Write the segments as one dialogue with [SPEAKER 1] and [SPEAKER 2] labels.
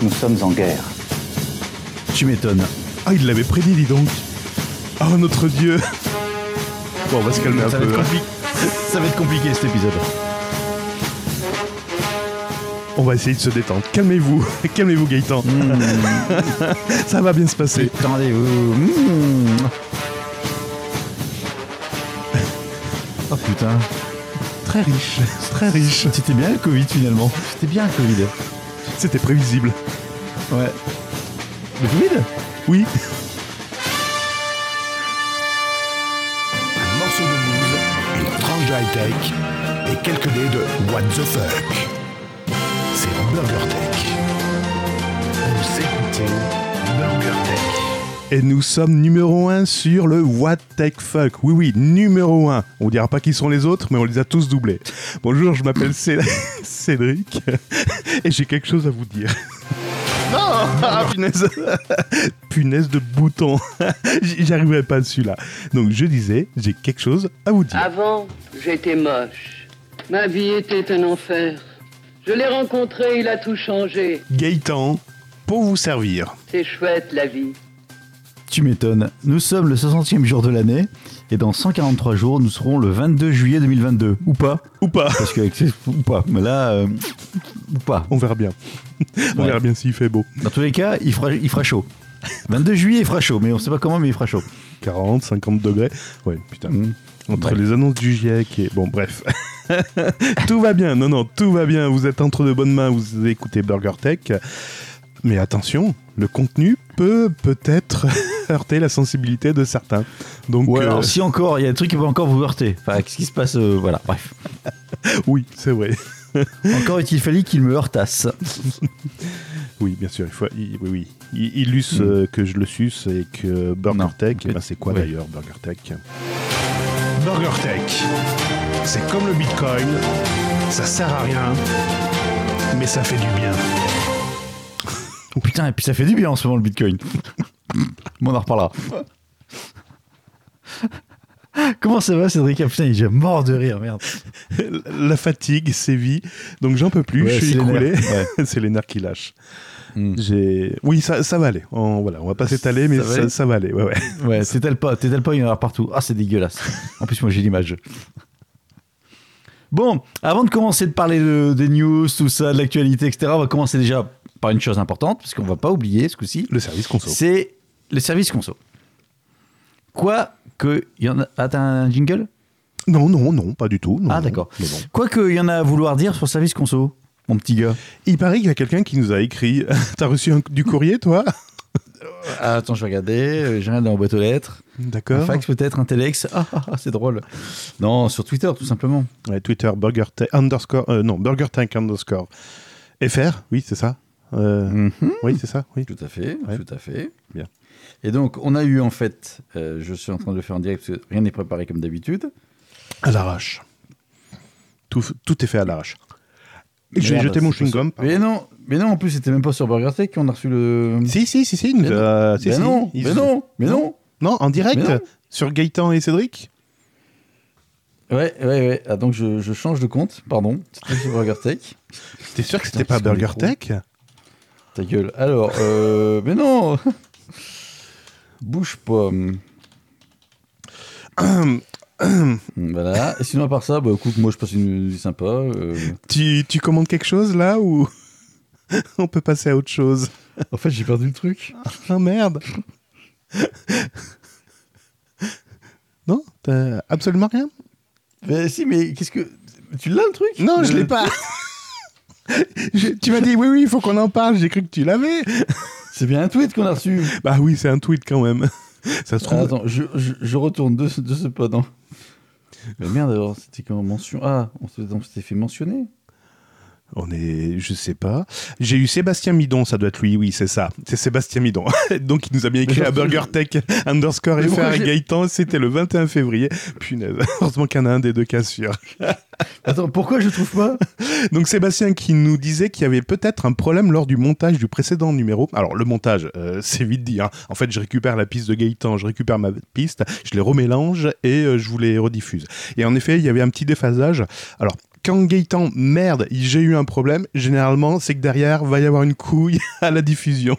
[SPEAKER 1] Nous sommes en guerre.
[SPEAKER 2] Tu m'étonnes.
[SPEAKER 3] Ah, il l'avait prédit, dis donc. Oh, notre Dieu. Bon, on va se calmer un
[SPEAKER 2] Ça va,
[SPEAKER 3] peu.
[SPEAKER 2] être
[SPEAKER 3] hein.
[SPEAKER 2] ça va être compliqué cet épisode.
[SPEAKER 3] On va essayer de se détendre. Calmez-vous. Calmez-vous, Gaëtan.
[SPEAKER 2] Hmm.
[SPEAKER 3] Ça va bien se passer.
[SPEAKER 2] Attendez-vous. Mmh. Oh putain.
[SPEAKER 3] Très riche. Très riche.
[SPEAKER 2] C'était bien le Covid finalement. C'était bien le Covid.
[SPEAKER 3] C'était prévisible.
[SPEAKER 2] Ouais. Le Covid
[SPEAKER 3] Oui.
[SPEAKER 4] un morceau de news, une tranche de high-tech et quelques dés de What the fuck. C'est BurgerTech. Vous écoutez BurgerTech.
[SPEAKER 3] Et nous sommes numéro 1 sur le What Tech Fuck. Oui, oui, numéro 1. On dira pas qui sont les autres, mais on les a tous doublés. Bonjour, je m'appelle Cé- Cédric et j'ai quelque chose à vous dire. Non ah, punaise Punaise de bouton J'arriverai pas dessus là. Donc je disais, j'ai quelque chose à vous dire.
[SPEAKER 5] Avant, j'étais moche. Ma vie était un enfer. Je l'ai rencontré, il a tout changé.
[SPEAKER 3] Gaëtan, pour vous servir.
[SPEAKER 5] C'est chouette la vie.
[SPEAKER 2] Tu m'étonnes. Nous sommes le 60e jour de l'année et dans 143 jours, nous serons le 22 juillet 2022. Ou pas
[SPEAKER 3] Ou pas
[SPEAKER 2] Parce que ou pas. Mais là, euh, ou pas.
[SPEAKER 3] On verra bien. On
[SPEAKER 2] Ouais.
[SPEAKER 3] verra bien s'il fait beau.
[SPEAKER 2] Dans tous les cas, il fera, il fera chaud. 22 juillet, il fera chaud, mais on sait pas comment, mais il fera chaut.
[SPEAKER 3] 40, 50 degrés. Ouais, putain.
[SPEAKER 2] Mm.
[SPEAKER 3] Entre
[SPEAKER 2] Ouais.
[SPEAKER 3] les annonces du GIEC et... Bon, bref. tout va bien. Non, non, tout va bien. Vous êtes entre de bonnes mains. Vous écoutez Burger Tech. Mais attention, le contenu peut peut-être heurter la sensibilité de certains. Donc,
[SPEAKER 2] Ou
[SPEAKER 3] euh,
[SPEAKER 2] alors, si encore, il y a des trucs qui peuvent encore vous heurter. Enfin, qu'est-ce qui se passe euh, Voilà, bref.
[SPEAKER 3] oui, c'est vrai.
[SPEAKER 2] Encore est-il fallu qu'il me heurtasse.
[SPEAKER 3] Oui, bien sûr. Il faut, il- oui, oui. Il, il luce
[SPEAKER 2] Mm.
[SPEAKER 3] euh, que je le suce et que Burger. Tech, eh ben, c'est quoi
[SPEAKER 2] Ouais.
[SPEAKER 3] d'ailleurs Burger Tech
[SPEAKER 4] BurgerTech. C'est comme le Bitcoin. Ça sert à rien, mais ça fait du bien.
[SPEAKER 2] Putain, et puis ça fait du bien en ce moment le bitcoin. bon, on en reparlera. Comment ça va, Cédric? Ah, Putain, il est mort de rire, merde.
[SPEAKER 3] La fatigue sévit, donc j'en peux plus.
[SPEAKER 2] Ouais,
[SPEAKER 3] je suis écroulé. c'est les nerfs qui lâchent.
[SPEAKER 2] Mm.
[SPEAKER 3] J'ai, oui, ça, ça va aller. On, voilà, on va pas s'étaler, mais
[SPEAKER 2] Ça va
[SPEAKER 3] ça,
[SPEAKER 2] aller
[SPEAKER 3] ça va aller. Ouais, ouais.
[SPEAKER 2] Ouais, t'étales pas, t'étales pas, il y en a partout. Ah, c'est dégueulasse. En plus, moi, j'ai l'image. Bon, avant de commencer de parler de- des news, tout ça, de l'actualité, etc., on va commencer déjà par une chose importante, parce qu'on va pas oublier ce coup-ci.
[SPEAKER 3] Le service conso.
[SPEAKER 2] C'est le service conso. Quoi que y en a. Ah, t'as un jingle?
[SPEAKER 3] Non, non, non, pas du tout. non,
[SPEAKER 2] Ah, d'accord. Quoi qu'il y en a à vouloir dire sur service conso, mon petit gars?
[SPEAKER 3] Il paraît qu'il y a quelqu'un qui nous a écrit. T'as reçu un- du courrier, toi?
[SPEAKER 2] Ah, attends, je vais regarder. euh, J'ai rien dans la boîte aux lettres. Un
[SPEAKER 3] D'accord.
[SPEAKER 2] fax peut-être, un telex. Ah, ah, ah, c'est drôle. Non, sur Twitter, tout simplement.
[SPEAKER 3] Ouais, Twitter, Burger Tech underscore. euh, non, Burger Tank underscore. FR, oui, c'est ça. Euh,
[SPEAKER 2] Mhm.
[SPEAKER 3] Oui, c'est ça, oui.
[SPEAKER 2] Tout à fait,
[SPEAKER 3] Ouais.
[SPEAKER 2] tout à fait.
[SPEAKER 3] Bien.
[SPEAKER 2] Et donc, on a eu en fait, euh, je suis en train de le faire en direct parce que rien n'est préparé comme d'habitude.
[SPEAKER 3] À l'arrache. Tout, tout est fait à l'arrache. J'ai jeté mon chewing-gum.
[SPEAKER 2] Mais non, mais non, en plus, c'était même pas sur BurgerTech qu'on a reçu le.
[SPEAKER 3] Si, si, si, si.
[SPEAKER 2] Mais
[SPEAKER 3] a- si,
[SPEAKER 2] mais
[SPEAKER 3] si.
[SPEAKER 2] non, mais non, mais non.
[SPEAKER 3] Non, en direct. Sur Gaëtan et Cédric
[SPEAKER 2] Ouais, ouais, ouais. Ah, donc, je, je change de compte, pardon. C'était sur BurgerTech.
[SPEAKER 3] T'es sûr que c'était pas Burger. Tech
[SPEAKER 2] Ta gueule. Alors, euh, mais non Bouge pas. voilà. Et sinon, à part ça, bah, écoute, moi, je passe une nuit sympa. euh.
[SPEAKER 3] tu, tu commandes quelque chose là ou on peut passer à autre chose?
[SPEAKER 2] En fait, j'ai perdu le truc.
[SPEAKER 3] Ah merde Non T'as absolument rien?
[SPEAKER 2] Mais si, mais qu'est-ce que. Tu l'as le truc?
[SPEAKER 3] Non, je l'ai pas Je- Tu m'as dit oui, oui, il faut qu'on en parle, j'ai cru que tu l'avais
[SPEAKER 2] C'est bien un tweet qu'on a reçu.
[SPEAKER 3] Bah oui, c'est un tweet quand même. Ça se trouve.
[SPEAKER 2] Ah, attends, je, je, je retourne de, ce- de ce pas, non. Mais merde, alors, c'était comment mention Ah, on s'était fait mentionner.
[SPEAKER 3] On est, je sais pas. J'ai eu Sébastien Midon, ça doit être lui, oui, c'est ça. C'est Sébastien Midon. Donc il nous a bien écrit à
[SPEAKER 2] parce que
[SPEAKER 3] BurgerTech underscore FR et Gaëtan, c'était le 21 février. Punaise, heureusement qu'il y en a un des deux cas sûr.
[SPEAKER 2] Attends, pourquoi je trouve pas?
[SPEAKER 3] Donc Sébastien qui nous disait qu'il y avait peut-être un problème lors du montage du précédent numéro. Alors le montage, euh, c'est vite dit. hein. En fait, je récupère la piste de Gaëtan, je récupère ma piste, je les remélange et euh, je vous les rediffuse. Et en effet, il y avait un petit déphasage. Alors quand Gaëtan merde, j'ai eu un problème, généralement, c'est que derrière va y avoir une couille à la diffusion.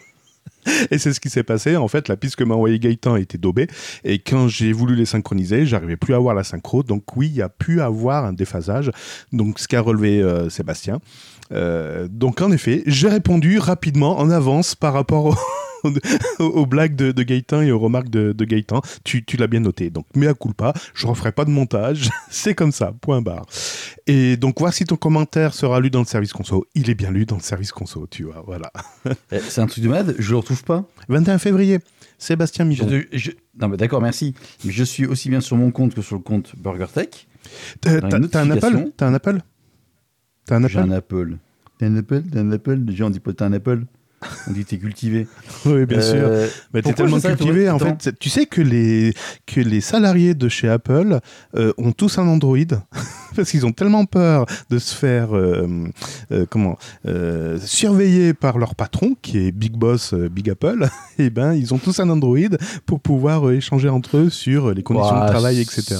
[SPEAKER 3] Et c'est ce qui s'est passé. En fait, la piste que m'a envoyé Gaëtan était daubée. Et quand j'ai voulu les synchroniser, j'arrivais plus à avoir la synchro. Donc oui, il y a pu avoir un déphasage. Donc ce qu'a relevé euh, Sébastien. Euh, donc en effet, j'ai répondu rapidement en avance par rapport au- aux, aux blagues de, de Gaëtan et aux remarques de, de Gaëtan. Tu, tu l'as bien noté. Donc mea culpa, je referai pas de montage. c'est comme ça, point barre. Et donc voir si ton commentaire sera lu dans le service conso. Il est bien lu dans le service conso, tu vois. Voilà.
[SPEAKER 2] Eh, C'est un truc de malade, je le retrouve pas.
[SPEAKER 3] 21 février, Sébastien
[SPEAKER 2] Je- je- non, mais d'accord, merci. Mais je suis aussi bien sur mon compte que sur le compte BurgerTech.
[SPEAKER 3] T'as un. Apple T'as un Apple? T'as un
[SPEAKER 2] J'ai
[SPEAKER 3] Apple?
[SPEAKER 2] un Apple. T'as un Apple? T'as un Apple? Déjà, on dit pas t'as un Apple. On dit que t'es cultivé.
[SPEAKER 3] Oui, bien sûr.
[SPEAKER 2] Euh,
[SPEAKER 3] Mais t'es tellement cultivé. En fait, tu sais que les, que les salariés de chez Apple euh, ont tous un Android parce qu'ils ont tellement peur de se faire euh, euh, comment euh, surveiller par leur patron qui est Big Boss euh, Big Apple. Et ben, ils ont tous un Android pour pouvoir euh, échanger entre eux sur les conditions
[SPEAKER 2] ouah,
[SPEAKER 3] de travail, etc.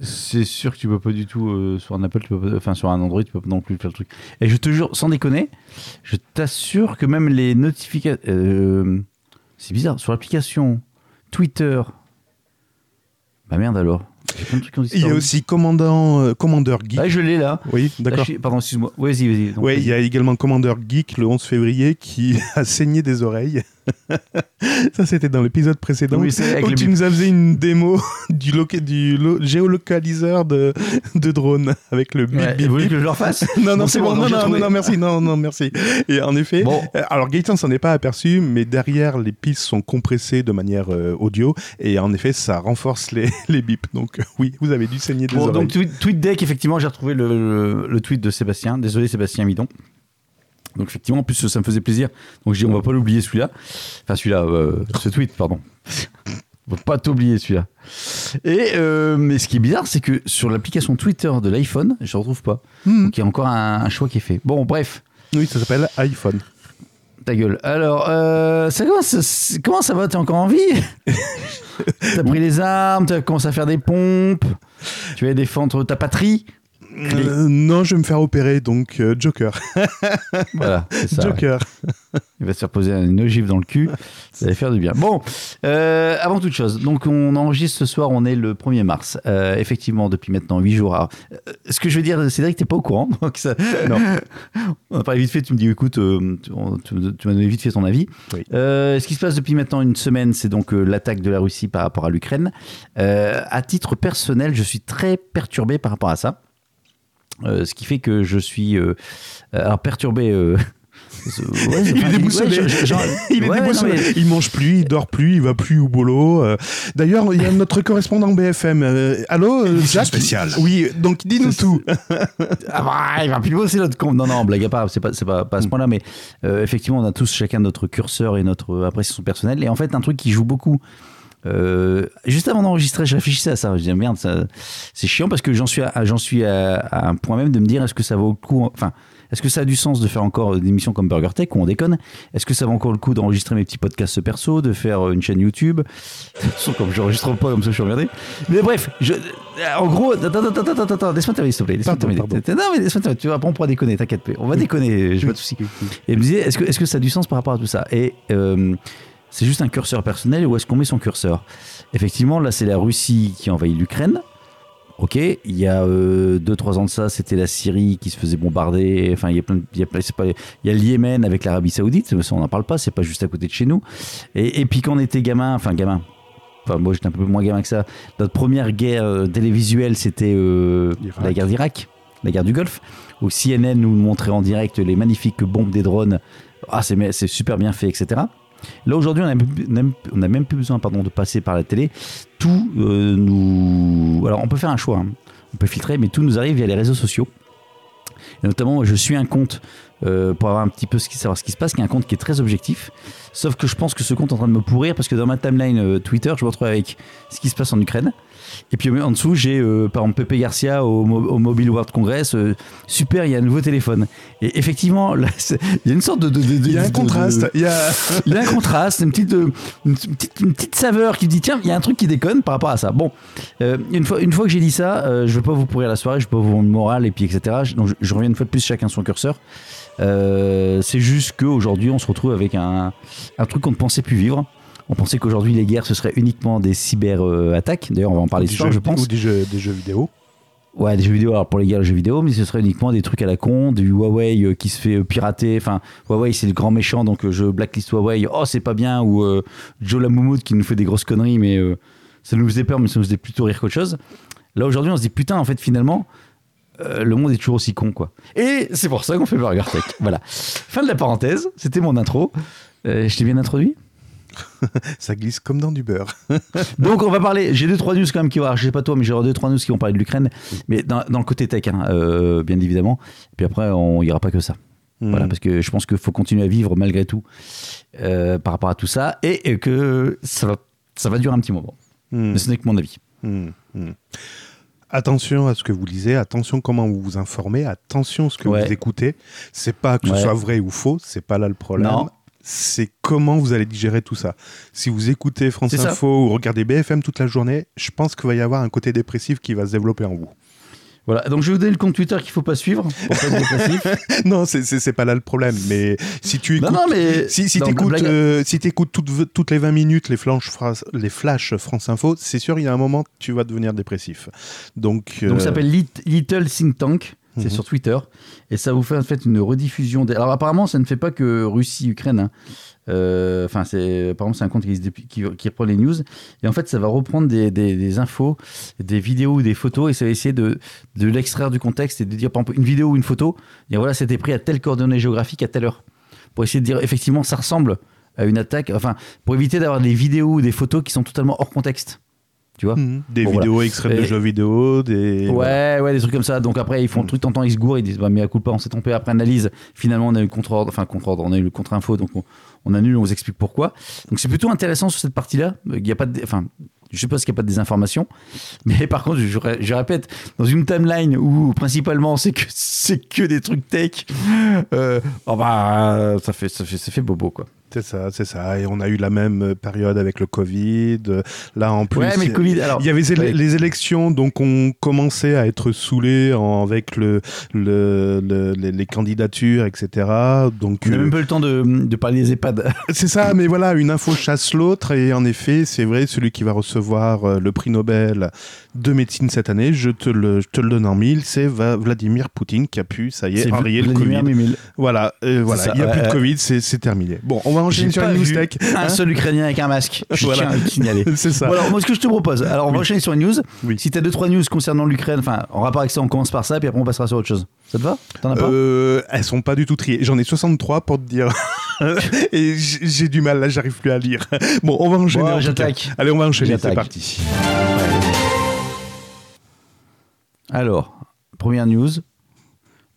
[SPEAKER 2] C'est sûr que tu peux pas du tout euh, sur un Apple, tu peux pas- enfin sur un Android, tu peux pas non plus faire le truc. Et je te jure, sans déconner, je t'assure que même les notifications, euh, c'est bizarre, sur l'application Twitter, bah merde alors,
[SPEAKER 3] Il y a aussi commandant, euh, Commander Geek.
[SPEAKER 2] Ah, je l'ai là.
[SPEAKER 3] oui, d'accord.
[SPEAKER 2] Pardon, excuse-moi. Vas-y, vas-y. Vas-y.
[SPEAKER 3] il y a également Commander Geek le 11 février qui a saigné des oreilles. Ça, c'était dans l'épisode précédent
[SPEAKER 2] Oui,
[SPEAKER 3] où tu nous as fait une démo du, du lo- géolocaliseur de, de drone avec le bip
[SPEAKER 2] Ouais,
[SPEAKER 3] bip
[SPEAKER 2] vous voulez
[SPEAKER 3] bip.
[SPEAKER 2] que je le refasse
[SPEAKER 3] Non, non,
[SPEAKER 2] Bon,
[SPEAKER 3] c'est bon, non, non, non, non, merci, non, non, merci. Et en effet,
[SPEAKER 2] Bon.
[SPEAKER 3] euh, alors Gaëtan s'en est pas aperçu, mais derrière, les pistes sont compressées de manière euh, audio, et en effet, ça renforce les, les bips. Donc, euh, oui, vous avez dû saigner des
[SPEAKER 2] Bon,
[SPEAKER 3] oreilles.
[SPEAKER 2] donc tweet, TweetDeck, effectivement, j'ai retrouvé le, le- le tweet de Sébastien. Désolé Sébastien Midon. Donc effectivement, en plus ça me faisait plaisir. Donc j'ai dit, on va pas l'oublier celui-là. Enfin celui-là, euh, ce tweet, pardon. on va pas t'oublier celui-là. Et euh, mais ce qui est bizarre, c'est que sur l'application Twitter de l'iPhone, je ne retrouve pas.
[SPEAKER 3] Hmm.
[SPEAKER 2] Donc il y a encore un, un choix qui est fait. Bon, bref.
[SPEAKER 3] Oui, ça s'appelle iPhone.
[SPEAKER 2] Ta gueule. Alors, euh, ça, comment, ça, comment ça va? T'es encore en vie T'as pris les armes, t'as commencé à faire des pompes, tu vas défendre ta patrie.
[SPEAKER 3] Euh, non, je vais me faire opérer, donc euh, Joker.
[SPEAKER 2] Voilà, c'est ça. ouais.
[SPEAKER 3] Joker.
[SPEAKER 2] Il va se faire poser une ogive dans le cul, ça va faire du bien. Bon, euh, avant toute chose, donc on enregistre ce soir, on est le 1er mars. Effectivement, depuis maintenant 8 jours. Alors, ce que je veux dire, Cédric, t'es pas au courant. Donc ça,
[SPEAKER 3] Non.
[SPEAKER 2] on a parlé vite fait, tu me dis, écoute, tu, m'as donné vite fait ton avis.
[SPEAKER 3] Oui.
[SPEAKER 2] Ce qui se passe depuis maintenant une semaine, c'est donc l'attaque de la Russie par rapport à l'Ukraine. À titre personnel, je suis très perturbé par rapport à ça. Euh, ce qui fait que je suis euh, alors perturbé. euh, ouais,
[SPEAKER 3] Il est déboussolé.
[SPEAKER 2] ouais, je- genre-
[SPEAKER 3] il est
[SPEAKER 2] ouais, non,
[SPEAKER 3] déboussolé.
[SPEAKER 2] mais-
[SPEAKER 3] Il mange plus, il dort plus, il va plus au boulot. euh. D'ailleurs, il y a notre correspondant BFM. euh, allô, euh, Jacques?
[SPEAKER 4] spéciale.
[SPEAKER 3] Oui, donc dis-nous tout.
[SPEAKER 2] Ah bah, il va plus bosser notre compte. Non, non, blague à part, c'est pas, c'est pas, pas à ce point-là, mais euh, effectivement, on a tous chacun notre curseur et notre appréciation personnelle. Et en fait, un truc qui joue beaucoup. Euh, juste avant d'enregistrer, je réfléchissais à ça. Je disais merde, ça- c'est chiant parce que j'en suis, à, j'en suis à, à un point même de me dire est-ce que ça vaut le coup, enfin, est-ce que ça a du sens de faire encore des émissions comme Burger Tech où on déconne? Est-ce que ça vaut encore le coup d'enregistrer mes petits podcasts perso, de faire une chaîne YouTube? Façon, comme j'enregistre pas, comme ça, je suis emmerdé. Mais bref, je, en gros, attends, attends, attends, attends, laisse-moi terminer, s'il te plaît. Laisse-moi terminer. Non, mais laisse-moi terminer. Tu après, on pourra déconner, t'inquiète. On va déconner, j'ai pas de soucis. Et me disait, est-ce que, est-ce que ça a du sens par rapport à tout ça? Et euh, c'est juste un curseur personnel ou est-ce qu'on met son curseur? Effectivement, là, c'est la Russie qui envahit l'Ukraine. Ok, il y a 2-3 ans de ça, c'était la Syrie qui se faisait bombarder. Enfin, il y a plein, il y a, pas, il y a le Yémen avec l'Arabie Saoudite, mais ça on n'en parle pas, c'est pas juste à côté de chez nous. Et, et puis quand on était gamin, enfin gamin, enfin moi j'étais un peu moins gamin que ça. Notre première guerre euh, télévisuelle, c'était euh, la guerre d'Irak, la guerre du Golfe, où CNN nous montrait en direct les magnifiques bombes des drones. Ah, c'est super bien fait, etc. Là aujourd'hui, on n'a même, même- plus besoin de passer par la télé. Tout euh, nous. Alors on peut faire un choix, hein. on peut filtrer, mais tout nous arrive via les réseaux sociaux. Et notamment, je suis un compte euh, pour avoir un petit peu ce qui, savoir ce qui se passe, qui est un compte qui est très objectif. Sauf que je pense que ce compte est en train de me pourrir parce que dans ma timeline euh, Twitter, je me retrouve avec ce qui se passe en Ukraine. Et puis en dessous, j'ai euh, par exemple Pepe Garcia au, Mo- au Mobile World Congress. euh, super, il y a un nouveau téléphone. Et effectivement, là, il y a une sorte de. de- de- de-
[SPEAKER 3] Il y a un contraste. Il y a...
[SPEAKER 2] il y a un contraste, une petite, euh, une petite, une petite saveur qui dit tiens, il y a un truc qui déconne par rapport à ça. Bon, euh, une, fois, une fois que j'ai dit ça, je ne veux pas vous pourrir la soirée, je ne veux pas vous vendre le moral et puis etc. Donc je, je reviens une fois de plus chacun son curseur. C'est juste qu'aujourd'hui, on se retrouve avec un, un truc qu'on ne pensait plus vivre. On pensait qu'aujourd'hui, les guerres, ce serait uniquement des cyber-attaques. D'ailleurs, on va en parler ce soir, je pense.
[SPEAKER 3] Ou des jeux, des jeux vidéo.
[SPEAKER 2] Ouais, des jeux vidéo, alors pour les gars, les jeux vidéo, mais ce serait uniquement des trucs à la con, du Huawei euh, qui se fait euh, pirater. Enfin, Huawei, c'est le grand méchant, donc euh, je blacklist Huawei. Oh, c'est pas bien. Ou euh, Joe Lamoumout qui nous fait des grosses conneries, mais euh, ça nous faisait peur, mais ça nous faisait plutôt rire qu'autre chose. Là, aujourd'hui, on se dit, putain, en fait, finalement, euh, le monde est toujours aussi con, quoi. Et c'est pour ça qu'on fait Burger Tech. voilà. Fin de la parenthèse, c'était mon intro. Je t'ai bien introduit?
[SPEAKER 3] Ça glisse comme dans du beurre.
[SPEAKER 2] Donc on va parler, j'ai deux trois news quand même qui vont, je sais pas toi, mais j'ai deux trois news qui vont parler de l'Ukraine, mais dans, dans le côté tech, hein, euh, bien évidemment. Et puis après, on ira pas que ça. Voilà,
[SPEAKER 3] Hmm.
[SPEAKER 2] parce que je pense qu'il faut continuer à vivre malgré tout euh, par rapport à tout ça, et, et que ça va, ça va durer un petit moment.
[SPEAKER 3] Hmm.
[SPEAKER 2] Mais ce n'est que mon avis.
[SPEAKER 3] Hmm. Attention à ce que vous lisez, attention comment vous vous informez, attention à ce que
[SPEAKER 2] Ouais.
[SPEAKER 3] vous écoutez. C'est pas que ce
[SPEAKER 2] Ouais.
[SPEAKER 3] soit vrai ou faux, c'est pas là le problème.
[SPEAKER 2] Non.
[SPEAKER 3] C'est comment vous allez digérer tout ça. Si vous écoutez France
[SPEAKER 2] ça.
[SPEAKER 3] Info ou regardez BFM toute la journée, je pense qu'il va y avoir un côté dépressif qui va se développer en vous.
[SPEAKER 2] Voilà, donc je vais vous donner le compte Twitter qu'il faut pas suivre pour pas être
[SPEAKER 3] non, c'est- pas là le problème. Mais si tu écoutes,
[SPEAKER 2] non, non, mais
[SPEAKER 3] si, si
[SPEAKER 2] donc,
[SPEAKER 3] t'écoutes,
[SPEAKER 2] blague-
[SPEAKER 3] euh, si toutes, toutes les 20 minutes les flashs, France- les flashs France Info, c'est sûr, il y a un moment, tu vas devenir dépressif. Donc,
[SPEAKER 2] Donc
[SPEAKER 3] euh,
[SPEAKER 2] ça s'appelle Lit- Little Think Tank, c'est
[SPEAKER 3] Mhm.
[SPEAKER 2] sur Twitter, et ça vous fait en fait une rediffusion. Des... Alors apparemment, ça ne fait pas que Russie-Ukraine. hein. Euh, Enfin, c'est apparemment c'est un compte qui, reprend les news, et en fait, ça va reprendre des, des- des infos, des vidéos ou des photos, et ça va essayer de, de l'extraire du contexte et de dire par exemple une vidéo ou une photo, dire voilà, c'était pris à telle coordonnée géographique à telle heure, pour essayer de dire effectivement ça ressemble à une attaque. Enfin, pour éviter d'avoir des vidéos ou des photos qui sont totalement hors contexte. Tu vois
[SPEAKER 3] Mhm. Des
[SPEAKER 2] Bon,
[SPEAKER 3] vidéos extraites de jeux vidéo, des.
[SPEAKER 2] Ouais, ouais, des trucs comme ça. Donc après, ils font le truc, t'entends, ils se gourent, ils disent, bah, mais à coup pas, on s'est trompé. Après analyse, finalement, on a eu le contre-ordre, enfin, contre-ordre, on a eu le contre-info, donc on, on annule, on vous explique pourquoi. Donc c'est plutôt intéressant sur cette partie-là. Il y a pas de, enfin, je suppose qu'il n'y a pas de désinformation. Mais par contre, je répète, dans une timeline où principalement c'est que, c'est que des trucs tech, euh, oh bah, ça fait, ça fait, ça fait bobo, quoi.
[SPEAKER 3] C'est ça, c'est ça. Et on a eu la même euh, période avec le Covid. Là, en plus.
[SPEAKER 2] ouais, mais le Covid, alors.
[SPEAKER 3] Il y avait les,
[SPEAKER 2] ouais.
[SPEAKER 3] les élections, donc on commençait à être saoulé avec le, le, le- les, les candidatures, etc. Donc
[SPEAKER 2] On n'a
[SPEAKER 3] euh,
[SPEAKER 2] même pas le temps de, de parler des EHPAD.
[SPEAKER 3] c'est ça, mais voilà, une info chasse l'autre et en effet, c'est vrai, celui qui va recevoir euh, le prix Nobel de médecine cette année, je te le, je te le donne en mille, c'est Vladimir Poutine qui a pu, ça y est, enrayer le Covid.
[SPEAKER 2] Mimil.
[SPEAKER 3] Voilà, euh, voilà,
[SPEAKER 2] ça,
[SPEAKER 3] il n'y a
[SPEAKER 2] ouais,
[SPEAKER 3] plus de. Covid, c'est c'est terminé. Bon, on va enchaîner
[SPEAKER 2] J'ai
[SPEAKER 3] sur une tech.
[SPEAKER 2] un
[SPEAKER 3] hein.
[SPEAKER 2] seul Ukrainien avec un masque. Je
[SPEAKER 3] Voilà.
[SPEAKER 2] tiens à le signaler.
[SPEAKER 3] c'est ça.
[SPEAKER 2] Bon, alors, moi, ce que je te propose, alors on va
[SPEAKER 3] Oui.
[SPEAKER 2] enchaîner sur une news.
[SPEAKER 3] Oui.
[SPEAKER 2] Si tu as deux, trois news concernant l'Ukraine, enfin, en rapport avec ça, on commence par ça, puis après on passera sur autre chose. Ça te va? T'en as pas?
[SPEAKER 3] Euh, elles sont pas du tout triées. J'en ai 63 pour te dire. Et j'ai du mal, là, j'arrive plus à lire. Bon, on va enchaîner.
[SPEAKER 2] Bon,
[SPEAKER 3] en tout
[SPEAKER 2] j'attaque.
[SPEAKER 3] Allez, on va enchaîner, c'est parti.
[SPEAKER 2] Alors, première news.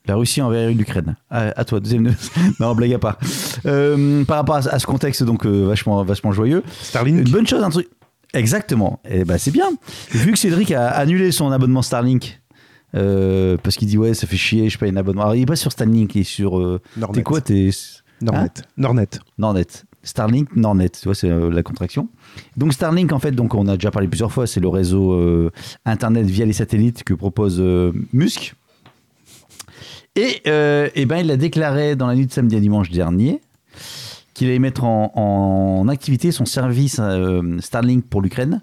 [SPEAKER 2] La Russie envers l'Ukraine. À, à toi, deuxième news. non, blague à part. Euh, par rapport à, à ce contexte donc euh, vachement, vachement joyeux,
[SPEAKER 3] Starlink
[SPEAKER 2] une bonne chose, un truc. Exactement. Et ben c'est bien. Vu que Cédric a annulé son abonnement Starlink. euh, parce qu'il dit ouais ça fait chier je paye un abonnement alors il est pas sur Starlink il est sur t'es quoi t'es
[SPEAKER 3] Nornet. Nornet.
[SPEAKER 2] Nornet. Starlink, Nornet, tu vois, c'est la contraction. Donc Starlink, en fait, donc on a déjà parlé plusieurs fois, c'est le réseau internet via les satellites que propose Musk. Et, euh, eh ben, il a déclaré dans la nuit de samedi à dimanche dernier qu'il allait mettre en, en activité son service euh, Starlink pour l'Ukraine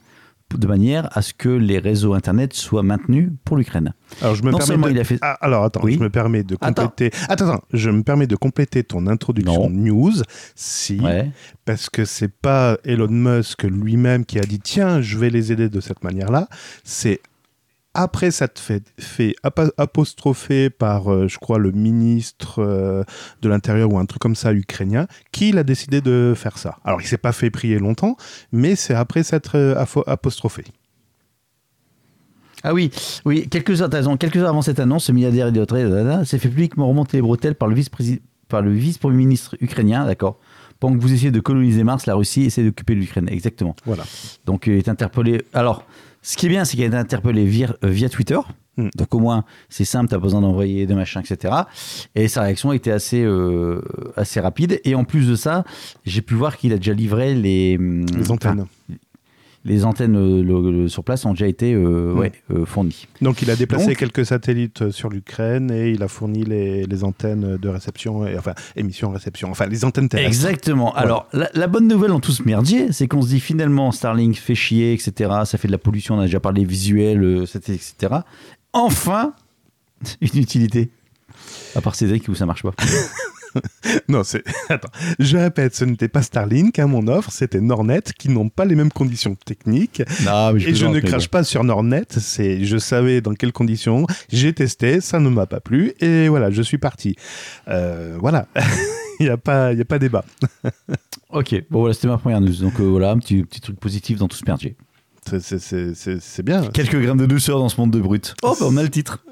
[SPEAKER 2] de manière à ce que les réseaux internet soient maintenus pour l'Ukraine.
[SPEAKER 3] Alors, je me
[SPEAKER 2] Non
[SPEAKER 3] permets de...
[SPEAKER 2] il a fait-
[SPEAKER 3] Ah, alors, attends,
[SPEAKER 2] Oui.
[SPEAKER 3] je me permets de compléter... Attends, attends, je me permets de compléter ton introduction
[SPEAKER 2] Non.
[SPEAKER 3] news. Si,
[SPEAKER 2] Ouais.
[SPEAKER 3] parce que c'est pas Elon Musk lui-même qui a dit tiens, je vais les aider de cette manière-là. C'est après s'être fait, fait apostropher par, euh, je crois, le ministre euh, de l'Intérieur ou un truc comme ça ukrainien, qu'il a décidé de faire ça. Alors, il s'est pas fait prier longtemps, mais c'est après s'être euh, apostrophé.
[SPEAKER 2] Ah oui, oui, quelques heures, t'as raison, quelques heures avant cette annonce, ce milliardaire idiotré s'est fait publiquement remonter les bretelles par le vice-président par le vice-premier ministre ukrainien, d'accord Pendant que vous essayez de coloniser Mars, la Russie essaie d'occuper l'Ukraine, exactement.
[SPEAKER 3] Voilà.
[SPEAKER 2] Donc il est interpellé. Alors, ce qui est bien, c'est qu'il a été interpellé via, euh, via Twitter.
[SPEAKER 3] Hmm.
[SPEAKER 2] Donc au moins, c'est simple, t'as pas besoin d'envoyer des machins, etc. Et sa réaction était assez, euh, assez rapide. Et en plus de ça, j'ai pu voir qu'il a déjà livré les,
[SPEAKER 3] Les antennes.
[SPEAKER 2] Les antennes euh, le- le- sur place ont déjà été euh,
[SPEAKER 3] Hmm.
[SPEAKER 2] ouais, euh, fournies.
[SPEAKER 3] Donc il a déplacé
[SPEAKER 2] Donc-
[SPEAKER 3] quelques satellites sur l'Ukraine et il a fourni les, les antennes de réception, et, enfin émission-réception, enfin les antennes terrestres.
[SPEAKER 2] Exactement. Alors, la, la bonne nouvelle tout ce merdier, c'est qu'on se dit finalement Starlink fait chier, etc. Ça fait de la pollution, on a déjà parlé visuel, etc. Enfin, une utilité. À part Cédric où ça marche pas.
[SPEAKER 3] Non, c'est. Attends, je répète, ce n'était pas Starlink, hein, mon offre, c'était Nornet qui n'ont pas les mêmes conditions techniques.
[SPEAKER 2] Non, mais
[SPEAKER 3] Et je ne crache pas sur Nornet, c'est, je savais dans quelles conditions, j'ai testé, ça ne m'a pas plu, et voilà, je suis parti. Euh, voilà, il n'y a, pas- il y a pas débat.
[SPEAKER 2] Ok, bon voilà, c'était ma première news. Donc euh, voilà, un petit, petit truc positif dans tout ce merdier.
[SPEAKER 3] C'est, c'est- c'est- c'est- c'est bien.
[SPEAKER 2] Quelques grammes de douceur dans ce monde de brut. Oh, bah on a le titre.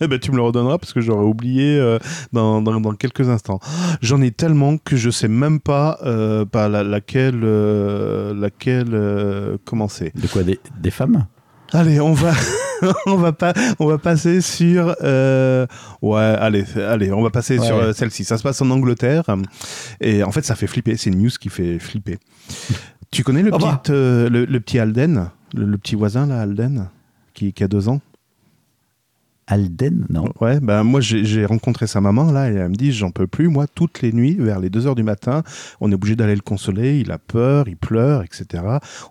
[SPEAKER 3] Eh ben, tu me le redonneras parce que j'aurais oublié euh, dans, dans- dans quelques instants. J'en ai tellement que je sais même pas euh, par la- laquelle, euh, laquelle euh, commencer.
[SPEAKER 2] De quoi Des, des femmes?
[SPEAKER 3] Allez, on va, on va pas, on va passer sur, euh, ouais, allez, allez, on va passer
[SPEAKER 2] Ouais.
[SPEAKER 3] sur celle-ci. Ça se passe en Angleterre et en fait, ça fait flipper. C'est une news qui fait flipper. Tu connais le
[SPEAKER 2] bah.
[SPEAKER 3] petit, euh, le, le petit Alden, le, le petit voisin là, Alden, qui, qui a deux ans?
[SPEAKER 2] Alden Non.
[SPEAKER 3] Ouais, ben moi j'ai rencontré sa maman là et elle me dit j'en peux plus moi toutes les nuits vers les 2 heures du matin on est obligé d'aller le consoler il a peur il pleure etc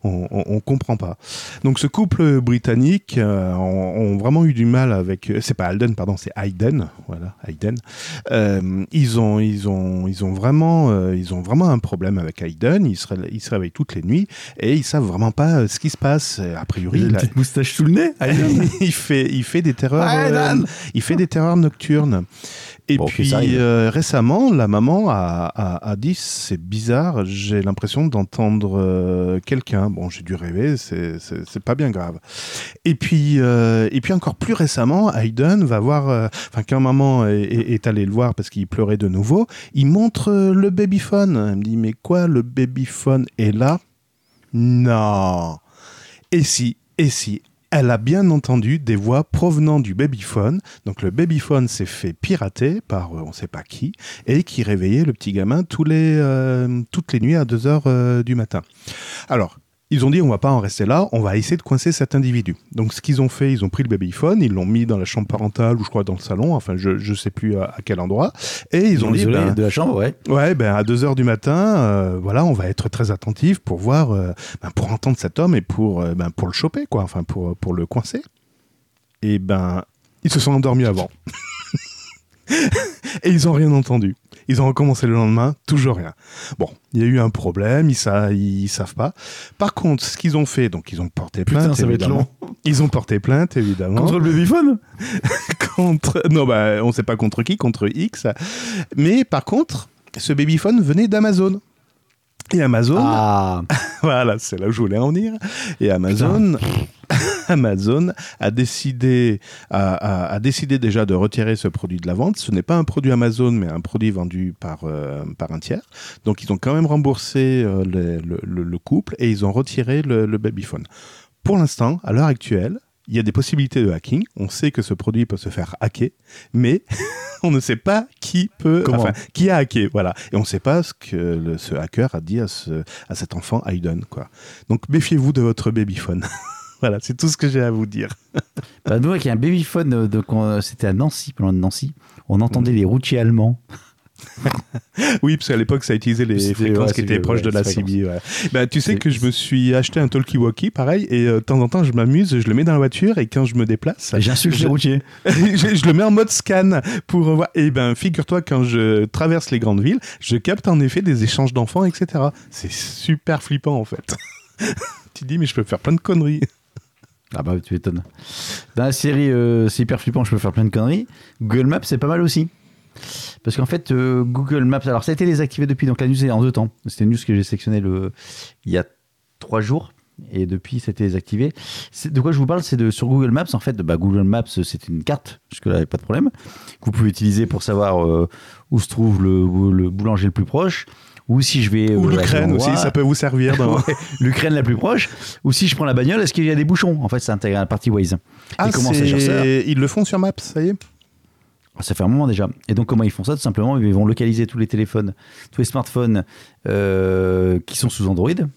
[SPEAKER 3] on, on, on comprend pas. Donc ce couple britannique euh, ont, ont vraiment eu du mal avec c'est pas Alden pardon c'est Hayden voilà Hayden. Euh, ils ont ils ont ils ont vraiment euh, ils ont vraiment un problème avec Hayden ils se, ré- ils se réveillent toutes les nuits et ils savent vraiment pas euh, ce qui se passe. A priori
[SPEAKER 2] une
[SPEAKER 3] la-
[SPEAKER 2] petite moustache sous le nez
[SPEAKER 3] il fait il fait des terreurs
[SPEAKER 2] Ah, Dan
[SPEAKER 3] il fait des terreurs nocturnes. Et
[SPEAKER 2] Bon,
[SPEAKER 3] puis euh, récemment la maman a, a, a dit c'est bizarre j'ai l'impression d'entendre euh, quelqu'un. Bon j'ai dû rêver c'est pas bien grave. Et puis euh, et puis encore plus récemment Hayden va voir enfin quand maman est, est, est allée le voir parce qu'il pleurait de nouveau il montre le babyphone elle me dit mais quoi le babyphone est là? Non. Et si, et si, elle a bien entendu des voix provenant du babyphone. Donc le babyphone s'est fait pirater par euh, on sait pas qui et qui réveillait le petit gamin tous les, euh, toutes les nuits à 2 heures euh, du matin. Alors, ils ont dit on va pas en rester là, on va essayer de coincer cet individu. Donc ce qu'ils ont fait, ils ont pris le babyphone, ils l'ont mis dans la chambre parentale ou je crois dans le salon, enfin je je sais plus à, à quel endroit, et ils ont dit ben,
[SPEAKER 2] de la chambre, ouais.
[SPEAKER 3] Ouais, ben à 2 heures du matin, euh, voilà, on va être très attentif pour voir, euh, ben, pour entendre cet homme et pour, euh, ben, pour le choper, quoi, enfin pour, pour le coincer. Et ben, ils se sont endormis avant. et ils ont rien entendu. Ils ont recommencé le lendemain, toujours rien. Bon, il y a eu un problème, ils, sa- ils savent pas. Par contre, ce qu'ils ont fait, donc ils ont porté plainte.
[SPEAKER 2] Putain, ça va être
[SPEAKER 3] évidemment. Ils ont porté plainte, évidemment
[SPEAKER 2] Contre le babyphone
[SPEAKER 3] contre. Non, bah, on sait pas contre qui, contre X. Mais par contre, ce babyphone venait d'Amazon. Et Amazon,
[SPEAKER 2] Ah,
[SPEAKER 3] voilà, c'est là où je voulais en venir. Et Amazon, Amazon a décidé, a, a- a décidé déjà de retirer ce produit de la vente. Ce n'est pas un produit Amazon, mais un produit vendu par, euh, par un tiers. Donc ils ont quand même remboursé euh, le, le- le- le couple et ils ont retiré le, le babyphone. Pour l'instant, à l'heure actuelle, il y a des possibilités de hacking. On sait que ce produit peut se faire hacker, mais on ne sait pas qui peut, enfin, qui a hacké, voilà. Et on ne sait pas ce que le- ce hacker a dit à, ce, à cet enfant Hayden, quoi. Donc méfiez-vous de votre babyphone. voilà, c'est tout ce que j'ai à vous dire.
[SPEAKER 2] bah, nous, avec un babyphone, euh, qu'on- c'était à Nancy, pendant de Nancy, on entendait les routiers allemands.
[SPEAKER 3] Oui, parce qu'à l'époque, ça utilisait les fréquences
[SPEAKER 2] ouais,
[SPEAKER 3] qui étaient proches
[SPEAKER 2] ouais,
[SPEAKER 3] de la CB. Bah, tu sais que je me suis acheté un talkie-walkie, pareil, et euh, de temps en temps, je m'amuse, je le mets dans la voiture, et quand je me déplace,
[SPEAKER 2] J'insulte les routiers.
[SPEAKER 3] je, je le mets en mode scan pour voir. Et ben, figure-toi, quand je traverse les grandes villes, je capte en effet des échanges d'enfants, etc. C'est super flippant, en fait. tu te dis, mais je peux faire plein de conneries.
[SPEAKER 2] Ah bah tu m'étonnes. Dans la série euh, C'est hyper flippant, je peux faire plein de conneries. Google Maps, c'est pas mal aussi. Parce qu'en fait, euh, Google Maps, alors ça a été désactivé depuis, donc la news est en deux temps. C'était une news que j'ai sélectionnée le, il y a trois jours. Et depuis, c'était désactivé. C'est- De quoi je vous parle C'est sur Google Maps. En fait, bah, Google Maps, c'est une carte, jusque-là, il n'y a pas de problème, que vous pouvez utiliser pour savoir euh, où se trouve le, le boulanger le plus proche, ou si je vais.
[SPEAKER 3] Ou
[SPEAKER 2] euh, à
[SPEAKER 3] l'Ukraine
[SPEAKER 2] tel
[SPEAKER 3] aussi, ça peut vous servir. Dans...
[SPEAKER 2] Ouais, L'Ukraine la plus proche, ou si je prends la bagnole, est-ce qu'il y a des bouchons? En fait, ça intègre la partie Waze.
[SPEAKER 3] Ah,
[SPEAKER 2] Et comment
[SPEAKER 3] Ils le font sur Maps, ça y est
[SPEAKER 2] Ça fait un moment déjà. Et donc, comment ils font ça? Tout simplement, ils vont localiser tous les téléphones, tous les smartphones euh, qui sont sous Android, donc,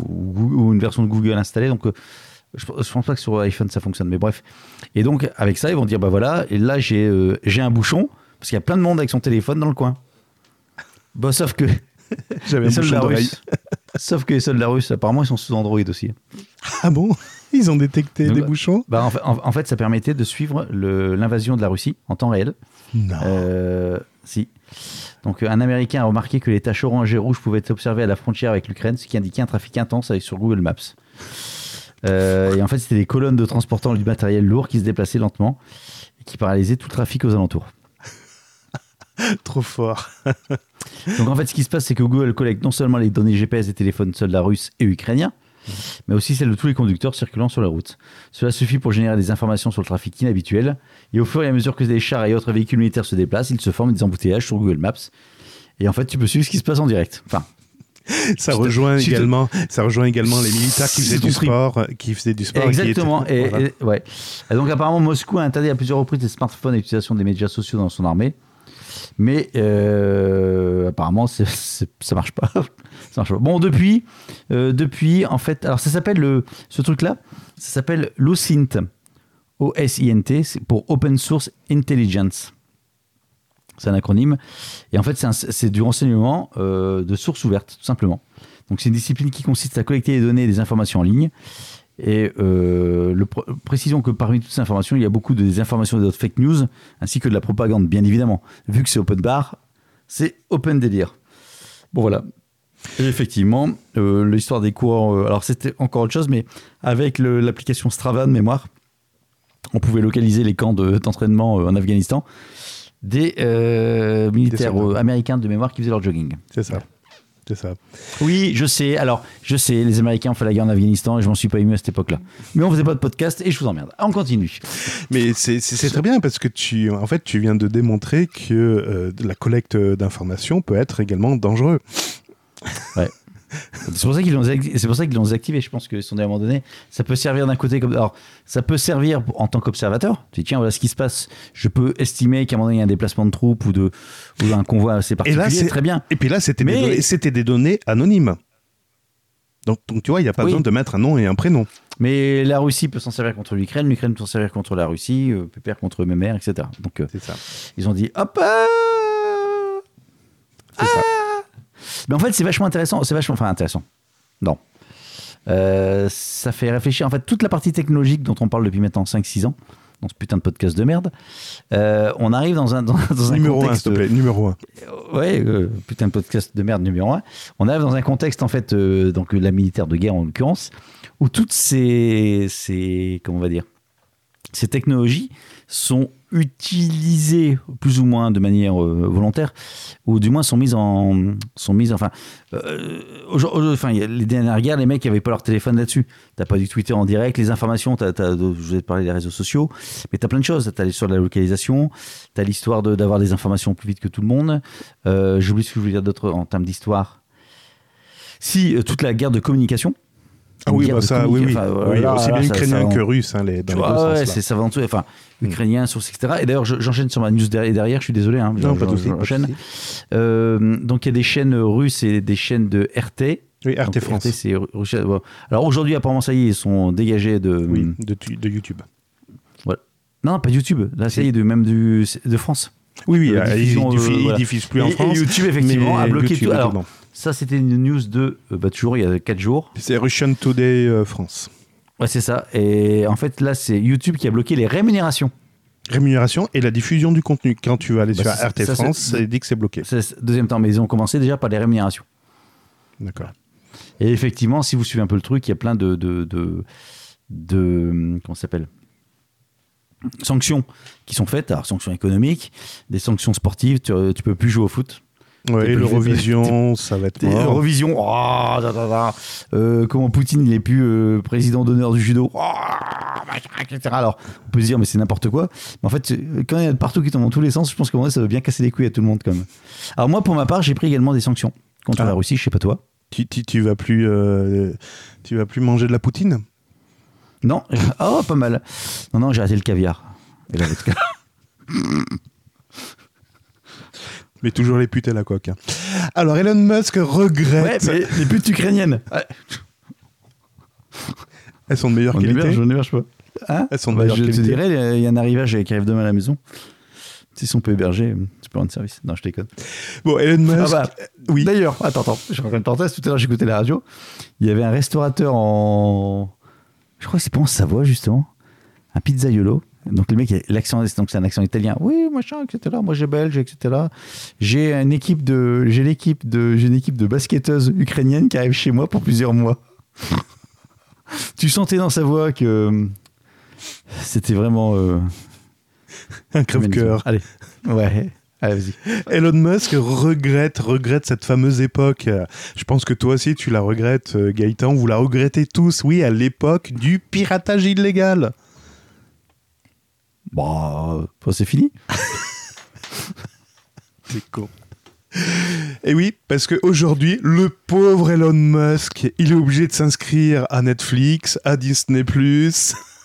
[SPEAKER 2] ou, ou une version de Google installée. Donc, euh, je, je pense pas que sur iPhone ça fonctionne, mais bref. Et donc, avec ça, ils vont dire bah voilà, et là, j'ai euh, un bouchon, parce qu'il y a plein de monde avec son téléphone dans le coin. Bah, sauf que
[SPEAKER 3] J'avais
[SPEAKER 2] les
[SPEAKER 3] un bouchon
[SPEAKER 2] soldats
[SPEAKER 3] d'oreille.
[SPEAKER 2] russes, sauf que les soldats russes, apparemment, ils sont sous Android aussi.
[SPEAKER 3] Ah bon? Ils ont détecté
[SPEAKER 2] Donc,
[SPEAKER 3] des
[SPEAKER 2] bah,
[SPEAKER 3] bouchons?
[SPEAKER 2] Bah, en, fait, en- en fait, ça permettait de suivre le- l'invasion de la Russie en temps réel.
[SPEAKER 3] Non.
[SPEAKER 2] Euh, si. Donc, un Américain a remarqué que les taches orange et rouges pouvaient être observées à la frontière avec l'Ukraine, ce qui indiquait un trafic intense avec, sur Google Maps. Euh, et en fait, c'était des colonnes de transportant du matériel lourd qui se déplaçaient lentement et qui paralysaient tout le trafic aux alentours.
[SPEAKER 3] Trop fort.
[SPEAKER 2] Donc, en fait, ce qui se passe, c'est que Google collecte non seulement les données GPS des téléphones soldats russes et ukrainiens, mais aussi celles de tous les conducteurs circulant sur la route. Cela suffit pour générer des informations sur le trafic inhabituel. Et au fur et à mesure que des chars et autres véhicules militaires se déplacent, il se forment des embouteillages sur Google Maps. Et en fait, tu peux suivre ce qui se passe en direct. Enfin,
[SPEAKER 3] Ça rejoint également, ça rejoint également les militaires qui faisaient du sport, qui faisaient du sport. et qui
[SPEAKER 2] Exactement.
[SPEAKER 3] étaient-
[SPEAKER 2] Et,
[SPEAKER 3] voilà.
[SPEAKER 2] et- ouais. Et donc apparemment Moscou a interdit à plusieurs reprises les smartphones et l'utilisation des médias sociaux dans son armée. Mais euh, apparemment ça marche pas. marche pas. Bon depuis, euh, depuis en fait, alors ça s'appelle le ce truc là, ça s'appelle l'OSINT, O-S-I-N-T, pour Open Source Intelligence. C'est un acronyme. Et en fait, c'est du renseignement euh, de source ouverte, tout simplement. Donc, c'est une discipline qui consiste à collecter des données et des informations en ligne. Et euh, le pr- précisons que parmi toutes ces informations, il y a beaucoup de désinformations et d'autres fake news, ainsi que de la propagande, bien évidemment. Vu que c'est open bar, c'est open délire. Bon, voilà. Et effectivement, euh, l'histoire des coureurs, euh, alors c'était encore autre chose, mais avec l'application Strava de mémoire, on pouvait localiser les camps de- d'entraînement euh, en Afghanistan des militaires américains de mémoire qui faisaient leur jogging.
[SPEAKER 3] C'est ça. C'est ça.
[SPEAKER 2] Oui, je sais. Alors, je sais, les Américains ont fait la guerre en Afghanistan et je m'en suis pas ému à cette époque-là. Mais on faisait pas de podcast et je vous emmerde. On continue.
[SPEAKER 3] Mais c'est- très bien parce que tu, en fait, tu viens de démontrer que euh, la collecte d'informations peut être également dangereux.
[SPEAKER 2] C'est pour ça qu'ils l'ont désacti- c'est pour ça qu'ils l'ont désactivé. Je pense que sont à un moment donné, ça peut servir d'un côté comme alors ça peut servir en tant qu'observateur. Tu dis tiens voilà ce qui se passe. Je peux estimer qu'à un moment donné il y a un déplacement de troupes ou de ou un convoi assez particulier.
[SPEAKER 3] c'est-
[SPEAKER 2] très bien.
[SPEAKER 3] Et puis là, c'était
[SPEAKER 2] Mais-
[SPEAKER 3] des, c'était des données anonymes. Donc, donc tu vois, il n'y a pas
[SPEAKER 2] Oui.
[SPEAKER 3] besoin de mettre un nom et un prénom.
[SPEAKER 2] Mais la Russie peut s'en servir contre l'Ukraine, l'Ukraine peut s'en servir contre la Russie, euh, Pépère contre Mémère, etc. Donc euh,
[SPEAKER 3] C'est ça.
[SPEAKER 2] ils ont dit hop. euh,
[SPEAKER 3] C'est ça.
[SPEAKER 2] Mais en fait, c'est vachement intéressant. C'est vachement, enfin intéressant. Non. Euh, ça fait réfléchir. En fait, toute la partie technologique dont on parle depuis maintenant 5-6 ans, dans ce putain de podcast de merde, euh, on arrive dans un, dans, dans un
[SPEAKER 3] Numéro 1,
[SPEAKER 2] contexte.
[SPEAKER 3] s'il te plaît. Numéro 1.
[SPEAKER 2] Ouais, euh, putain de podcast de merde numéro 1. On arrive dans un contexte, en fait, euh, donc la militaire de guerre en l'occurrence, où toutes ces, ces. Comment on va dire Ces technologies sont utilisées plus ou moins de manière euh, volontaire, ou du moins sont mises en. Sont mises, enfin. euh, enfin, les dernières guerres, les mecs n'avaient pas leur téléphone là-dessus. T'as pas du Twitter en direct, les informations, t'as, je vous ai parlé des réseaux sociaux, mais t'as plein de choses. T'as l'histoire de la localisation, t'as l'histoire d'avoir des informations plus vite que tout le monde. Euh, J'oublie ce que je voulais dire d'autre en termes d'histoire. Si, toute la guerre de communication.
[SPEAKER 3] Ah oui, bah ça, oui, oui.
[SPEAKER 2] communica- enfin,
[SPEAKER 3] Oui,
[SPEAKER 2] voilà,
[SPEAKER 3] aussi bien ukrainien que russe, hein, les, dans les deux
[SPEAKER 2] Ouais,
[SPEAKER 3] sens.
[SPEAKER 2] ouais,
[SPEAKER 3] là.
[SPEAKER 2] c'est ça va en tout. Enfin,
[SPEAKER 3] Mm.
[SPEAKER 2] ukrainien, source, etc. Et d'ailleurs, je- j'enchaîne sur ma news derrière, je suis désolé. Hein,
[SPEAKER 3] Non, pas de souci.
[SPEAKER 2] Euh, donc, il y a des chaînes russes et des chaînes de RT.
[SPEAKER 3] Oui,
[SPEAKER 2] Donc,
[SPEAKER 3] RT France.
[SPEAKER 2] Russia- bon. Alors aujourd'hui, apparemment, ça y est, ils sont dégagés de.
[SPEAKER 3] Oui, de, tu- de YouTube.
[SPEAKER 2] Non, non, pas de YouTube. Là, ça y est, de, même du, de France.
[SPEAKER 3] Oui, oui,
[SPEAKER 2] Euh,
[SPEAKER 3] euh,
[SPEAKER 2] diffusion,
[SPEAKER 3] il, diffuse,
[SPEAKER 2] euh,
[SPEAKER 3] il
[SPEAKER 2] voilà.
[SPEAKER 3] diffuse plus en
[SPEAKER 2] Et- et
[SPEAKER 3] France.
[SPEAKER 2] YouTube, effectivement, a bloqué
[SPEAKER 3] YouTube,
[SPEAKER 2] tout. Alors. Ça, c'était une news de. euh, bah, toujours, il y a 4 jours.
[SPEAKER 3] C'est Russian Today euh, France.
[SPEAKER 2] Ouais, c'est ça. Et en fait, là, c'est YouTube qui a bloqué les rémunérations.
[SPEAKER 3] Rémunération et la diffusion du contenu. Quand tu vas aller
[SPEAKER 2] Bah,
[SPEAKER 3] sur RT
[SPEAKER 2] ça, c'est-
[SPEAKER 3] France, ça dit que c'est bloqué.
[SPEAKER 2] Deuxième temps, mais ils ont commencé déjà par les rémunérations.
[SPEAKER 3] D'accord.
[SPEAKER 2] Et effectivement, si vous suivez un peu le truc, il y a plein de. de, de, de- comment ça s'appelle? Sanctions qui sont faites, alors sanctions économiques, des sanctions sportives, tu, tu peux plus jouer au foot.
[SPEAKER 3] Ouais, l'Eurovision, ça va être mort.
[SPEAKER 2] Eurovision, oh, da, da, da. Euh, comment Poutine il est plus euh, président d'honneur du judo, oh, etc. Alors on peut se dire mais c'est n'importe quoi. Mais en fait quand il y a de partout qui tombent dans tous les sens, je pense que moi, ça va bien casser les couilles à tout le monde quand même. Alors moi pour ma part j'ai pris également des sanctions contre
[SPEAKER 3] Ah.
[SPEAKER 2] la Russie, je sais pas toi.
[SPEAKER 3] Tu, tu, tu vas plus, euh, tu vas plus manger de la poutine?
[SPEAKER 2] Non, oh pas mal. Non non j'ai arrêté le caviar. Et la vodka.
[SPEAKER 3] Mais toujours les putes à la coque. hein. Alors Elon Musk
[SPEAKER 2] Ouais,
[SPEAKER 3] regrette.
[SPEAKER 2] mais les putes ukrainiennes. Ouais.
[SPEAKER 3] Elles sont de meilleure
[SPEAKER 2] On
[SPEAKER 3] qualité.
[SPEAKER 2] héberge, on héberge pas. Hein
[SPEAKER 3] Elles sont de
[SPEAKER 2] Bah,
[SPEAKER 3] meilleure
[SPEAKER 2] je te
[SPEAKER 3] qualité.
[SPEAKER 2] dirais, il y a un arrivage qui arrive demain à la maison. Si on peut héberger, tu peux rendre service. Non, je déconne.
[SPEAKER 3] Bon, Elon Musk.
[SPEAKER 2] Ah bah,
[SPEAKER 3] oui.
[SPEAKER 2] D'ailleurs, attends, attends, je raconte une parenthèse. Tout à l'heure, j'écoutais la radio. Il y avait un restaurateur en. Je crois que c'est pas en Savoie, justement. Un pizzaiolo. Donc, le mec, l'accent, donc c'est un accent italien. Oui, machin, etc. Moi, j'ai belge, etc. J'ai une équipe de, j'ai l'équipe de, j'ai une équipe de basketteuses ukrainiennes qui arrive chez moi pour plusieurs mois. tu sentais dans sa voix que c'était vraiment euh,
[SPEAKER 3] un crève-cœur.
[SPEAKER 2] Allez, ouais, allez, vas-y.
[SPEAKER 3] Elon Musk regrette, regrette cette fameuse époque. Je pense que toi aussi tu la regrettes, euh, Gaëtan. Vous la regrettez tous, oui, à l'époque du piratage illégal.
[SPEAKER 2] Bah, c'est fini.
[SPEAKER 3] C'est con. Et oui, parce qu'aujourd'hui, le pauvre Elon Musk, il est obligé de s'inscrire à Netflix, à Disney ⁇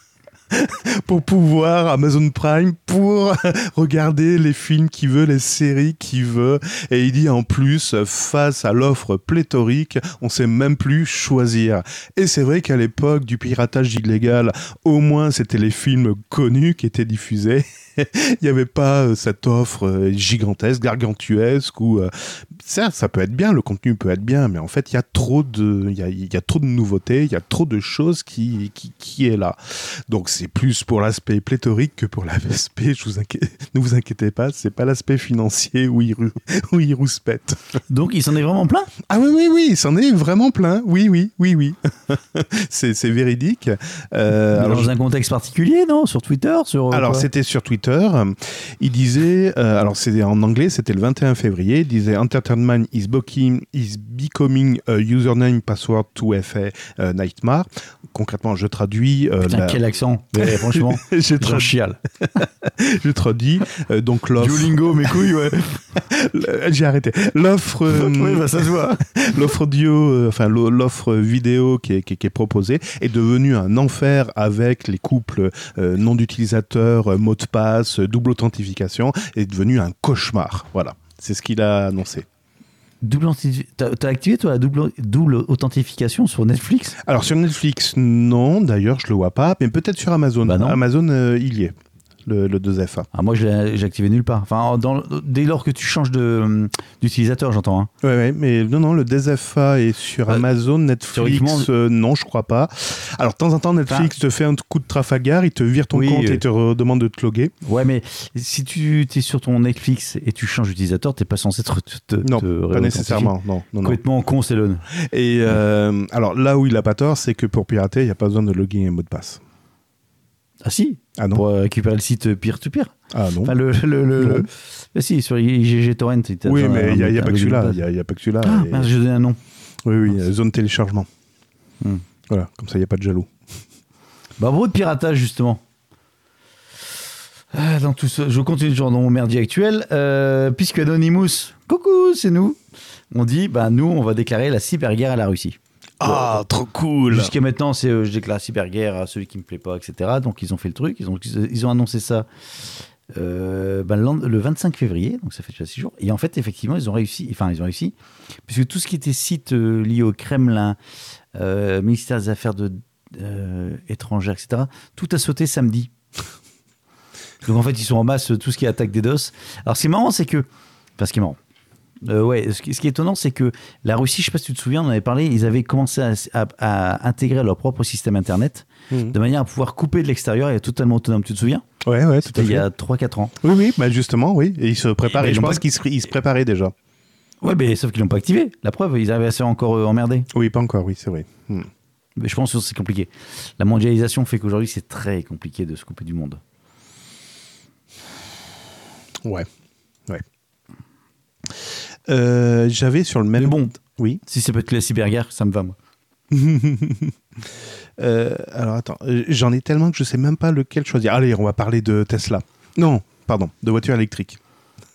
[SPEAKER 3] pour pouvoir, Amazon Prime, pour regarder les films qu'il veut, les séries qu'il veut. Et il dit en plus, face à l'offre pléthorique, on sait même plus choisir. Et c'est vrai qu'à l'époque du piratage illégal, au moins c'était les films connus qui étaient diffusés. il n'y avait pas euh, cette offre euh, gigantesque, gargantuesque, où, euh, certes, ça peut être bien, le contenu peut être bien, mais en fait, il y a trop de, il y a, y a trop de nouveautés, il y a trop de choses qui, qui, qui est là. Donc, c'est plus pour l'aspect pléthorique que pour l'aspect, je vous inquiète, ne vous inquiétez pas, c'est pas l'aspect financier où il, où il rouspète.
[SPEAKER 2] Donc, il s'en est vraiment plein?
[SPEAKER 3] Ah oui, oui, oui, il s'en est vraiment plein. Oui, oui, oui, oui. c'est véridique. Euh, alors,
[SPEAKER 2] Dans un contexte particulier, non? Sur Twitter sur,
[SPEAKER 3] Alors c'était sur Twitter. Il disait, euh, alors c'était en anglais, c'était le 21 février. Il disait Entertainment is, booking, is becoming a username password to FA uh, nightmare. Concrètement, je traduis. euh,
[SPEAKER 2] Putain,
[SPEAKER 3] la-
[SPEAKER 2] quel accent Ouais, Franchement,
[SPEAKER 3] je, tradu-
[SPEAKER 2] chiale.
[SPEAKER 3] je traduis euh, donc l'offre.
[SPEAKER 2] Duolingo, mes couilles, ouais.
[SPEAKER 3] J'ai arrêté. L'offre, euh,
[SPEAKER 2] oui, bah, ça se voit.
[SPEAKER 3] l'offre audio, euh, enfin l'o- l'offre vidéo qui est, qui est- qui est proposée est devenue un enfer avec les couples euh, nom d'utilisateur, euh, mot de passe, double authentification, est devenu un cauchemar. Voilà, c'est ce qu'il a annoncé.
[SPEAKER 2] Double T'as activé, toi, la double, double authentification sur Netflix?
[SPEAKER 3] Alors sur Netflix, non, d'ailleurs je le vois pas, mais peut-être sur Amazon.
[SPEAKER 2] Bah.
[SPEAKER 3] Amazon, euh, il y est, le, le 2FA.
[SPEAKER 2] ah, Moi, je l'ai activé nulle part. Enfin, dans, dès lors que tu changes d'utilisateur, j'entends. Hein.
[SPEAKER 3] Ouais, ouais, mais non, non, le 2FA est sur
[SPEAKER 2] Bah,
[SPEAKER 3] Amazon, Netflix, euh, non, je crois pas. Alors de temps en temps, Netflix te fait un coup de Trafalgar, il te vire ton
[SPEAKER 2] Oui,
[SPEAKER 3] compte
[SPEAKER 2] euh,
[SPEAKER 3] et te redemande de te loguer.
[SPEAKER 2] Ouais, mais si tu es sur ton Netflix et tu changes d'utilisateur, t'es pas censé te, te,
[SPEAKER 3] Non,
[SPEAKER 2] te
[SPEAKER 3] pas nécessairement, non, non, non.
[SPEAKER 2] Complètement con, c'est le.
[SPEAKER 3] Et euh, alors là où il a pas tort, c'est que pour pirater, il n'y a pas besoin de login et mot de passe.
[SPEAKER 2] Ah si
[SPEAKER 3] Ah non
[SPEAKER 2] Pour euh, récupérer le site peer-to-peer.
[SPEAKER 3] Ah non.
[SPEAKER 2] Enfin, le. le, le,
[SPEAKER 3] Non.
[SPEAKER 2] le- si, sur IGG Torrent.
[SPEAKER 3] oui, mais il n'y a, pas que celui-là. Il n'y a, pas que celui-là.
[SPEAKER 2] Ah,
[SPEAKER 3] Et-
[SPEAKER 2] j'ai donné un nom.
[SPEAKER 3] Oui, oui, euh, zone téléchargement.
[SPEAKER 2] Hmm.
[SPEAKER 3] Voilà, comme ça, il n'y a pas de jaloux.
[SPEAKER 2] Bah, bravo de piratage, justement. Ah, dans tout ce- je continue toujours dans mon merdier actuel. Euh, puisque Anonymous, coucou, c'est nous. On dit, bah, nous, on va déclarer la cyberguerre à la Russie.
[SPEAKER 3] Ah, trop cool
[SPEAKER 2] Jusqu'à maintenant, c'est euh, je déclare la cyberguerre à celui qui me plaît pas, etc. Donc ils ont fait le truc, ils ont, ils ont annoncé ça euh, ben, le lend- le 25 février, donc ça fait déjà six jours. Et en fait, effectivement, ils ont réussi, enfin ils ont réussi, puisque tout ce qui était site euh, lié au Kremlin, euh, ministère des Affaires de, euh, étrangères, etc., tout a sauté samedi. Donc en fait, ils sont en masse euh, tout ce qui est attaque des DOS. Alors ce qui est marrant, c'est que, enfin ce qui est marrant. Euh, ouais, ce qui, ce qui est étonnant, c'est que la Russie, je sais pas si tu te souviens, on en avait parlé, ils avaient commencé à, à- à intégrer leur propre système Internet
[SPEAKER 3] Mhm.
[SPEAKER 2] de manière à pouvoir couper de l'extérieur et être totalement autonome. Tu te souviens?
[SPEAKER 3] Ouais, ouais, tout
[SPEAKER 2] il y a 3-4 ans.
[SPEAKER 3] Oui, oui, bah justement, oui. Et ils se préparaient. Je pense
[SPEAKER 2] pas-
[SPEAKER 3] qu'ils se, ils se préparaient déjà.
[SPEAKER 2] Ouais, mais sauf qu'ils l'ont pas activé. La preuve, ils avaient assez encore euh, emmerdé.
[SPEAKER 3] Oui, pas encore, oui, c'est vrai. Hmm.
[SPEAKER 2] Mais je pense que c'est compliqué. La mondialisation fait qu'aujourd'hui, c'est très compliqué de se couper du monde.
[SPEAKER 3] Ouais. Euh, J'avais sur le même.
[SPEAKER 2] Mais bon,
[SPEAKER 3] Oui.
[SPEAKER 2] si ça peut être la cyberguerre, ça me va, moi.
[SPEAKER 3] Euh, alors attends, euh, j'en ai tellement que je sais même pas lequel choisir. Allez, on va parler de Tesla. Non, pardon, de voiture électrique.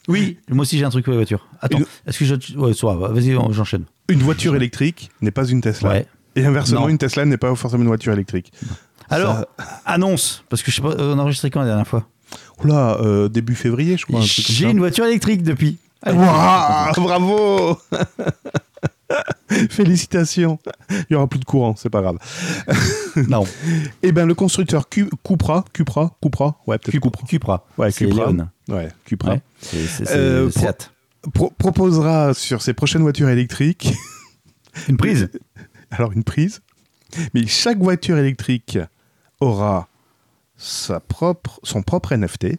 [SPEAKER 2] Oui, moi aussi j'ai un truc pour la voiture. Attends,
[SPEAKER 3] Une-
[SPEAKER 2] est-ce que je. Ouais, soit, vas-y, j'enchaîne.
[SPEAKER 3] Une voiture électrique n'est pas une Tesla.
[SPEAKER 2] Ouais.
[SPEAKER 3] Et inversement,
[SPEAKER 2] Non.
[SPEAKER 3] une Tesla n'est pas forcément une voiture électrique.
[SPEAKER 2] Alors, annonce, parce que je sais pas, on a enregistré quand la dernière fois?
[SPEAKER 3] Oula, euh, début février, je crois. un
[SPEAKER 2] J'ai une voiture électrique depuis.
[SPEAKER 3] Bravo Félicitations. Il y aura plus de courant, c'est pas grave.
[SPEAKER 2] Non,
[SPEAKER 3] Eh ben le constructeur Cu- Cupra, Cupra, Cupra, ouais peut-être Cupra.
[SPEAKER 2] Cupra.
[SPEAKER 3] Ouais,
[SPEAKER 2] C'est
[SPEAKER 3] Cupra. Ouais, Cupra.
[SPEAKER 2] Ouais, c'est c'est- c'est
[SPEAKER 3] Euh. Pro- proposera sur ses prochaines voitures électriques,
[SPEAKER 2] Une prise
[SPEAKER 3] alors une prise, mais chaque voiture électrique aura sa propre, son propre NFT.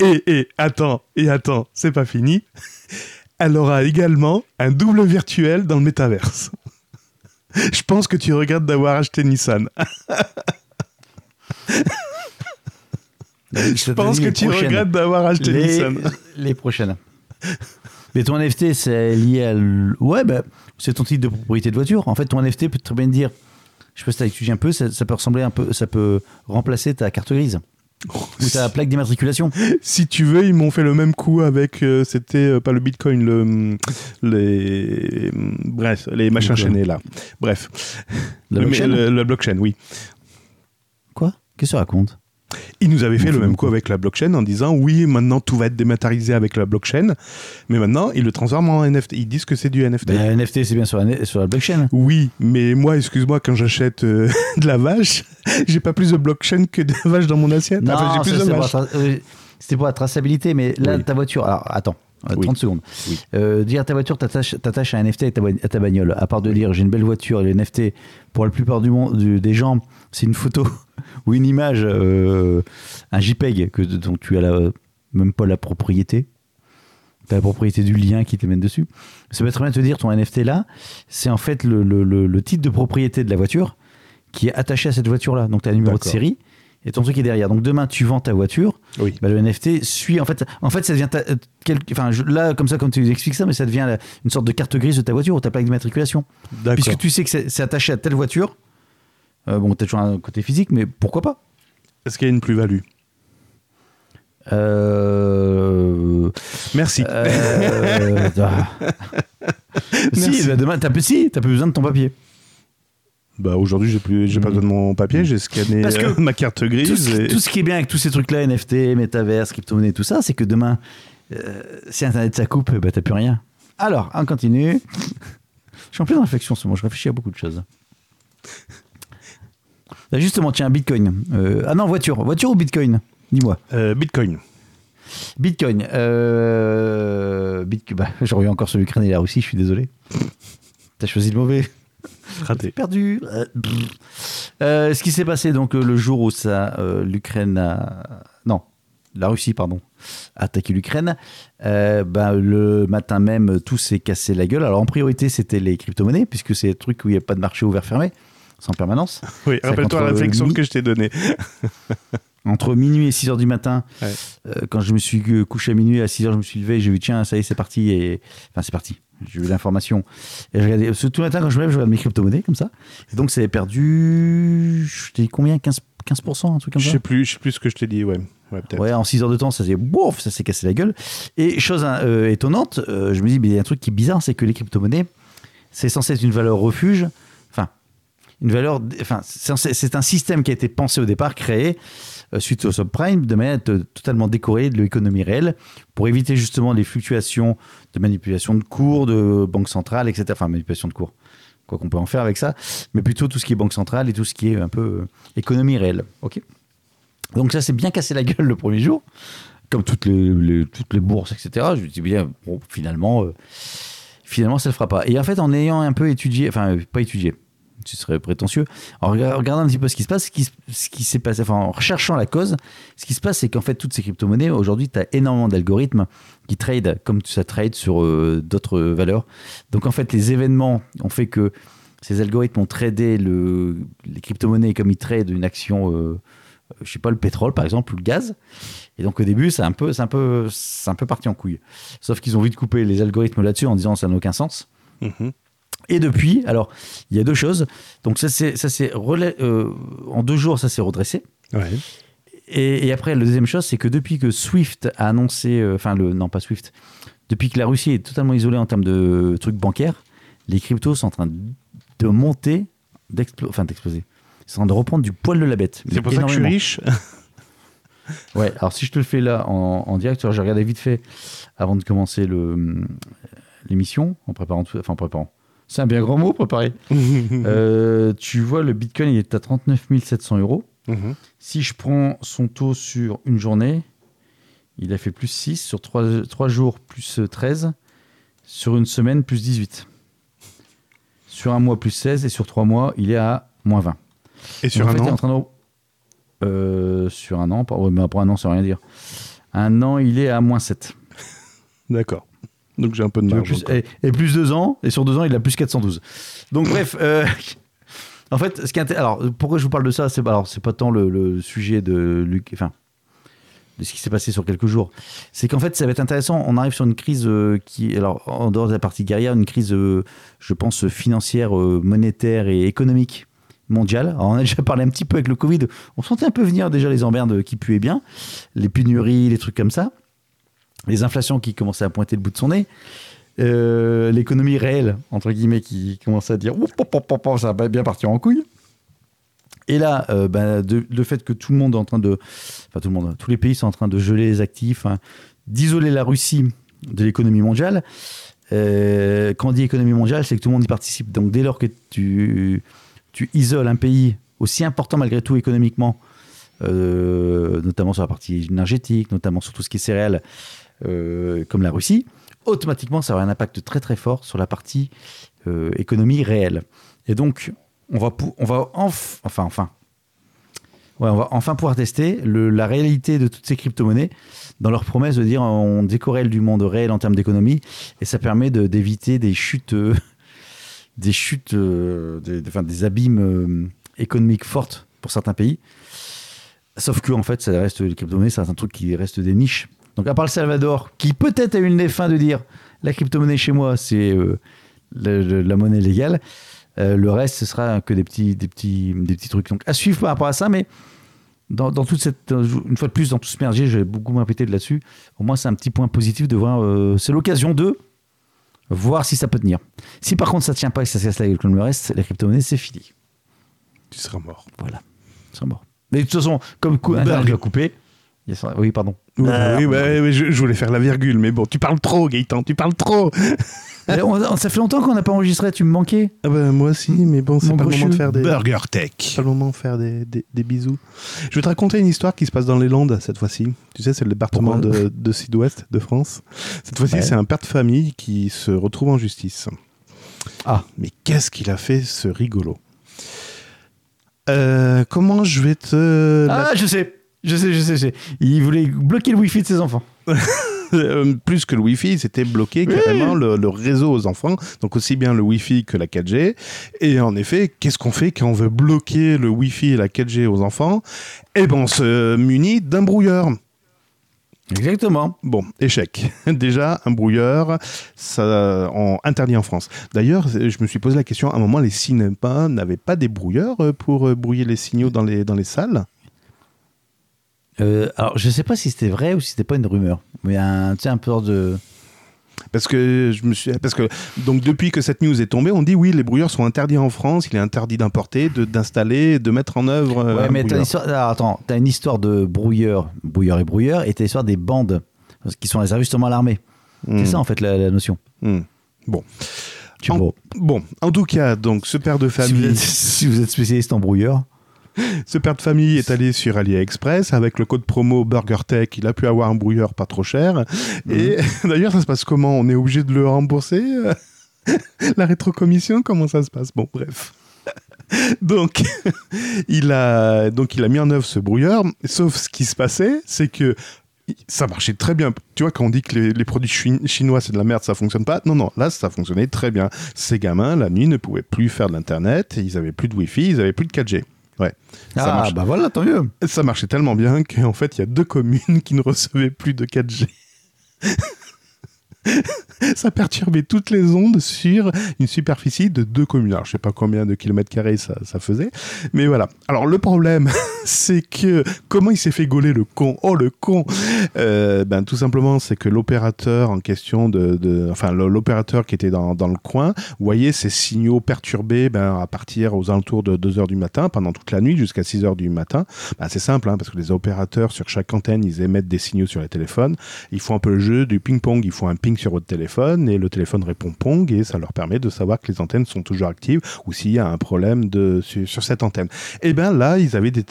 [SPEAKER 3] Et, et, attends, et attends, c'est pas fini. Elle aura également un double virtuel dans le métaverse. Je pense que tu regrettes d'avoir acheté Nissan. Je pense que tu regrettes d'avoir acheté
[SPEAKER 2] les,
[SPEAKER 3] Nissan.
[SPEAKER 2] les prochaines. Mais ton NFT, c'est lié à. l- Ouais, bah, c'est ton titre de propriété de voiture. En fait, ton NFT peut très bien dire. Je sais pas si étudié un peu, ça, ça peut ressembler un peu. Ça peut remplacer ta carte grise. Ou ta plaque d'immatriculation.
[SPEAKER 3] Si tu veux, ils m'ont fait le même coup avec, euh, c'était euh, pas le Bitcoin, le, hum, les, hum, bref, les machins chaînés là. Bref,
[SPEAKER 2] La
[SPEAKER 3] Le-
[SPEAKER 2] blockchain
[SPEAKER 3] le- la blockchain, oui.
[SPEAKER 2] Quoi? Qu'est-ce que tu racontes?
[SPEAKER 3] Ils nous avaient fait le même coup avec la blockchain en disant oui, maintenant tout va être dématérialisé avec la blockchain, mais maintenant ils le transforment en NFT. Ils disent que c'est du NFT.
[SPEAKER 2] Ben, NFT, c'est bien sur la, sur la blockchain.
[SPEAKER 3] Oui, mais moi, excuse-moi, quand j'achète euh, de la vache, j'ai pas plus de blockchain que de vache dans mon assiette.
[SPEAKER 2] Non,
[SPEAKER 3] Enfin, j'ai plus de
[SPEAKER 2] tra- euh, c'était pour la traçabilité, mais là,
[SPEAKER 3] Oui.
[SPEAKER 2] ta voiture. Alors, attends, euh,
[SPEAKER 3] Oui.
[SPEAKER 2] 30 secondes.
[SPEAKER 3] Oui.
[SPEAKER 2] Euh, dire ta voiture, t'attaches t'attaches à un NFT à ta, bagnole. À part de dire j'ai une belle voiture, les NFT, pour la plupart du monde, du- des gens, c'est une photo ou une image, euh, un JPEG, que, dont tu as la- même pas la propriété. Tu la propriété du lien qui te mène dessus. Ça peut être bien de te dire ton NFT là, c'est en fait le, le- le- le titre de propriété de la voiture qui est attaché à cette voiture là. Donc tu as le numéro de série et ton truc est derrière. Donc demain tu vends ta voiture,
[SPEAKER 3] Oui.
[SPEAKER 2] bah, le NFT suit en fait en fait ça devient ta- euh, quel- enfin je- là comme ça comme tu expliques ça mais ça devient la- une sorte de carte grise de ta voiture ou ta plaque d'immatriculation puisque tu sais que c'est attaché à telle voiture euh, bon t'as toujours un côté physique mais pourquoi pas?
[SPEAKER 3] Est-ce qu'il y a une plus-value?
[SPEAKER 2] Euh...
[SPEAKER 3] Merci.
[SPEAKER 2] euh, ah. si bah, demain t'as plus si t'as plus besoin de ton papier
[SPEAKER 3] Bah aujourd'hui j'ai plus j'ai pas besoin de mon papier, j'ai scanné
[SPEAKER 2] Parce que
[SPEAKER 3] euh, ma carte
[SPEAKER 2] tout
[SPEAKER 3] grise.
[SPEAKER 2] ce,
[SPEAKER 3] et-
[SPEAKER 2] tout ce qui est bien avec tous ces trucs là NFT métaverse crypto-monnaie tout ça c'est que demain euh, si internet ça coupe bah t'as plus rien. Alors on continue. Je suis en pleine réflexion ce moment je réfléchis à beaucoup de choses. Là, justement tiens bitcoin. Euh, ah non voiture. Voiture ou bitcoin? Dis-moi.
[SPEAKER 3] Bitcoin.
[SPEAKER 2] bitcoin. Bit- bah, reviens encore sur l'Ukraine et la Russie je suis désolé. T'as choisi le mauvais
[SPEAKER 3] Raté.
[SPEAKER 2] perdu. Euh. Euh, ce qui s'est passé donc euh, le jour où ça, euh, l'Ukraine a, non, la Russie pardon, a attaqué l'Ukraine, euh, ben, le matin même tout s'est cassé la gueule. Alors en priorité c'était les crypto-monnaies puisque c'est le truc où il n'y a pas de marché ouvert fermé, c'est en permanence.
[SPEAKER 3] Oui, rappelle-toi la réflexion que je t'ai donnée.
[SPEAKER 2] Entre minuit et 6 heures du matin,
[SPEAKER 3] Ouais.
[SPEAKER 2] euh, quand je me suis euh, couché à minuit, à 6 heures, je me suis levé, j'ai vu, tiens, ça y est, c'est parti. Et... Enfin, c'est parti. J'ai eu l'information. Et je regardais, parce que tout le matin, quand je me lève, je regarde mes crypto-monnaies comme ça. Et donc, ça avait perdu, je t'ai dit combien? 15%, 15% un truc comme
[SPEAKER 3] Je
[SPEAKER 2] ça
[SPEAKER 3] sais plus, je sais plus ce que je t'ai dit, ouais. Ouais.
[SPEAKER 2] Ouais, en 6 heures de temps, ça s'est bouf, ça s'est cassé la gueule. Et chose euh, étonnante, euh, je me dis, mais il y a un truc qui est bizarre, c'est que les crypto-monnaies, c'est censé être une valeur refuge. Enfin, une valeur. Enfin, c'est un système qui a été pensé au départ, créé suite au subprime, de manière totalement décoré de l'économie réelle pour éviter justement les fluctuations de manipulation de cours, de banque centrale, etc. Enfin, manipulation de cours. Quoi qu'on peut en faire avec ça, mais plutôt tout ce qui est banque centrale et tout ce qui est un peu euh, économie réelle. Ok. Donc ça s'est bien cassé la gueule le premier jour, comme toutes les, toutes les bourses, etc. Je me dis bien, finalement, euh, finalement, ça ne le fera pas. Et en fait, en ayant un peu étudié, enfin, euh, pas étudié, ce serait prétentieux, en rega- regardant un petit peu ce qui se passe, ce qui, s'est passé, en recherchant la cause, ce qui se passe, c'est qu'en fait, toutes ces crypto-monnaies, aujourd'hui, tu as énormément d'algorithmes qui trade comme ça trade sur euh, d'autres valeurs. Donc, en fait, les événements ont fait que ces algorithmes ont tradé le, les crypto-monnaies comme ils tradent une action euh, je sais pas, le pétrole par exemple, ou le gaz. Et donc au début, c'est un peu, c'est un peu, c'est un peu parti en couille. Sauf qu'ils ont vite coupé les algorithmes là-dessus en disant ça n'a aucun sens.
[SPEAKER 3] Mhm.
[SPEAKER 2] Et depuis, alors, il y a deux choses. Donc ça, c'est, euh, en deux jours, ça s'est redressé.
[SPEAKER 3] Ouais.
[SPEAKER 2] Et, et après, la deuxième chose, c'est que depuis que Swift a annoncé, euh, enfin, le, non pas Swift, depuis que la Russie est totalement isolée en termes de trucs bancaires, les cryptos sont en train de monter, enfin d'exploser. Ils sont en train de reprendre du poil de la bête.
[SPEAKER 3] C'est pour ça que je suis riche.
[SPEAKER 2] Ouais, alors si je te le fais là en, en direct, j'ai regardé vite fait avant de commencer le, l'émission, en préparant tout, enfin en préparant. C'est un bien grand mot, préparer. Euh, tu vois, le Bitcoin, il est à 39 700 euros.
[SPEAKER 3] Mhm.
[SPEAKER 2] Si je prends son taux sur une journée, il a fait plus 6, sur 3, jours plus 13, sur une semaine plus 18. Sur un mois plus 16 et sur 3 mois, il est à moins 20.
[SPEAKER 3] Et sur
[SPEAKER 2] Donc, en
[SPEAKER 3] un
[SPEAKER 2] fait, il est
[SPEAKER 3] an
[SPEAKER 2] en train de- Euh, sur un an, pas- ouais, mais pour un an, ça veut rien dire. Un an, il est à moins 7.
[SPEAKER 3] D'accord. Donc j'ai un peu de marge.
[SPEAKER 2] plus- et, et plus 2 ans, et sur 2 ans, il a plus 412. Donc bref, euh, en fait, ce qui est alors pourquoi je vous parle de ça, c'est alors c'est pas tant le, le sujet de Luc, enfin de ce qui s'est passé sur quelques jours, c'est qu'en fait ça va être intéressant. On arrive sur une crise euh, qui, alors en dehors de la partie guerrière, une crise, euh, je pense financière, monétaire et économique mondiale. Alors, on a déjà parlé un petit peu avec le Covid. On sentait un peu venir déjà les emmerdes qui puaient bien, les pénuries, les trucs comme ça, les inflations qui commençaient à pointer le bout de son nez. Euh, l'économie réelle, entre guillemets, qui commence à dire ça va bien partir en couille. Et là, euh, bah, de- le fait que tout le monde est en train de. Enfin, tout le monde, tous les pays sont en train de geler les actifs, hein, d'isoler la Russie de l'économie mondiale. Euh, quand on dit économie mondiale, c'est que tout le monde y participe. Donc, dès lors que tu, tu isoles un pays aussi important malgré tout économiquement, euh, notamment sur la partie énergétique, notamment sur tout ce qui est céréales, comme la Russie, automatiquement, ça aura un impact très très fort sur la partie euh, économie réelle. Et donc, on va, on va enf- enfin, enfin, ouais, on va enfin pouvoir tester la réalité de toutes ces crypto-monnaies dans leur promesse de dire on décorrèle du monde réel en termes d'économie et ça permet d'éviter des chutes, euh, des chutes, euh, des, enfin, des abîmes euh, économiques fortes pour certains pays. Sauf que en fait, ça reste les crypto-monnaies, c'est un truc qui reste des niches. Donc à part le Salvador, qui peut-être a eu le nez fin de dire la crypto-monnaie chez moi, c'est euh, la monnaie légale. euh, le reste, ce sera que des petits, des petits, des petits trucs. Donc à suivre par rapport à ça, mais dans, dans toute cette, une fois de plus, dans tout ce merdier, j'ai beaucoup moins pété de là-dessus. Au moins, c'est un petit point positif de voir. euh, c'est l'occasion de voir si ça peut tenir. Si par contre ça tient pas et que ça se casse la gueule comme le reste, la crypto-monnaie, c'est fini.
[SPEAKER 3] Tu seras mort.
[SPEAKER 2] Voilà, c'est mort. Mais de toute façon, comme cou- Internet
[SPEAKER 3] Burg.
[SPEAKER 2] va couper, il y a ça- oui, pardon.
[SPEAKER 3] Oui, bah oui, bah, oui, je, je voulais faire la virgule, mais bon, tu parles trop, Gaëtan, tu parles trop.
[SPEAKER 2] On- ça fait longtemps qu'on n'a pas enregistré, tu me manquais.
[SPEAKER 3] Ah bah, moi aussi, mais bon, c'est pas le moment de faire des.
[SPEAKER 4] Burger Tech.
[SPEAKER 3] C'est pas le moment de faire des, des- des bisous. Je vais te raconter une histoire qui se passe dans les Landes cette fois-ci. Tu sais, c'est le département
[SPEAKER 2] Pourquoi
[SPEAKER 3] de, de sud-ouest de France. Cette fois-ci,
[SPEAKER 2] Ouais.
[SPEAKER 3] c'est un père de famille qui se retrouve en justice.
[SPEAKER 2] Ah.
[SPEAKER 3] Mais qu'est-ce qu'il a fait, ce rigolo? Euh, Comment je vais te. la-
[SPEAKER 2] Ah, je sais, je sais, je sais, je sais. Il voulait bloquer le wifi de ses enfants.
[SPEAKER 3] Euh, plus que le Wi-Fi, c'était bloqué carrément le, le réseau aux enfants, donc aussi bien le Wi-Fi que la 4G. Et en effet, qu'est-ce qu'on fait quand on veut bloquer le Wi-Fi et la 4G aux enfants? Eh ben, on se munit d'un brouilleur.
[SPEAKER 2] Exactement.
[SPEAKER 3] Bon, échec. Déjà, un brouilleur, ça en, interdit en France. D'ailleurs, je me suis posé la question, à un moment, les cinémas n'avaient pas des brouilleurs euh, pour euh, brouiller les signaux dans les, dans les salles?
[SPEAKER 2] Euh, alors, je sais pas si c'était vrai ou si c'était pas une rumeur. Mais un, tu sais, un peu de.
[SPEAKER 3] Parce que je me suis, parce que donc depuis que cette news est tombée, on dit oui, les brouilleurs sont interdits en France. Il est interdit d'importer, de d'installer, de mettre en œuvre. euh,
[SPEAKER 2] Ouais, mais t'as une histoire. alors, attends, t'as une histoire de brouilleur, brouilleur et brouilleur, et t'as l'histoire des bandes qui sont réservées justement à l'armée.
[SPEAKER 3] Hmm.
[SPEAKER 2] C'est ça en fait la, la notion.
[SPEAKER 3] Hmm. Bon,
[SPEAKER 2] Tu
[SPEAKER 3] En- bon, en tout cas, donc ce père de
[SPEAKER 2] Si vous,
[SPEAKER 3] famille,
[SPEAKER 2] êtes, si vous êtes spécialiste en brouilleur,
[SPEAKER 3] ce père de famille est allé sur AliExpress avec le code promo BurgerTech. Il a pu avoir un brouilleur pas trop cher. Et d'ailleurs, ça se passe comment? On est obligé de le rembourser euh, La rétrocommission? Comment ça se passe? Bon, bref. donc, il a, donc, il a mis en œuvre ce brouilleur. Sauf ce qui se passait, c'est que ça marchait très bien. Tu vois, quand on dit que les, les produits chi- chinois, c'est de la merde, ça fonctionne pas. Non, non, là, ça fonctionnait très bien. Ces gamins, la nuit, ne pouvaient plus faire de l'Internet. Ils avaient plus de Wi-Fi, ils avaient plus de 4G. Ouais. Ça
[SPEAKER 2] Ah,
[SPEAKER 3] marche.
[SPEAKER 2] bah voilà, tant mieux.
[SPEAKER 3] Ça marchait tellement bien qu'en fait, il y a deux communes qui ne recevaient plus de 4G. ça perturbait toutes les ondes sur une superficie de deux communes. Alors, je sais pas combien de kilomètres carrés ça, faisait, mais voilà. Alors, le problème, c'est que comment il s'est fait gauler le con? Oh, le con Euh, Ben, tout simplement, c'est que l'opérateur en question de, enfin, l'opérateur qui était dans, dans le coin voyait ces signaux perturbés ben, à partir aux alentours de 2 heures du matin, pendant toute la nuit jusqu'à 6 heures du matin. Ben, c'est simple, hein, parce que les opérateurs sur chaque antenne, ils émettent des signaux sur les téléphones. Ils font un peu le jeu du ping-pong. Ils font un ping sur votre téléphone et le téléphone répond pong et ça leur permet de savoir que les antennes sont toujours actives ou s'il y a un problème de, sur, cette antenne. Et bien là,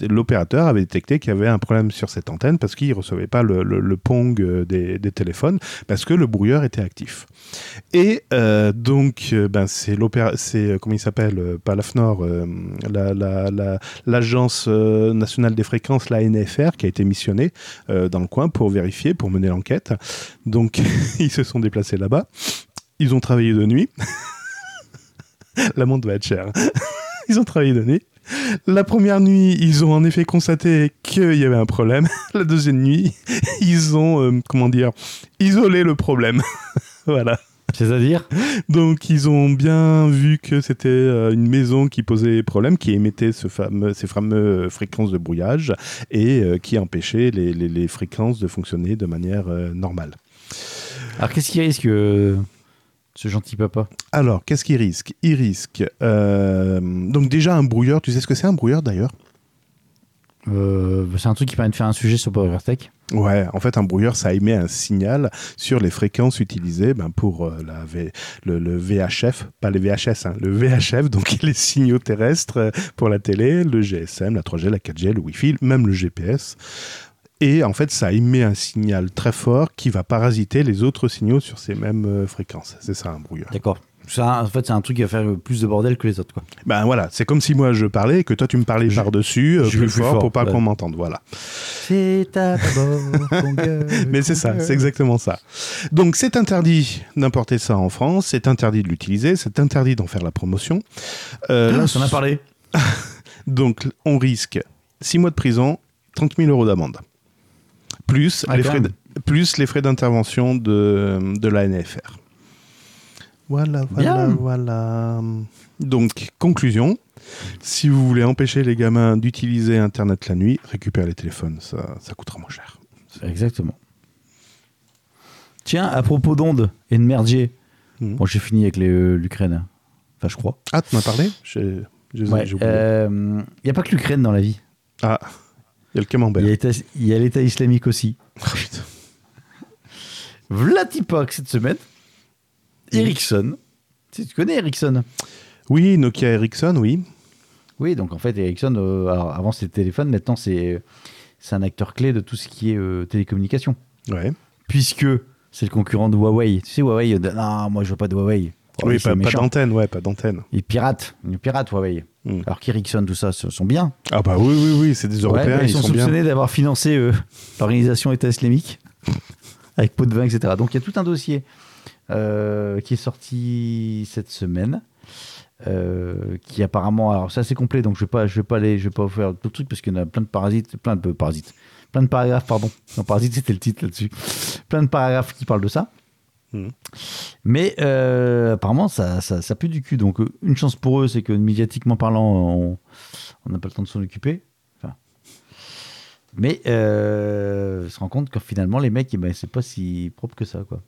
[SPEAKER 3] l'opérateur avait détecté qu'il y avait un problème sur cette antenne parce qu'il recevait pas le, pong euh, des, téléphones parce que le brouilleur était actif. Et euh, donc, euh, ben c'est l'opéra, c'est euh, comment il s'appelle, pas euh, la- la- la- l'agence nationale des fréquences, la NFR, qui a été missionnée dans le coin pour vérifier, pour mener l'enquête. Donc, ils se sont déplacés là-bas. Ils ont travaillé de nuit. L'amende va être chère. Ils ont travaillé de nuit. La première nuit, ils ont en effet constaté qu'il y avait un problème. La deuxième nuit, ils ont, euh, comment dire, isolé le problème. voilà.
[SPEAKER 2] C'est-à-dire?
[SPEAKER 3] Donc ils ont bien vu que c'était euh, une maison qui posait problème, qui émettait ce fameux, ces fameuses fréquences de brouillage et euh, qui empêchait les, les- les fréquences de fonctionner de manière normale.
[SPEAKER 2] Alors, qu'est-ce qui risque euh, ce gentil papa?
[SPEAKER 3] Alors, qu'est-ce qu'il risque? Il risque euh, donc déjà un brouilleur. Tu sais ce que c'est un brouilleur d'ailleurs?
[SPEAKER 2] Euh, C'est un truc qui permet de faire un sujet sur PowerTech.
[SPEAKER 3] Ouais, en fait, un brouilleur, ça émet un signal sur les fréquences utilisées ben, pour euh, la V- le, le VHF, pas les VHS, hein, le VHF, donc les signaux terrestres pour la télé, le GSM, la 3G, la 4G, le Wi-Fi, même le GPS. Et en fait, ça émet un signal très fort qui va parasiter les autres signaux sur ces mêmes euh, fréquences. C'est ça un brouilleur.
[SPEAKER 2] D'accord. Ça, en fait, c'est un truc qui va faire plus de bordel que les autres. Quoi.
[SPEAKER 3] Ben voilà, c'est comme si moi je parlais et que toi tu me parlais par-dessus, euh,
[SPEAKER 2] je
[SPEAKER 3] plus,
[SPEAKER 2] plus
[SPEAKER 3] fort,
[SPEAKER 2] fort,
[SPEAKER 3] pour pas
[SPEAKER 2] ouais.
[SPEAKER 3] qu'on m'entende. Voilà.
[SPEAKER 2] C'est
[SPEAKER 3] Mais c'est ça, c'est exactement ça. Donc c'est interdit d'importer ça en France, c'est interdit de l'utiliser, c'est interdit d'en faire la promotion. Euh, là,
[SPEAKER 2] On en a parlé.
[SPEAKER 3] donc on risque 6 mois de prison, 30 000 euros d'amende. Plus,
[SPEAKER 2] Ah,
[SPEAKER 3] les frais de- plus les frais d'intervention de, de la NFR. Voilà, voilà,
[SPEAKER 2] Bien.
[SPEAKER 3] voilà. Donc, conclusion. Si vous voulez empêcher les gamins d'utiliser Internet la nuit, récupérez les téléphones, ça, ça coûtera moins cher.
[SPEAKER 2] Exactement. Tiens, à propos d'ondes et de merdier, bon, j'ai fini avec euh, l'Ukraine. Enfin, je crois.
[SPEAKER 3] Ah, tu m'as parlé?
[SPEAKER 2] Il n'y a pas que l'Ukraine dans la vie.
[SPEAKER 3] Ah, il y a le
[SPEAKER 2] Il
[SPEAKER 3] camembert.
[SPEAKER 2] y a l'État- il y a l'État islamique aussi.
[SPEAKER 3] Oh, putain.
[SPEAKER 2] Vlatipak cette semaine. Ericsson. Tu sais, tu connais Ericsson?
[SPEAKER 3] Oui, Nokia Ericsson, oui.
[SPEAKER 2] Oui, donc en fait, Ericsson, euh, alors, avant c'était téléphone, maintenant c'est un acteur clé de tout ce qui est euh, télécommunication.
[SPEAKER 3] Ouais.
[SPEAKER 2] Puisque c'est le concurrent de Huawei. Tu sais, Huawei, euh, non, moi je veux pas de Huawei. Huawei,
[SPEAKER 3] oui,
[SPEAKER 2] c'est
[SPEAKER 3] pas, d'antenne, ouais, pas d'antenne.
[SPEAKER 2] Ils piratent, ils piratent Huawei.
[SPEAKER 3] Hmm.
[SPEAKER 2] Alors qu'Ericsson, tout ça, ce sont bien.
[SPEAKER 3] Ah bah oui, oui, oui, c'est des Européens,
[SPEAKER 2] Ouais,
[SPEAKER 3] ils,
[SPEAKER 2] ils sont, soupçonnés d'avoir financé euh, l'organisation État islamique avec pot de vin, etc. Donc il y a tout un dossier euh, qui est sorti cette semaine. euh, qui apparemment, alors c'est assez complet, donc je vais pas, je vais pas aller, je vais pas vous faire d'autres trucs parce qu'il y en a plein de parasites, plein de parasites, plein de paragraphes, pardon. Non, parasites c'était le titre là-dessus. Plein de paragraphes qui parlent de ça.
[SPEAKER 3] Mhm.
[SPEAKER 2] Mais euh, apparemment, ça, ça, ça pue du cul. Donc, une chance pour eux, c'est que médiatiquement parlant, on n'a pas le temps de s'en occuper. Enfin, mais euh, on se rend compte que finalement, les mecs, eh ben, c'est pas si propre que ça. Quoi.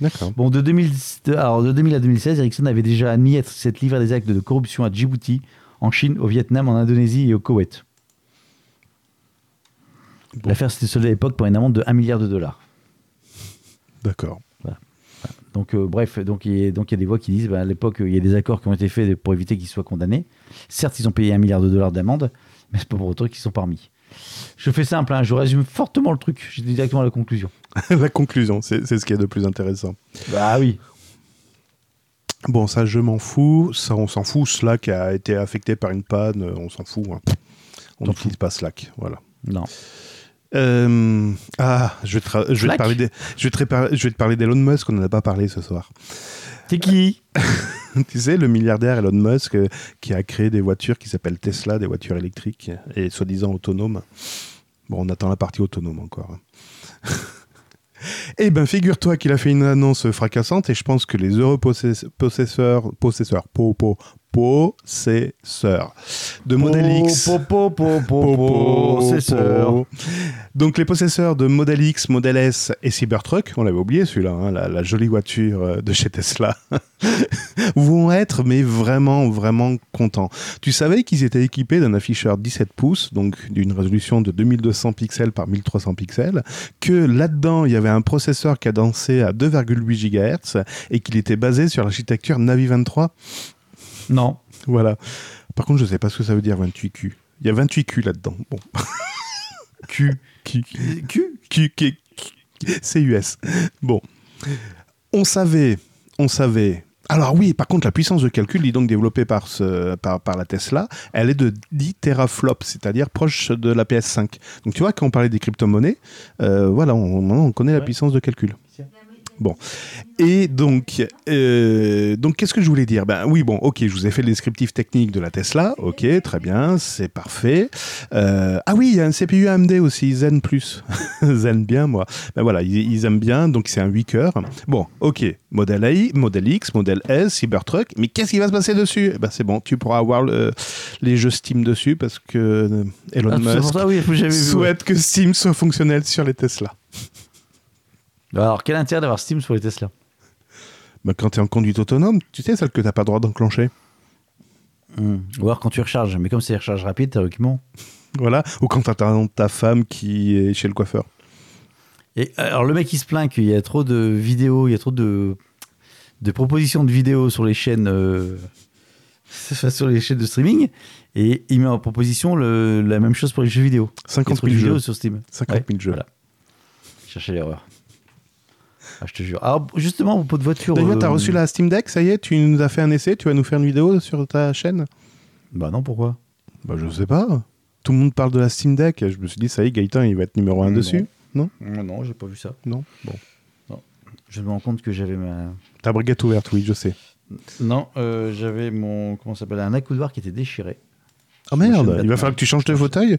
[SPEAKER 3] D'accord.
[SPEAKER 2] Bon, de 2000, de- alors, de 2000 à 2016, Ericsson avait déjà admis être s'être livré à des actes de corruption à Djibouti, en Chine, au Vietnam, en Indonésie et au Koweït.
[SPEAKER 3] Bon.
[SPEAKER 2] L'affaire s'était soldée à l'époque pour une amende de 1 milliard de dollars.
[SPEAKER 3] D'accord.
[SPEAKER 2] Donc, euh, bref, donc il y a donc, il y a des voix qui disent bah, à l'époque, il y a des accords qui ont été faits pour éviter qu'ils soient condamnés. Certes, ils ont payé un milliard de dollars d'amende, mais c'est pas pour autant qu'ils sont parmi. Je fais simple, hein, je résume fortement le truc. J'ai directement à la conclusion.
[SPEAKER 3] La conclusion, c'est ce qui est de plus intéressant.
[SPEAKER 2] Bah oui.
[SPEAKER 3] Bon, ça, je m'en fous. Ça, on s'en fout. Slack a été affecté par une panne. On s'en fout. hein. On n'utilise pas Slack. Voilà.
[SPEAKER 2] Non.
[SPEAKER 3] Euh, ah, je vais te, je vais te parler je vais te répa- je vais te parler d'Elon Musk. On n'en a pas parlé ce soir.
[SPEAKER 2] C'est qui?
[SPEAKER 3] Tu sais, le milliardaire Elon Musk euh, qui a créé des voitures qui s'appellent Tesla, des voitures électriques et soi-disant autonomes. Bon, on attend la partie autonome encore. hein. Eh ben, figure-toi qu'il a fait une annonce fracassante et je pense que les heureux possess- possesseurs, possesseurs, po, po, possesseurs de Model X.
[SPEAKER 2] Po.
[SPEAKER 3] Donc les possesseurs de Model X, Model S et Cybertruck, on l'avait oublié celui-là, hein, la, la jolie voiture euh, de chez Tesla, vont être mais vraiment vraiment contents. Tu savais qu'ils étaient équipés d'un afficheur 17 pouces, donc d'une résolution de 2200 pixels par 1300 pixels, que là-dedans il y avait un processeur cadencé à 2,8 GHz et qu'il était basé sur l'architecture Navi 23.
[SPEAKER 2] Non.
[SPEAKER 3] Voilà. Par contre, je sais pas ce que ça veut dire 28Q. Il y a 28 Q là-dedans. Bon. Q. Q.
[SPEAKER 2] Q
[SPEAKER 3] Q. Q. CUS. Bon. On savait, on savait. Alors oui, par contre, la puissance de calcul, dit donc développée par, ce, par, par la Tesla, elle est de 10 teraflops, c'est-à-dire proche de la PS5. Donc tu vois, quand on parlait des crypto-monnaies, euh, voilà, on, on connaît la
[SPEAKER 2] Ouais.
[SPEAKER 3] puissance de calcul. Bon. Et donc, euh, donc qu'est-ce que je voulais dire? Ben oui, bon, ok, je vous ai fait le descriptif technique de la Tesla. Ok, très bien, c'est parfait. Euh, ah oui, il y a un CPU AMD aussi, Zen Plus. Zen bien, moi. Ben voilà, ils, ils aiment bien, donc c'est un 8 cœurs. Bon, ok, modèle AI, modèle X, modèle S, Cybertruck. Mais qu'est-ce qui va se passer dessus? Eh Ben c'est bon, tu pourras avoir le- les jeux Steam dessus parce que euh, Elon
[SPEAKER 2] Ah,
[SPEAKER 3] Musk
[SPEAKER 2] ça, oui, j'avais vu. ouais.
[SPEAKER 3] souhaite que Steam soit fonctionnel sur les Tesla.
[SPEAKER 2] Alors, quel intérêt d'avoir Steam sur les Tesla
[SPEAKER 3] Ben, quand tu es en conduite autonome, tu sais, celle que tu n'as pas le droit d'enclencher.
[SPEAKER 2] Hmm. Ou alors quand tu recharges. Mais comme c'est recharge rapide, théoriquement.
[SPEAKER 3] Voilà. Ou quand tu attends ta femme qui est chez le coiffeur.
[SPEAKER 2] Et alors, le mec, il se plaint qu'il y a trop de vidéos, il y a trop de, de propositions de vidéos sur les chaînes, euh, sur les chaînes de streaming. Et il met en proposition le- la même chose pour les jeux vidéo. Il y a
[SPEAKER 3] 50
[SPEAKER 2] trop de
[SPEAKER 3] 000
[SPEAKER 2] vidéos
[SPEAKER 3] jeux.
[SPEAKER 2] sur Steam.
[SPEAKER 3] 50 000 jeux.
[SPEAKER 2] Voilà. Cherchez l'erreur. Ah, je te jure. Alors, justement, à propos de voiture.
[SPEAKER 3] D'ailleurs, tu as
[SPEAKER 2] euh,
[SPEAKER 3] reçu la Steam Deck, ça y est, tu nous as fait un essai, tu vas nous faire une vidéo sur ta chaîne
[SPEAKER 2] Bah non, pourquoi?
[SPEAKER 3] Bah, je sais pas. Tout le monde parle de la Steam Deck. Je me suis dit, ça y est, Gaëtan, il va être numéro 1
[SPEAKER 2] Non.
[SPEAKER 3] dessus.
[SPEAKER 2] Non, non, j'ai pas vu ça.
[SPEAKER 3] Non Bon.
[SPEAKER 2] Je me rends compte que j'avais ma.
[SPEAKER 3] Ta brigade ouverte, oui, je sais.
[SPEAKER 2] Non, euh, j'avais mon. Comment ça s'appelle Un accoudoir qui était déchiré.
[SPEAKER 3] Oh merde, il va falloir que tu changes de fauteuil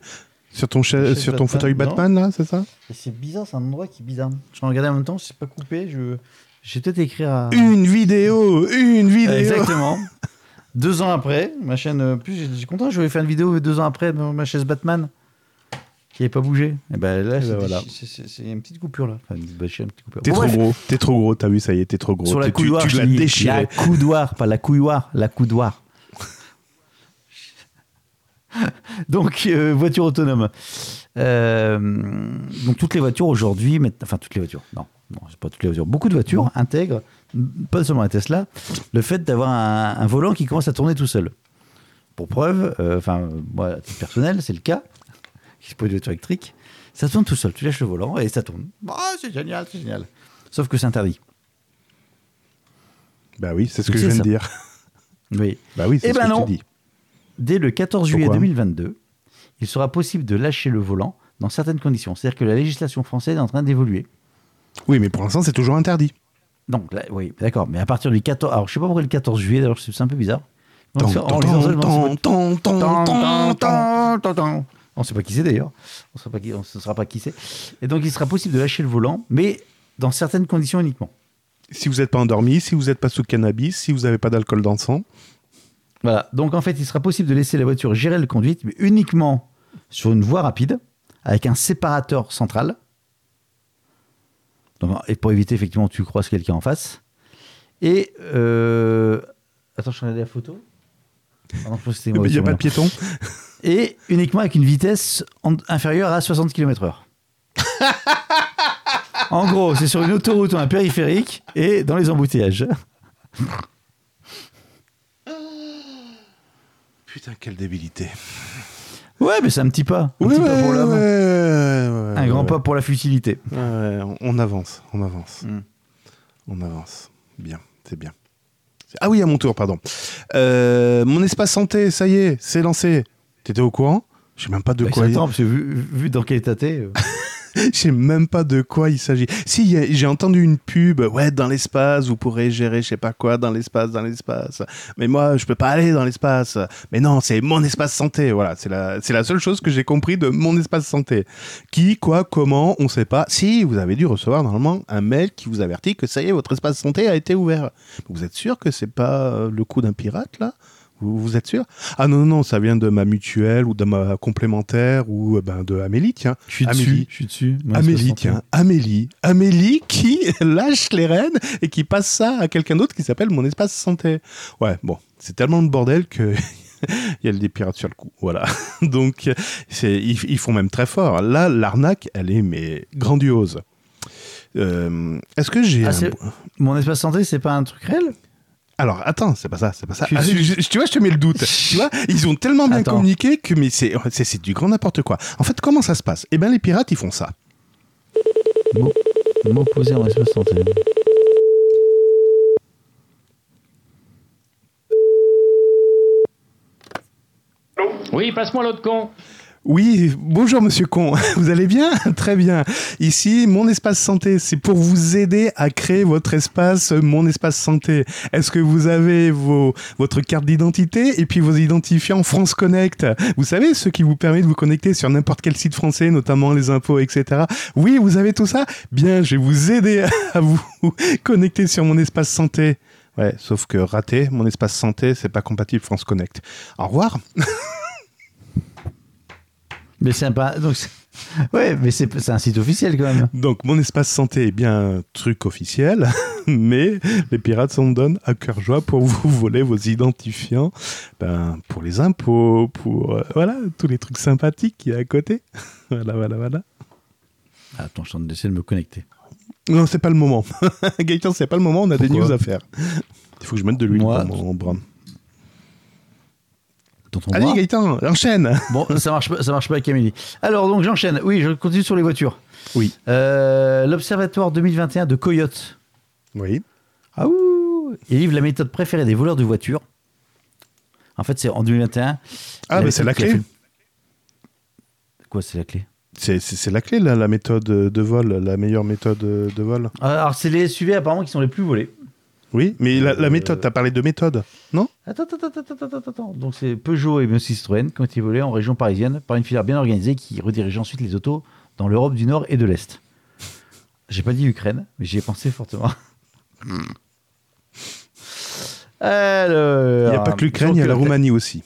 [SPEAKER 3] sur ton, cha-
[SPEAKER 2] chaise
[SPEAKER 3] sur ton
[SPEAKER 2] Batman,
[SPEAKER 3] fauteuil
[SPEAKER 2] non.
[SPEAKER 3] Batman, là, c'est ça
[SPEAKER 2] c'est bizarre, c'est un endroit qui est bizarre. Je regardais en même temps, c'est pas coupé. Je... J'ai peut-être écrit à.
[SPEAKER 3] Une vidéo Une vidéo
[SPEAKER 2] Exactement. deux ans après, ma chaîne. euh, Plus j'ai j'ai content, je vais faire une vidéo deux ans après de ma chaise Batman qui n'avait pas bougé. Et ben là,
[SPEAKER 3] ben
[SPEAKER 2] c'est
[SPEAKER 3] voilà.
[SPEAKER 2] c'est- une petite coupure là. Enfin, une petite, une petite coupure.
[SPEAKER 3] T'es
[SPEAKER 2] Bon,
[SPEAKER 3] trop
[SPEAKER 2] bref,
[SPEAKER 3] gros, t'es trop gros, t'as vu, ça y est, t'es trop gros.
[SPEAKER 2] Sur la
[SPEAKER 3] Tu- tu- tu
[SPEAKER 2] je
[SPEAKER 3] l'as déchiré.
[SPEAKER 2] La coudoir, pas la couilloire, la coudoir. donc, euh, voiture autonome. Euh, donc, toutes les voitures aujourd'hui, enfin, toutes les voitures, non, non, c'est pas toutes les voitures. Beaucoup de voitures intègrent, pas seulement la Tesla, le fait d'avoir un, un volant qui commence à tourner tout seul. Pour preuve, euh, enfin, moi, à titre personnel, c'est le cas, qui c'est pas une voiture électrique, ça tourne tout seul. Tu lâches le volant et ça tourne. Ah, c'est génial, c'est génial. Sauf que c'est interdit.
[SPEAKER 3] Bah oui, c'est ce que je viens
[SPEAKER 2] ça.
[SPEAKER 3] de dire.
[SPEAKER 2] Oui.
[SPEAKER 3] Bah oui, c'est
[SPEAKER 2] Eh
[SPEAKER 3] ce
[SPEAKER 2] ben
[SPEAKER 3] que
[SPEAKER 2] non.
[SPEAKER 3] je dit.
[SPEAKER 2] Dès le 14 juillet
[SPEAKER 3] Pourquoi
[SPEAKER 2] 2022, il sera possible de lâcher le volant dans certaines conditions. C'est-à-dire que la législation française est en train d'évoluer.
[SPEAKER 3] Oui, mais pour l'instant, c'est toujours interdit.
[SPEAKER 2] Donc, là, oui, d'accord. Mais à partir du 14... Alors, je sais pas pourquoi le 14 juillet, d'ailleurs, c'est un peu bizarre. On ne sait pas qui c'est d'ailleurs. On ne saura pas qui- on ne saura pas qui c'est. Et donc, il sera possible de lâcher le volant, mais dans certaines conditions uniquement.
[SPEAKER 3] Si vous n'êtes pas endormi, si vous n'êtes pas sous cannabis, si vous n'avez pas d'alcool dans le sang.
[SPEAKER 2] Voilà. Donc, en fait, il sera possible de laisser la voiture gérer le conduite, mais uniquement sur une voie rapide, avec un séparateur central. Donc, et pour éviter, effectivement, que tu croises quelqu'un en face. Et. euh, Attends, je regardais la photo. Ah non, je
[SPEAKER 3] Il n'y a pas de piéton.
[SPEAKER 2] Et uniquement avec une vitesse inférieure à 60 km/h. en gros, c'est sur une autoroute ou un périphérique et dans les embouteillages.
[SPEAKER 3] Putain, quelle débilité.
[SPEAKER 2] Ouais, mais c'est un petit pas. Un
[SPEAKER 3] Ouais,
[SPEAKER 2] petit pas pour l'homme.
[SPEAKER 3] ouais, ouais,
[SPEAKER 2] Un grand pas pour la futilité.
[SPEAKER 3] On- on avance, on avance.
[SPEAKER 2] Mm.
[SPEAKER 3] On avance. Bien, c'est bien. Ah oui, à mon tour, pardon. Euh, mon espace santé, ça y est, c'est lancé. T'étais au courant? Je sais même pas de
[SPEAKER 2] Bah,
[SPEAKER 3] quoi.
[SPEAKER 2] attends, parce que vu, vu dans quel état t'es.
[SPEAKER 3] Je sais même pas de quoi il s'agit. Si, j'ai entendu une pub, ouais, dans l'espace, vous pourrez gérer je sais pas quoi dans l'espace, dans l'espace. Mais moi, je peux pas aller dans l'espace. Mais non, c'est mon espace santé. Voilà, c'est la, la seule chose que j'ai compris de mon espace santé. Qui, quoi, comment, on sait pas. Si, vous avez dû recevoir normalement un mail qui vous avertit que ça y est, votre espace santé a été ouvert. Vous êtes sûr que c'est pas euh, le coup d'un pirate, là? Vous, vous êtes sûr? Ah non, non, non, ça vient de ma mutuelle ou de ma complémentaire ou euh, ben, de Amélie, tiens.
[SPEAKER 2] Je suis
[SPEAKER 3] Amélie.
[SPEAKER 2] dessus. Je suis dessus. Moi,
[SPEAKER 3] Amélie,
[SPEAKER 2] 60.
[SPEAKER 3] tiens, Amélie. Amélie qui lâche les rênes et qui passe ça à quelqu'un d'autre qui s'appelle Mon Espace Santé. Ouais, bon, c'est tellement de bordel que. Il y a des pirates sur le coup, voilà. Donc, ils, ils font même très fort. Là, l'arnaque, elle est mais grandiose. Euh, est-ce que j'ai
[SPEAKER 2] Ah,
[SPEAKER 3] un...
[SPEAKER 2] Mon espace santé, c'est pas un truc réel?
[SPEAKER 3] Alors, attends, c'est pas ça, c'est pas ça.
[SPEAKER 2] Je
[SPEAKER 3] Ah,
[SPEAKER 2] suis
[SPEAKER 3] je- je- tu vois, je te mets le doute. tu vois, ils ont tellement bien
[SPEAKER 2] Attends.
[SPEAKER 3] communiqué que mais c'est, c'est, c'est du grand n'importe quoi. En fait, comment ça se passe? Eh bien, les pirates, ils font ça.
[SPEAKER 2] Mot, mot posé en espace.
[SPEAKER 1] Oui, passe-moi l'autre con.
[SPEAKER 3] Oui, bonjour Monsieur Con, vous allez bien? Très bien. Ici, mon espace santé, c'est pour vous aider à créer votre espace, euh, mon espace santé. Est-ce que vous avez vos, votre carte d'identité et puis vos identifiants France Connect? Vous savez, ce qui vous permet de vous connecter sur n'importe quel site français, notamment les impôts, etc. Oui, vous avez tout ça? Bien, je vais vous aider à vous connecter sur mon espace santé. Ouais, sauf que raté, mon espace santé, c'est pas compatible France Connect. Au revoir.
[SPEAKER 2] Mais c'est pas. Donc ouais, mais c'est un site officiel quand même.
[SPEAKER 3] Donc, mon espace santé est bien un truc officiel, mais les pirates s'en donnent à cœur joie pour vous voler vos identifiants ben, pour les impôts, pour euh, voilà, tous les trucs sympathiques qu'il y a à côté. voilà, voilà, voilà.
[SPEAKER 2] Attends, je suis en train d'essayer de me connecter.
[SPEAKER 3] Non, c'est pas le moment. Gaëtan, c'est pas le moment, on a des news à faire. Il faut que je mette de l'huile dans mon bras. Allez,
[SPEAKER 2] bras.
[SPEAKER 3] Gaëtan, enchaîne
[SPEAKER 2] Bon, ça marche pas, ça marche pas avec Amélie. Alors donc j'enchaîne. Oui, je continue sur les voitures.
[SPEAKER 3] Oui.
[SPEAKER 2] Euh, L'Observatoire 2021 de Coyote.
[SPEAKER 3] Oui.
[SPEAKER 2] Ah ouh Il livre la méthode préférée des voleurs de voitures. En fait, c'est en 2021.
[SPEAKER 3] Ah, mais c'est la clé.
[SPEAKER 2] fait- Quoi, c'est la clé?
[SPEAKER 3] C'est- la clé, là, la méthode de vol, la meilleure méthode de vol.
[SPEAKER 2] Alors, c'est les SUV apparemment qui sont les plus volés.
[SPEAKER 3] Oui, mais la, la
[SPEAKER 2] Euh,
[SPEAKER 3] méthode, t'as parlé de méthode, non?
[SPEAKER 2] Attends, attends, attends, attends, attends, attends. Donc, c'est Peugeot et même Citroën qui ont été volés en région parisienne par une filière bien organisée qui redirige ensuite les autos dans l'Europe du Nord et de l'Est. J'ai pas dit Ukraine, mais j'y ai pensé fortement. Alors,
[SPEAKER 3] Il n'y a pas que l'Ukraine, il y a la Roumanie aussi.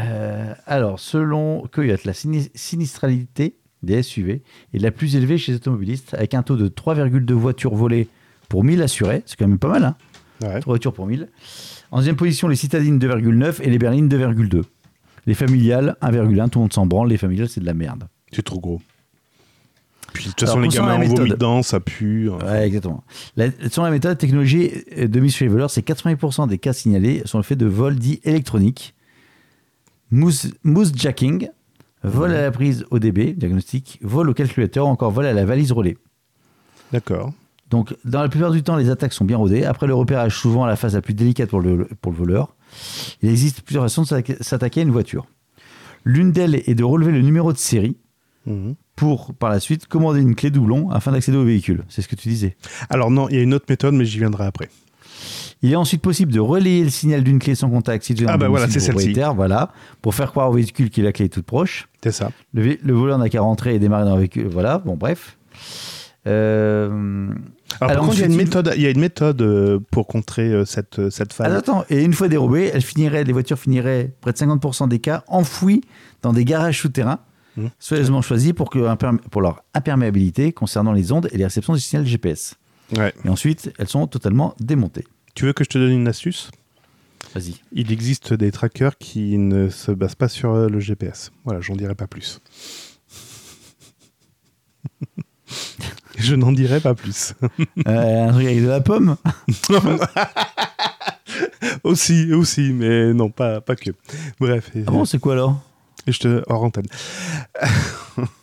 [SPEAKER 2] euh, alors, selon Coyote, la sini- sinistralité des SUV est la plus élevée chez les automobilistes, avec un taux de 3,2 voitures volées pour 1000 assurés. C'est quand même pas mal, hein
[SPEAKER 3] Ouais.
[SPEAKER 2] 3 voitures pour 1000. En deuxième position, les citadines 2,9 et les berlines 2,2. Les familiales 1,1, tout le monde s'en branle, les familiales c'est de la merde.
[SPEAKER 3] C'est trop gros. Puis de toute façon, les gamins
[SPEAKER 2] la
[SPEAKER 3] ont vomi
[SPEAKER 2] méthode.
[SPEAKER 3] dedans, ça pue.
[SPEAKER 2] Ouais, exactement. La, selon la méthode, technologie de mise sur les voleurs, c'est 80% des cas signalés sont le fait de vol dit électronique, mouse, mouse jacking, vol à la prise ODB, diagnostic, vol au calculateur ou encore vol à la valise relais.
[SPEAKER 3] D'accord.
[SPEAKER 2] Donc, dans la plupart du temps, les attaques sont bien rodées. Après le repérage, souvent la phase la plus délicate pour le, pour le voleur, il existe plusieurs façons de s'attaquer- à une voiture. L'une d'elles est de relever le numéro de série
[SPEAKER 3] Mhm.
[SPEAKER 2] pour, par la suite, commander une clé doublon afin d'accéder au véhicule. C'est ce que tu disais.
[SPEAKER 3] Alors non, il y a une autre méthode, mais j'y viendrai après.
[SPEAKER 2] Il est ensuite possible de relayer le signal d'une clé sans contact située
[SPEAKER 3] Ah
[SPEAKER 2] dans
[SPEAKER 3] bah
[SPEAKER 2] le
[SPEAKER 3] voilà,
[SPEAKER 2] propriétaire, voilà, pour faire croire au véhicule que la clé est toute proche.
[SPEAKER 3] C'est ça.
[SPEAKER 2] Le, le voleur n'a qu'à rentrer et démarrer dans le véhicule. Voilà, bon, bref. Euh,
[SPEAKER 3] Alors,
[SPEAKER 2] Alors,
[SPEAKER 3] par contre, il y a une méthode, il y a une méthode euh, pour contrer euh, cette, cette faille.
[SPEAKER 2] Ah, attends, et une fois dérobées, elles finiraient, les voitures finiraient, près de 50% des cas, enfouies dans des garages souterrains,
[SPEAKER 3] Mmh.
[SPEAKER 2] soigneusement choisis pour, que, pour leur imperméabilité concernant les ondes et les réceptions du signal GPS.
[SPEAKER 3] Ouais.
[SPEAKER 2] Et ensuite, elles sont totalement démontées.
[SPEAKER 3] Tu veux que je te donne une astuce?
[SPEAKER 2] Vas-y.
[SPEAKER 3] Il existe des trackers qui ne se basent pas sur le GPS. Voilà, j'en dirai pas plus. je n'en dirai pas plus.
[SPEAKER 2] Euh, un truc avec de la pomme?
[SPEAKER 3] Aussi, aussi, mais non, pas, pas que. Bref.
[SPEAKER 2] Ah bon, c'est quoi alors?
[SPEAKER 3] et je te hors antenne.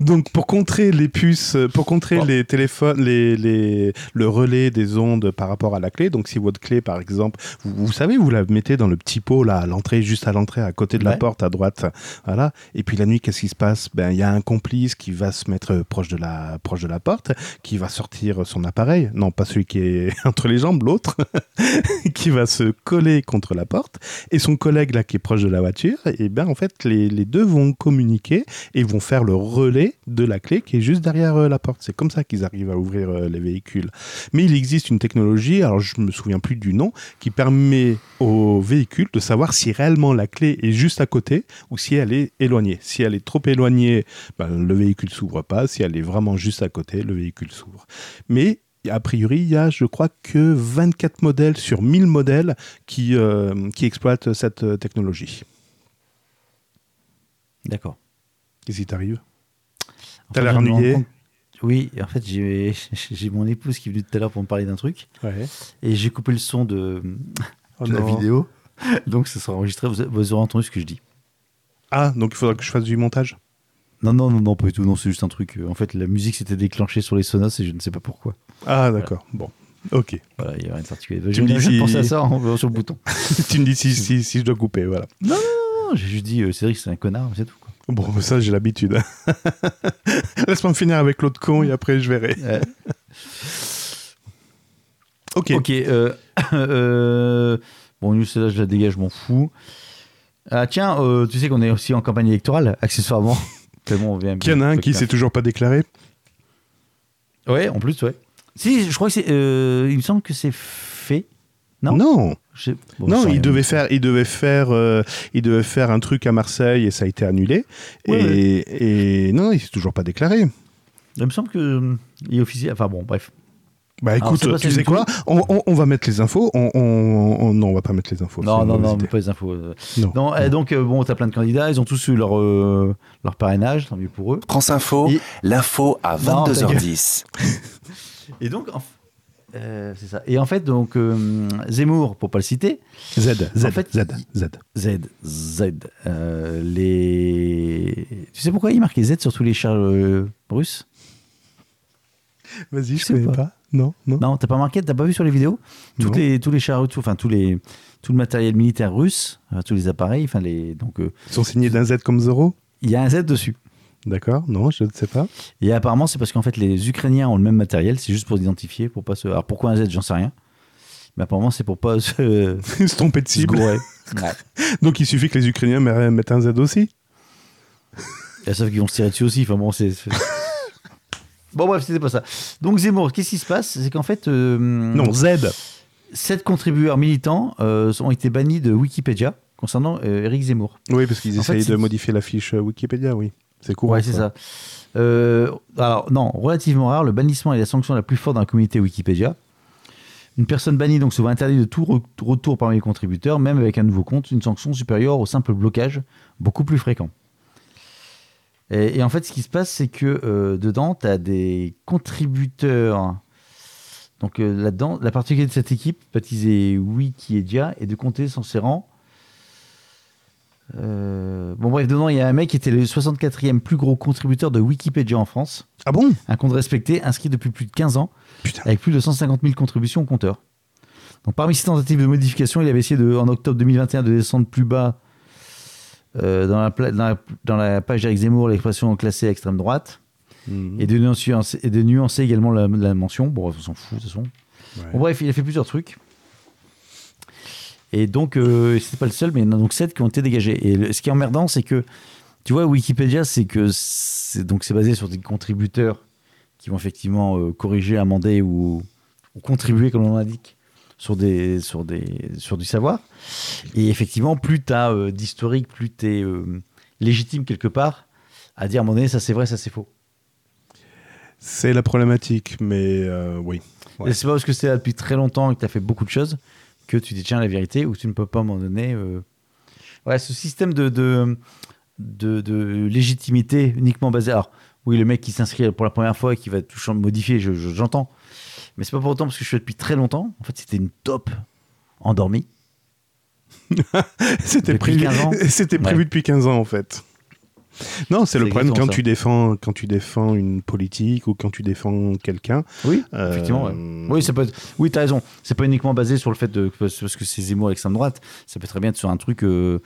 [SPEAKER 3] Donc pour contrer les puces, euh, pour contrer
[SPEAKER 2] Bon.
[SPEAKER 3] les téléphones, les, les, le relais des ondes par rapport à la clé. Donc si votre clé, par exemple, vous, vous savez, vous la mettez dans le petit pot là, à l'entrée, juste à l'entrée, à côté de la porte, à droite, voilà. Et puis la nuit, qu'est-ce qui se passe? Ben il y a un complice qui va se mettre proche de la proche de la porte, qui va sortir son appareil, non pas celui qui est entre les jambes, l'autre, qui va se coller contre la porte, et son collègue là qui est proche de la voiture. Et ben en fait les, les deux vont communiquer et vont faire le relais de la clé qui est juste derrière euh, la porte. C'est comme ça qu'ils arrivent à ouvrir euh, les véhicules. Mais il existe une technologie, alors je me souviens plus du nom, qui permet au véhicule de savoir si réellement la clé est juste à côté ou si elle est éloignée. Si elle est trop éloignée, ben, le véhicule s'ouvre pas. Si elle est vraiment juste à côté, le véhicule s'ouvre. Mais a priori, il y a, je crois, que 24 modèles sur 1000 modèles qui, euh, qui exploitent cette technologie.
[SPEAKER 2] D'accord.
[SPEAKER 3] Qu'est-ce qui t'arrive? T'as l'air ennuyé
[SPEAKER 2] Oui, en fait, j'ai mon épouse qui est venue tout à l'heure pour me parler d'un truc.
[SPEAKER 3] Ouais.
[SPEAKER 2] Et j'ai coupé le son de,
[SPEAKER 3] Oh
[SPEAKER 2] de la
[SPEAKER 3] non.
[SPEAKER 2] vidéo. Donc, ça sera enregistré. Vous, vous aurez entendu ce que je dis.
[SPEAKER 3] Ah, donc il faudra que je fasse du montage?
[SPEAKER 2] Non, non, non, non, pas du tout. Non, c'est juste un truc. euh, En fait, la musique s'était déclenchée sur les Sonos et je ne sais pas pourquoi.
[SPEAKER 3] Ah, d'accord. Bon. Ok.
[SPEAKER 2] Voilà, il n'y a rien de particulier.
[SPEAKER 3] Tu
[SPEAKER 2] Je
[SPEAKER 3] me dis si-
[SPEAKER 2] penser à ça en sur le bouton.
[SPEAKER 3] tu me dis si, si, si je dois couper, voilà.
[SPEAKER 2] Non, j'ai juste dit, euh, Cédric, c'est un connard, c'est tout. Quoi.
[SPEAKER 3] Bon, bah, ça, j'ai l'habitude. Laisse-moi me finir avec l'autre con et après, je verrai. Ok.
[SPEAKER 2] Ok. euh, euh, bon, nous, celle-là, je la dégage, je m'en fous. Ah, tiens, euh, tu sais qu'on est aussi en campagne électorale, accessoirement. Tellement on vient
[SPEAKER 3] Qu'il y en a un qui s'est toujours pas déclaré.
[SPEAKER 2] Ouais, en plus, ouais. Si, je crois que c'est. il me semble que c'est. Non
[SPEAKER 3] Non.
[SPEAKER 2] Bon,
[SPEAKER 3] il devait faire, il devait faire, euh, il devait faire un truc à Marseille et ça a été annulé.
[SPEAKER 2] Ouais,
[SPEAKER 3] et, et non, il s'est toujours pas déclaré.
[SPEAKER 2] Il me semble que euh, il est officiel. Enfin bon, bref.
[SPEAKER 3] Bah écoute, tu sais quoi on, on- on va mettre les infos. On, on- on- non, on va pas mettre les infos.
[SPEAKER 2] non, non, non,
[SPEAKER 3] idée.
[SPEAKER 2] pas les infos. euh.
[SPEAKER 3] Non.
[SPEAKER 2] Non, et donc, bon, t'as plein de candidats, ils ont tous eu leur, euh, leur parrainage, tant mieux pour eux.
[SPEAKER 6] France Info,
[SPEAKER 2] Et-
[SPEAKER 6] l'info à
[SPEAKER 2] Non, ta
[SPEAKER 6] 22h10.
[SPEAKER 2] Et donc, en euh, c'est ça. Et en fait, donc, euh, Zemmour, pour pas le citer,
[SPEAKER 3] Z, Z,
[SPEAKER 2] En fait,
[SPEAKER 3] Z, Z.
[SPEAKER 2] Z, Z, euh, les. Tu sais pourquoi il marquait Z sur tous les chars euh, russes?
[SPEAKER 3] Vas-y, je
[SPEAKER 2] sais
[SPEAKER 3] connais
[SPEAKER 2] pas.
[SPEAKER 3] pas. Non, non.
[SPEAKER 2] Non, t'as pas marqué, t'as pas vu sur les vidéos? Toutes les, Tous les chars, tout- enfin tous les, tout le matériel militaire russe, tous les appareils, enfin les, donc
[SPEAKER 3] Ils sont signés d'un Z comme zéro.
[SPEAKER 2] il y a un Z dessus.
[SPEAKER 3] D'accord. Non, je ne sais pas.
[SPEAKER 2] Et apparemment, c'est parce qu'en fait les Ukrainiens ont le même matériel, c'est juste pour s'identifier, pour pas se. Alors pourquoi un Z, j'en sais rien. Mais apparemment, c'est pour pas se,
[SPEAKER 3] se trompaient de cible.
[SPEAKER 2] gourer.
[SPEAKER 3] Donc il suffit que les Ukrainiens met- mettent un Z aussi.
[SPEAKER 2] Et sauf qu'ils vont se tirer dessus aussi. Enfin bon, c'est. Bon bref, c'était pas ça. Donc Zemmour, qu'est-ce qui se passe? C'est qu'en fait, euh,
[SPEAKER 3] Non, Z.
[SPEAKER 2] sept contributeurs militants euh, ont été bannis de Wikipédia concernant euh, Eric Zemmour.
[SPEAKER 3] Oui, parce qu'ils
[SPEAKER 2] En fait,
[SPEAKER 3] essayent
[SPEAKER 2] c'est-
[SPEAKER 3] de modifier la fiche euh, Wikipédia, oui. C'est courant.
[SPEAKER 2] ouais, c'est ça. Euh, alors non, relativement rare, le bannissement est la sanction la plus forte dans la communauté Wikipédia. Une personne bannie donc se voit interdit de tout re- retour parmi les contributeurs, même avec un nouveau compte, une sanction supérieure au simple blocage, beaucoup plus fréquent. Et, et en fait, ce qui se passe, c'est que euh, dedans, tu as des contributeurs. Donc euh, là-dedans, la particularité de cette équipe, baptisée Wikiedia, est de compter sans ses rangs. Euh, bon bref, dedans, il y a un mec qui était le 64e plus gros contributeur de Wikipédia en France.
[SPEAKER 3] Ah bon?
[SPEAKER 2] Un compte respecté, inscrit depuis plus de 15 ans,
[SPEAKER 3] Putain.
[SPEAKER 2] avec plus de 150 000 contributions au compteur. Donc parmi ces tentatives de modification, il avait essayé de, en octobre 2021 de descendre plus bas euh, dans, la, pla- dans, la, dans la page d'Eric Zemmour l'expression classée à extrême droite
[SPEAKER 3] Mhm.
[SPEAKER 2] et, de nuancer, et de nuancer également la, la mention. Bon, on s'en fout de toute façon.
[SPEAKER 3] Ouais.
[SPEAKER 2] Bon, bref, il a fait plusieurs trucs. Et donc, euh, c'était pas le seul, mais il y en a donc 7 qui ont été dégagés. Et le- ce qui est emmerdant, c'est que, tu vois, Wikipédia, c'est que c'est donc c'est basé sur des contributeurs qui vont effectivement euh, corriger, amender ou, ou contribuer, comme on l'indique, sur, des, sur, des, sur du savoir. Et effectivement, plus tu as d'historique, plus tu es légitime quelque part à dire à un moment donné, ça c'est vrai, ça c'est faux.
[SPEAKER 3] C'est la problématique, mais euh, oui. Ouais.
[SPEAKER 2] Et c'est pas parce que c'est là depuis très longtemps et que tu as fait beaucoup de choses que tu détiens la vérité ou que tu ne peux pas moment donné. euh, Ouais, ce système de, de, de, de légitimité uniquement basé. Alors, oui, le mec qui s'inscrit pour la première fois et qui va tout changer, modifier, je- je- j'entends. Mais c'est pas pour autant parce que je suis depuis très longtemps. En fait, c'était une top endormie.
[SPEAKER 3] C'était prévu,
[SPEAKER 2] 15 ans.
[SPEAKER 3] prévu
[SPEAKER 2] Ouais.
[SPEAKER 3] depuis 15 ans, en fait. Non, c'est le problème quand
[SPEAKER 2] ça.
[SPEAKER 3] tu défends quand tu défends une politique ou quand tu défends quelqu'un.
[SPEAKER 2] Oui,
[SPEAKER 3] Euh,
[SPEAKER 2] effectivement. ouais. Oui, ça peut être... Oui, t'as raison. C'est pas uniquement basé sur le fait de. Parce que c'est Zemmour l'extrême droite. Ça peut très bien être sur un truc euh,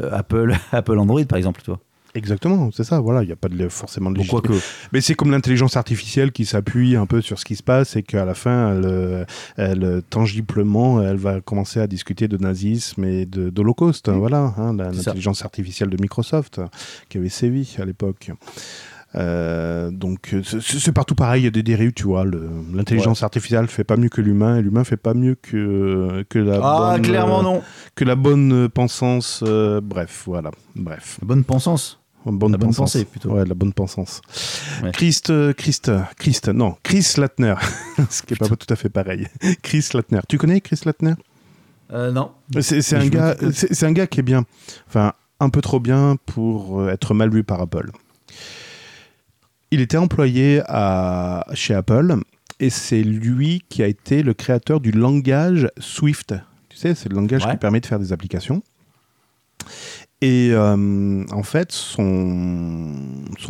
[SPEAKER 2] euh, Apple, Apple Android, par exemple, toi.
[SPEAKER 3] Exactement, c'est ça. Voilà, il n'y a pas de, forcément de
[SPEAKER 2] que.
[SPEAKER 3] Mais c'est comme l'intelligence artificielle qui s'appuie un peu sur ce qui se passe et qu'à la fin, elle, elle, tangiblement, elle va commencer à discuter de nazisme et de- d'Holocauste. Voilà, hein, la- l'intelligence artificielle de Microsoft qui avait sévi à l'époque. Euh, donc c'est- partout pareil, il y a des dérives, tu vois. L'intelligence artificielle fait pas mieux que l'humain et l'humain fait pas mieux que, que la
[SPEAKER 2] Ah,
[SPEAKER 3] bonne,
[SPEAKER 2] clairement non.
[SPEAKER 3] que la bonne pensance. euh, bref, voilà, bref.
[SPEAKER 2] Bonne pensance.
[SPEAKER 3] Bonne
[SPEAKER 2] La bonne
[SPEAKER 3] pensance.
[SPEAKER 2] pensée, plutôt.
[SPEAKER 3] Ouais, la bonne pensance.
[SPEAKER 2] Ouais.
[SPEAKER 3] Christ, euh, Christ, Christ, non, Chris Latner, ce qui est pas tout à fait pareil. Chris Latner, tu connais Chris Latner
[SPEAKER 2] Euh, non.
[SPEAKER 3] C'est un gars, un gars qui est bien, enfin un peu trop bien pour euh, être mal vu par Apple. Il était employé à, chez Apple et c'est lui qui a été le créateur du langage Swift. Tu sais, c'est le langage
[SPEAKER 2] Ouais.
[SPEAKER 3] qui permet de faire des applications. Et euh, en fait, son,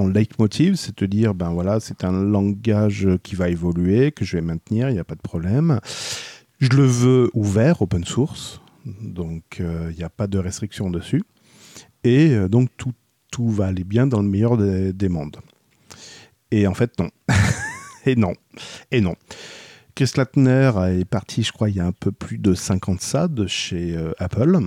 [SPEAKER 3] leitmotiv, c'est de dire, ben voilà, c'est un langage qui va évoluer, que je vais maintenir, il n'y a pas de problème. Je le veux ouvert, open source, donc euh, il n'y a pas de restriction dessus. Et euh, donc tout, tout va aller bien dans le meilleur des, des mondes. Et en fait, non. et non. Et non. Chris Latner est parti, je crois, il y a un peu plus de 50 ça de chez Apple.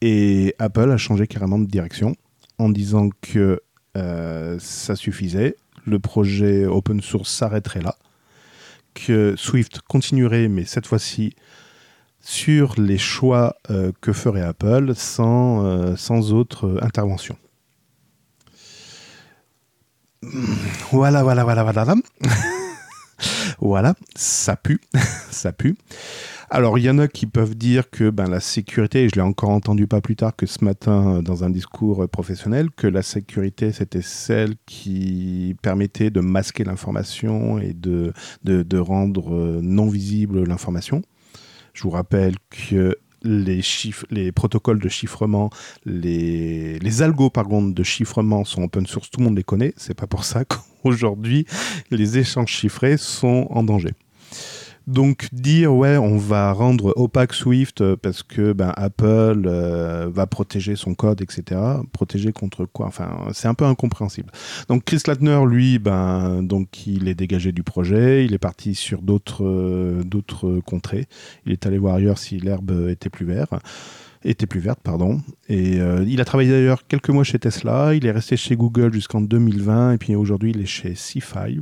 [SPEAKER 3] Et Apple a changé carrément de direction en disant que euh, ça suffisait, le projet open source s'arrêterait là, que Swift continuerait, mais cette fois-ci sur les choix euh, que ferait Apple sans, euh, autre intervention. Voilà, voilà, voilà, voilà. voilà, ça pue, ça pue. Alors, il y en a qui peuvent dire que ben, la sécurité, et je l'ai encore entendu pas plus tard que ce matin euh, dans un discours euh, professionnel, que la sécurité, c'était celle qui permettait de masquer l'information et de, de, de rendre euh, non visible l'information. Je vous rappelle que les, chiffres, les protocoles de chiffrement, les, les algos par contre de chiffrement sont open source, tout le monde les connaît. C'est pas pour ça qu'aujourd'hui les échanges chiffrés sont en danger. Donc dire ouais on va rendre opaque Swift euh, parce que ben, Apple euh, va protéger son code etc. Protéger contre quoi? Enfin c'est un peu incompréhensible. Donc Chris Latner lui ben donc il est dégagé du projet, il est parti sur d'autres euh, d'autres contrées. Il est allé voir ailleurs si l'herbe était plus verte était plus verte, pardon. Et il a travaillé d'ailleurs quelques mois chez Tesla, il est resté chez Google jusqu'en 2020, et puis aujourd'hui il est chez C5.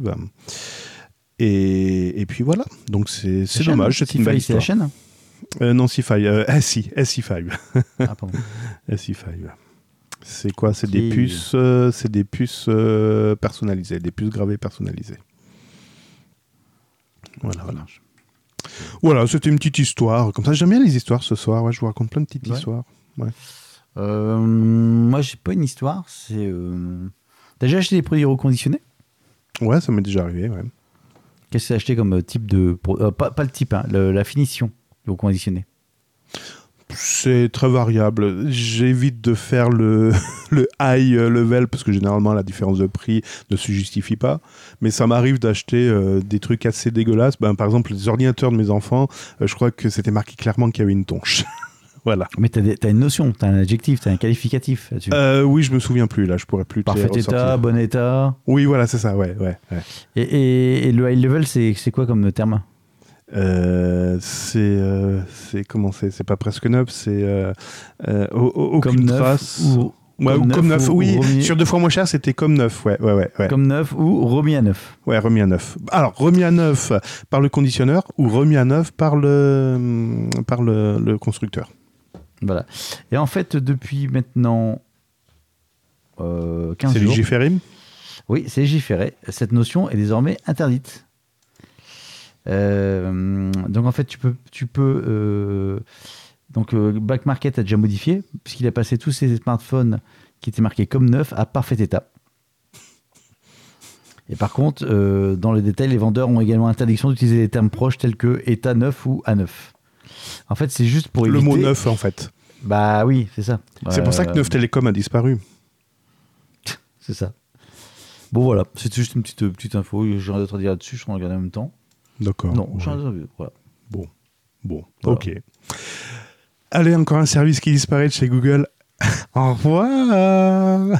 [SPEAKER 3] Et, et puis voilà, donc c'est dommage, c'est une belle
[SPEAKER 2] la chaîne
[SPEAKER 3] Euh, non, C5, euh, SI, SI5.
[SPEAKER 2] Ah, pardon.
[SPEAKER 3] SI5. C'est quoi? C'est des puces, euh, c'est des puces euh, personnalisées, des puces gravées personnalisées. Voilà, voilà. Voilà, c'était une petite histoire. Comme ça, j'aime bien les histoires ce soir. Ouais, je vous raconte plein de petites
[SPEAKER 2] Ouais.
[SPEAKER 3] histoires.
[SPEAKER 2] Euh, moi, j'ai pas une histoire. C'est. Euh... T'as déjà acheté des produits reconditionnés
[SPEAKER 3] Ouais, ça m'est déjà arrivé. Ouais.
[SPEAKER 2] Qu'est-ce que t'as acheté comme euh, type de. euh, pas, pas le type, hein, la finition du reconditionné.
[SPEAKER 3] C'est très variable. J'évite de faire le, le high level parce que généralement la différence de prix ne se justifie pas. Mais ça m'arrive d'acheter euh, des trucs assez dégueulasses. Ben, par exemple, les ordinateurs de mes enfants, euh, je crois que c'était marqué clairement qu'il y avait une tonche. voilà.
[SPEAKER 2] Mais t'as, des- t'as une notion, t'as un adjectif, t'as un qualificatif là-dessus.
[SPEAKER 3] Euh, oui, je me souviens plus là. Je pourrais plus.
[SPEAKER 2] Parfait état, bon état.
[SPEAKER 3] Oui, voilà, c'est ça. Ouais, ouais. ouais.
[SPEAKER 2] Et, et- et le high level, c'est, quoi comme terme?
[SPEAKER 3] Euh, c'est euh, c'est comment c'est? C'est pas presque neuf c'est euh, euh, au- au-
[SPEAKER 2] Comme
[SPEAKER 3] aucune
[SPEAKER 2] neuf
[SPEAKER 3] trace
[SPEAKER 2] ou-
[SPEAKER 3] Ouais,
[SPEAKER 2] comme
[SPEAKER 3] ou comme
[SPEAKER 2] neuf
[SPEAKER 3] neuf
[SPEAKER 2] ou- ou
[SPEAKER 3] oui
[SPEAKER 2] remis-
[SPEAKER 3] sur deux fois moins cher c'était comme neuf ouais ouais ouais ouais.
[SPEAKER 2] Comme neuf ou remis à neuf
[SPEAKER 3] Ouais, remis à neuf. Alors, remis à neuf par le conditionneur ou remis à neuf par le, par le, le constructeur?
[SPEAKER 2] Voilà. Et en fait, depuis maintenant euh, 15
[SPEAKER 3] C'est
[SPEAKER 2] jours.
[SPEAKER 3] légiféré
[SPEAKER 2] Oui, c'est légiféré. Cette notion est désormais interdite. Euh, donc en fait, tu peux, tu peux euh, donc euh, Back Market a déjà modifié puisqu'il a passé tous ses smartphones qui étaient marqués comme neufs à parfait état. Et par contre, dans le détail, les vendeurs ont également interdiction d'utiliser des termes proches tels que état neuf ou à neuf. En fait, c'est juste pour
[SPEAKER 3] Le
[SPEAKER 2] éviter.
[SPEAKER 3] mot neuf, en fait.
[SPEAKER 2] Bah oui, c'est ça.
[SPEAKER 3] C'est pour ça que
[SPEAKER 2] Euh,
[SPEAKER 3] Neuf Télécom a disparu.
[SPEAKER 2] C'est ça. Bon voilà, c'est juste une petite, petite info. J'ai rien d'autre à dire là-dessus, je suis en regarder en même temps.
[SPEAKER 3] D'accord.
[SPEAKER 2] Non,
[SPEAKER 3] Ouais.
[SPEAKER 2] j'ai rien d'autre à dire. Voilà.
[SPEAKER 3] Bon, bon,
[SPEAKER 2] Voilà.
[SPEAKER 3] ok. Allez, encore un service qui disparaît de chez Google. Au revoir.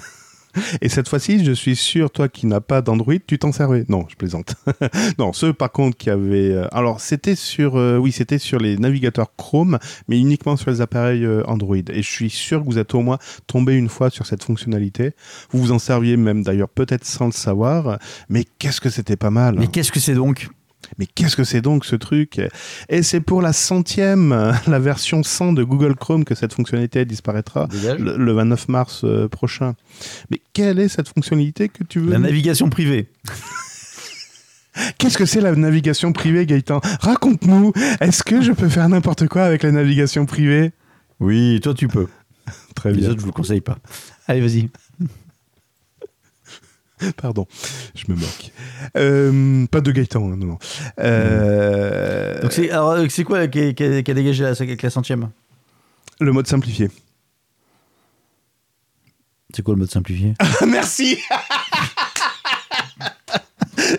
[SPEAKER 3] Et cette fois-ci, je suis sûr, toi qui n'as pas d'Android, tu t'en servais. Non, je plaisante. non, ceux par contre qui avaient. euh, Alors, c'était sur, euh, oui, c'était sur les navigateurs Chrome, mais uniquement sur les appareils euh, Android. Et je suis sûr que vous êtes au moins tombé une fois sur cette fonctionnalité. Vous vous en serviez même d'ailleurs peut-être sans le savoir. Mais qu'est-ce que c'était pas mal.
[SPEAKER 2] Mais qu'est-ce que c'est donc?
[SPEAKER 3] Mais qu'est-ce que c'est donc ce truc? Et c'est pour la centième, la version 100 de Google Chrome que cette fonctionnalité disparaîtra le, le 29 mars euh, prochain. Mais quelle est cette fonctionnalité que tu veux
[SPEAKER 2] La navigation privée.
[SPEAKER 3] Qu'est-ce que c'est la navigation privée, Gaëtan? Raconte-nous. Est-ce que je peux faire n'importe quoi avec la navigation privée?
[SPEAKER 2] Oui, toi tu peux.
[SPEAKER 3] Très
[SPEAKER 2] Les
[SPEAKER 3] bien.
[SPEAKER 2] autres, je vous le conseille pas. Allez, vas-y.
[SPEAKER 3] Pardon, je me moque. Euh, pas de Gaëtan, hein, non, non. Euh,
[SPEAKER 2] Donc c'est alors, euh, c'est quoi qui, a- qui a qui a dégagé la, la centième?
[SPEAKER 3] Le mode simplifié.
[SPEAKER 2] C'est quoi le mode simplifié?
[SPEAKER 3] Merci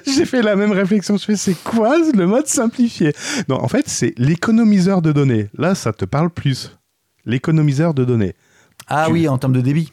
[SPEAKER 3] J'ai fait la même réflexion. Je fais, c'est quoi le mode simplifié? Non, en fait, c'est l'économiseur de données. Là, ça te parle plus. L'économiseur de données.
[SPEAKER 2] Ah
[SPEAKER 3] Tu-
[SPEAKER 2] oui, en termes de débit.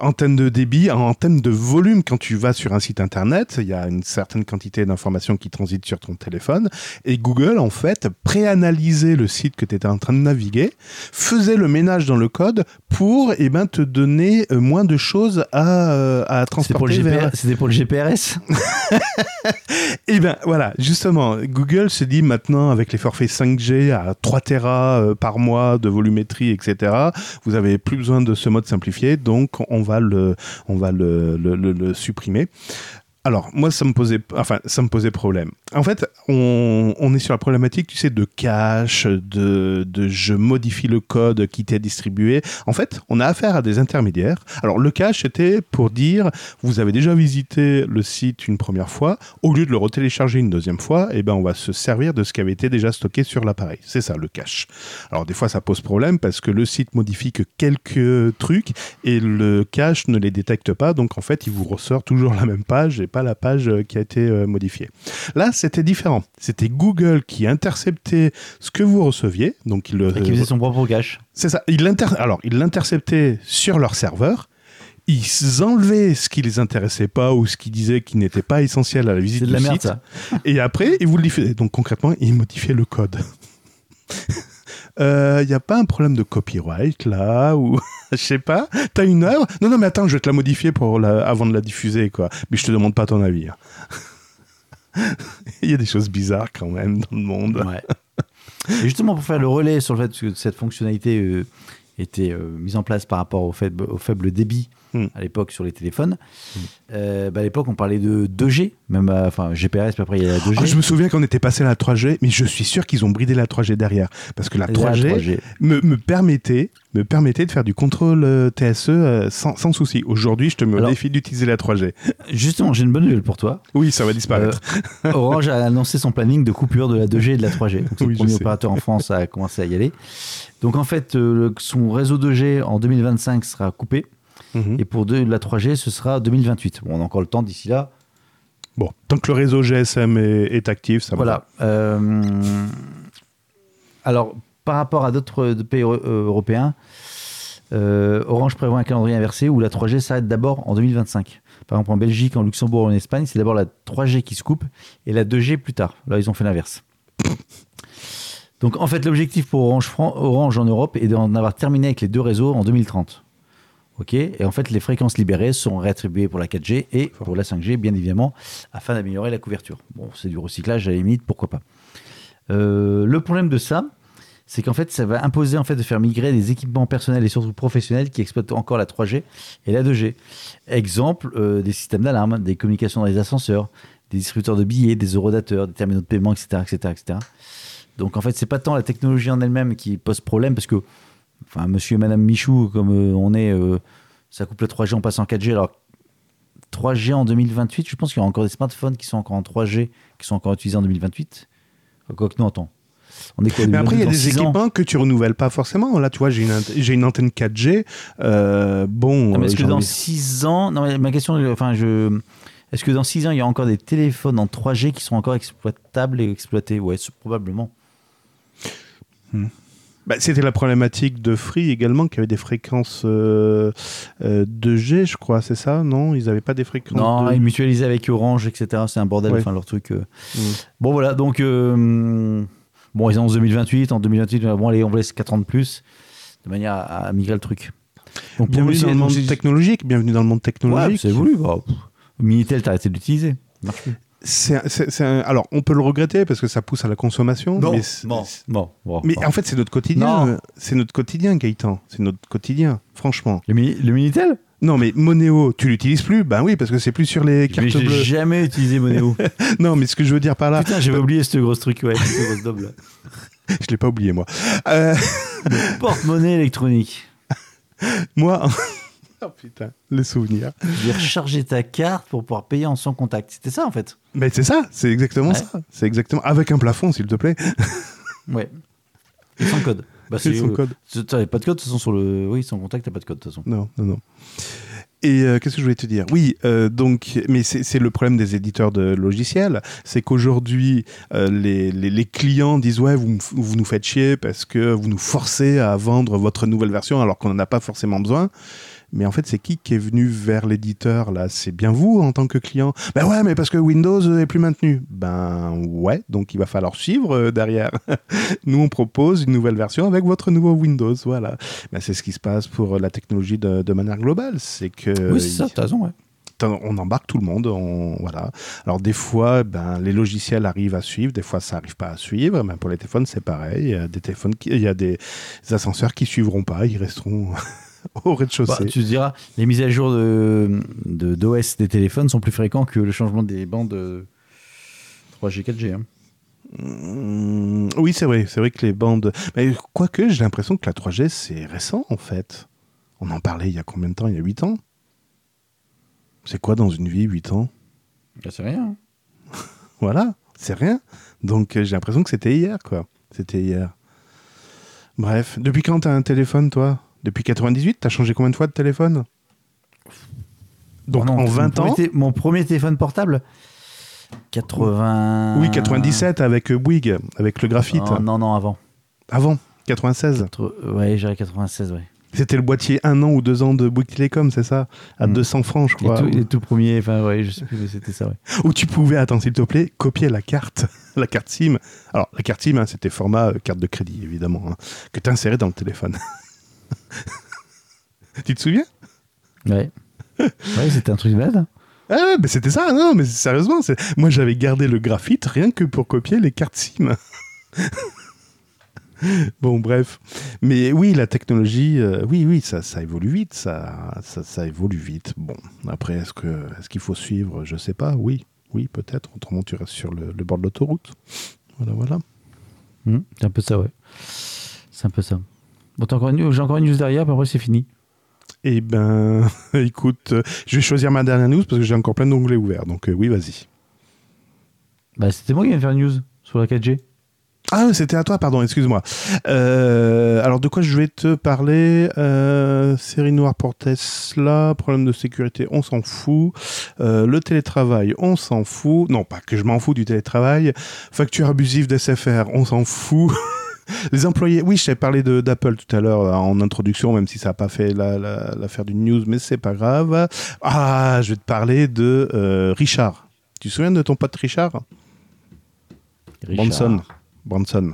[SPEAKER 3] En termes de débit, en termes de volume, quand tu vas sur un site internet, il y a une certaine quantité d'informations qui transitent sur ton téléphone. Et Google, en fait, préanalysait le site que tu étais en train de naviguer, faisait le ménage dans le code pour eh ben, te donner euh, moins de choses à, euh, à
[SPEAKER 2] C'était pour, le
[SPEAKER 3] transporter vers,
[SPEAKER 2] C'était pour le GPRS
[SPEAKER 3] Eh bien, voilà, justement, Google se dit maintenant, avec les forfaits 5G à 3 Tera euh, par mois de volumétrie, etc., vous avez plus besoin de ce mode simplifié, donc on va le, on va le, le- supprimer. Alors, moi, ça me posait, enfin, ça me posait problème. En fait, on, on est sur la problématique, tu sais, de cache, de, de je modifie le code qui t'est distribué. En fait, on a affaire à des intermédiaires. Alors, le cache, c'était pour dire, vous avez déjà visité le site une première fois, au lieu de le retélécharger une deuxième fois, eh ben, on va se servir de ce qui avait été déjà stocké sur l'appareil. C'est ça, le cache. Alors, des fois, ça pose problème parce que le site modifie que quelques trucs et le cache ne les détecte pas. Donc, en fait, il vous ressort toujours la même page et pas la page euh, qui a été euh, modifiée. Là, c'était différent. C'était Google qui interceptait ce que vous receviez. Donc, il le,
[SPEAKER 2] et qui faisait son propre cache.
[SPEAKER 3] c'est ça. Il Alors, ils l'interceptaient sur leur serveur. Ils enlevaient ce qui les intéressait pas ou ce qu'ils disaient qui n'était pas essentiel à la visite
[SPEAKER 2] de la
[SPEAKER 3] du
[SPEAKER 2] merde
[SPEAKER 3] site.
[SPEAKER 2] ça.
[SPEAKER 3] Et après, ils vous le diffusaient. Donc concrètement, ils modifiaient le code. Il n'y a pas un problème de copyright là ou je sais pas. T'as une œuvre? Non non mais attends, je vais te la modifier pour avant de la diffuser quoi. Mais je te demande pas ton avis. hein. Il y a des choses bizarres quand même dans le monde.
[SPEAKER 2] Et justement, pour faire le relais sur le fait que cette fonctionnalité euh, était euh, mise en place par rapport au faible, au faible débit
[SPEAKER 3] Mm.
[SPEAKER 2] à l'époque sur les téléphones, euh, bah, à l'époque, on parlait de 2G, même enfin GPRS, puis après il y a la 2G.
[SPEAKER 3] Ah, je me souviens qu'on était passé à la 3G, mais je suis sûr qu'ils ont bridé la 3G derrière. Parce que la
[SPEAKER 2] La
[SPEAKER 3] 3G,
[SPEAKER 2] 3G.
[SPEAKER 3] Me, me permettait, me permettait de faire du contrôle euh, TSE euh, sans, sans souci. Aujourd'hui, je te mets au
[SPEAKER 2] Alors-
[SPEAKER 3] défi d'utiliser la 3G.
[SPEAKER 2] Justement, j'ai une bonne nouvelle pour toi.
[SPEAKER 3] Oui, ça va disparaître.
[SPEAKER 2] Euh, Orange a annoncé son planning de coupure de la 2G et de la 3G. Donc, c'est
[SPEAKER 3] Oui,
[SPEAKER 2] le premier opérateur en France à commencer à y aller. Donc en fait, euh, son réseau 2G en 2025 sera coupé.
[SPEAKER 3] Mhm.
[SPEAKER 2] Et pour de, la 3G, ce sera 2028. Bon, on a encore le temps d'ici là.
[SPEAKER 3] Bon, tant que le réseau GSM est, est actif, ça va.
[SPEAKER 2] Voilà. Euh, alors, par rapport à d'autres pays euro- euh, européens, euh, Orange prévoit un calendrier inversé où la 3G s'arrête d'abord en 2025. Par exemple, en Belgique, en Luxembourg, en Espagne, c'est d'abord la 3G qui se coupe et la 2G plus tard. Là, ils ont fait l'inverse. Donc, en fait, l'objectif pour Orange en Europe est d'en avoir terminé avec les deux réseaux en 2030. OK Et en fait, les fréquences libérées seront réattribuées pour la 4G et pour la 5G, bien évidemment, afin d'améliorer la couverture. Bon, c'est du recyclage, à la limite, pourquoi pas. Euh, le problème de ça, c'est qu'en fait, ça va imposer en fait de faire migrer des équipements personnels et surtout professionnels qui exploitent encore la 3G et la 2G. Exemple, euh, des systèmes d'alarme, des communications dans les ascenseurs, des distributeurs de billets, des eurodateurs, des terminaux de paiement, etc., etc., etc. Donc en fait, c'est pas tant la technologie en elle-même qui pose problème parce que, enfin, Monsieur et Madame Michou, comme euh, on est, ça coupe la 3G en passant en 4G. Alors 3G en 2028, je pense qu'il y aura encore des smartphones qui sont encore en 3G, qui sont encore utilisés en 2028. Quoi que non, attends. On est quoi
[SPEAKER 3] Mais après, il y a des
[SPEAKER 2] six ans
[SPEAKER 3] équipements que tu renouvelles pas forcément. Là, tu vois, j'ai une, j'ai une antenne 4G. euh, bon,
[SPEAKER 2] Ah, mais est-ce
[SPEAKER 3] euh,
[SPEAKER 2] que
[SPEAKER 3] j'en
[SPEAKER 2] dans
[SPEAKER 3] ai-
[SPEAKER 2] 6 ans, non, mais ma question, enfin, je, est-ce que dans 6 ans, il y a encore des téléphones en 3G qui sont encore exploitables et exploités? Ouais, probablement.
[SPEAKER 3] Bah, C'était la problématique de Free également, qui avait des fréquences euh, euh, 2G, je crois, c'est ça Non? Ils n'avaient pas des fréquences
[SPEAKER 2] Non,
[SPEAKER 3] de-
[SPEAKER 2] ils mutualisaient avec Orange, etc. C'est un bordel,
[SPEAKER 3] Ouais.
[SPEAKER 2] enfin, leur truc. euh. Bon, voilà, donc, euh, bon, ils annoncent 2028. En 2028, euh, bon, allez, on laisse 4 ans de plus, de manière à, à migrer le truc. Donc,
[SPEAKER 3] Bienvenue dans le monde technologique. Bienvenue dans le monde
[SPEAKER 2] Ouais,
[SPEAKER 3] technologique.
[SPEAKER 2] c'est voulu. Bah. Minitel, t'as arrêté de
[SPEAKER 3] un- Alors, on peut le regretter parce que ça pousse à la consommation. mais c'est-
[SPEAKER 2] bon,
[SPEAKER 3] Mais
[SPEAKER 2] bon.
[SPEAKER 3] en fait, c'est notre quotidien. C'est notre quotidien, Gaëtan. C'est notre quotidien, franchement.
[SPEAKER 2] Le, mini- le Minitel?
[SPEAKER 3] Non, mais Monéo, tu l'utilises plus? Ben oui, parce que c'est plus sur les
[SPEAKER 2] Mais
[SPEAKER 3] cartes
[SPEAKER 2] j'ai
[SPEAKER 3] bleues.
[SPEAKER 2] jamais utilisé Monéo.
[SPEAKER 3] Non, mais ce que je veux dire par là,
[SPEAKER 2] Putain, j'avais oublié ce gros truc, ouais, ce gros daube là.
[SPEAKER 3] je l'ai pas oublié moi. Euh,
[SPEAKER 2] Porte-monnaie électronique.
[SPEAKER 3] moi, oh putain, les souvenirs.
[SPEAKER 2] Tu devais recharger ta carte pour pouvoir payer en sans contact. C'était ça en fait.
[SPEAKER 3] Mais c'est ça, c'est exactement
[SPEAKER 2] Ouais.
[SPEAKER 3] ça. C'est exactement avec un plafond, s'il te plaît.
[SPEAKER 2] Ouais. Et sans code. Bah,
[SPEAKER 3] C'est sans
[SPEAKER 2] euh,
[SPEAKER 3] code.
[SPEAKER 2] T'avais pas de code de toute façon sur le. Oui, sans contact, t'as pas de code de toute façon.
[SPEAKER 3] Non, non, non. Et euh, qu'est-ce que je voulais te dire? Oui, euh, donc, mais c'est le problème des éditeurs de logiciels, c'est qu'aujourd'hui, euh, les, les, les clients disent ouais, vous, vous nous faites chier parce que vous nous forcez à vendre votre nouvelle version alors qu'on n'en a pas forcément besoin. Mais en fait, c'est qui qui est venu vers l'éditeur là? C'est bien vous en tant que client? Ben ouais, mais parce que Windows est plus maintenu. Ben ouais, donc il va falloir suivre euh, derrière. Nous, on propose une nouvelle version avec votre nouveau Windows. Voilà. Ben, c'est ce qui se passe pour la technologie de, de manière globale. C'est que
[SPEAKER 2] oui, c'est ça, t'as raison, ouais.
[SPEAKER 3] On embarque tout le monde. On, voilà. Alors des fois, ben, les logiciels arrivent à suivre, des fois ça n'arrive pas à suivre. Ben, pour les téléphones, c'est pareil. Il y a des téléphones, qui- il y a des ascenseurs qui suivront pas, ils resteront au rez-de-chaussée.
[SPEAKER 2] Bah, tu te diras, les mises à jour de, de- d'OS des téléphones sont plus fréquents que le changement des bandes euh, 3G, 4G. hein.
[SPEAKER 3] Mm, oui, c'est vrai. C'est vrai que les bandes. Mais quoique, j'ai l'impression que la 3G c'est récent en fait. On en parlait il y a combien de temps? Il y a 8 ans. C'est quoi dans une vie 8 ans?
[SPEAKER 2] Bah, c'est rien.
[SPEAKER 3] Voilà, c'est rien. Donc euh, j'ai l'impression que c'était hier, quoi. C'était hier. Bref, depuis quand t'as un téléphone, toi? Depuis 98 T'as changé combien de fois de téléphone? Donc
[SPEAKER 2] Oh non,
[SPEAKER 3] en
[SPEAKER 2] mon
[SPEAKER 3] 20
[SPEAKER 2] premier
[SPEAKER 3] ans
[SPEAKER 2] Mon premier téléphone portable 80.
[SPEAKER 3] Oui, 97 avec euh, Bouygues, avec le graphite.
[SPEAKER 2] Non, non, non, avant.
[SPEAKER 3] Avant, 96.
[SPEAKER 2] Entre- Ouais, j'avais 96, ouais.
[SPEAKER 3] C'était le boîtier un an ou deux ans de Bouygues Télécom, c'est ça? À
[SPEAKER 2] Mm.
[SPEAKER 3] 200 francs, je
[SPEAKER 2] Les
[SPEAKER 3] crois.
[SPEAKER 2] tout, les tout premiers, enfin, ouais, je sais plus, mais c'était ça, ouais.
[SPEAKER 3] Où tu pouvais, attends s'il te plaît, copier la carte, la carte SIM. Alors, la carte SIM, hein, c'était format euh, carte de crédit, évidemment, hein, que tu insérais dans le téléphone. tu te souviens?
[SPEAKER 2] Ouais. Ouais, c'était un truc malade.
[SPEAKER 3] Ah, ouais, mais c'était ça, non, mais sérieusement, moi j'avais gardé le graphite rien que pour copier les cartes SIM. bon, bref. Mais oui, la technologie, euh, oui, oui, ça, ça évolue vite, ça, ça, ça évolue vite. Bon, après, est-ce que est-ce qu'il faut suivre? Je sais pas, oui, oui, peut-être, autrement tu restes sur le, le bord de l'autoroute. Voilà, voilà.
[SPEAKER 2] Hmm, c'est un peu ça, ouais. C'est un peu ça. Bon, t'as encore une- j'ai encore une news derrière, après c'est fini.
[SPEAKER 3] Eh ben, écoute, euh, je vais choisir ma dernière news parce que j'ai encore plein d'onglets ouverts, donc euh, oui, vas-y.
[SPEAKER 2] Bah, c'était moi qui viens de faire une news sur la 4G.
[SPEAKER 3] Ah, c'était à toi, pardon, excuse-moi. Euh, alors, de quoi je vais te parler? Série noire pour Tesla, problème de sécurité, on s'en fout. Le télétravail, on s'en fout. Non, pas que je m'en fous du télétravail. Facture abusive d'SFR, on s'en fout. Les employés, oui, je t'avais parlé d'Apple tout à l'heure euh, en introduction, même si ça n'a pas fait la- la- l'affaire d'une news, mais c'est pas grave. Ah, je vais te parler de euh, Richard. Tu te souviens de ton pote Richard?
[SPEAKER 2] Richard.
[SPEAKER 3] Branson. Branson.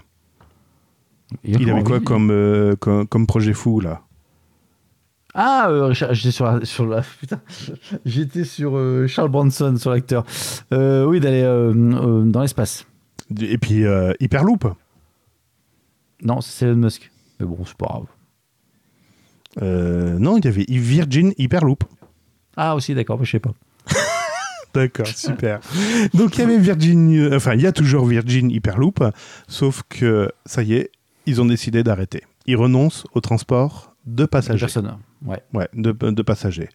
[SPEAKER 3] Il avait quoi comme, euh, comme, comme projet fou là?
[SPEAKER 2] Ah, euh, Richard, j'étais sur la, sur la putain, j'étais sur euh, Charles Bronson, sur l'acteur. Euh, oui, d'aller dans l'espace.
[SPEAKER 3] Et puis Hyperloop.
[SPEAKER 2] Non, c'est Elon Musk. Mais bon, c'est pas grave.
[SPEAKER 3] Euh, non, il y avait Virgin Hyperloop.
[SPEAKER 2] Ah, aussi, d'accord, je sais pas.
[SPEAKER 3] D'accord, super. Donc il y avait Virgin, euh, enfin il y a toujours Virgin Hyperloop, sauf que ça y est, ils ont décidé d'arrêter. Ils renoncent au transport de passagers.
[SPEAKER 2] Personne. Ouais.
[SPEAKER 3] De, passagers.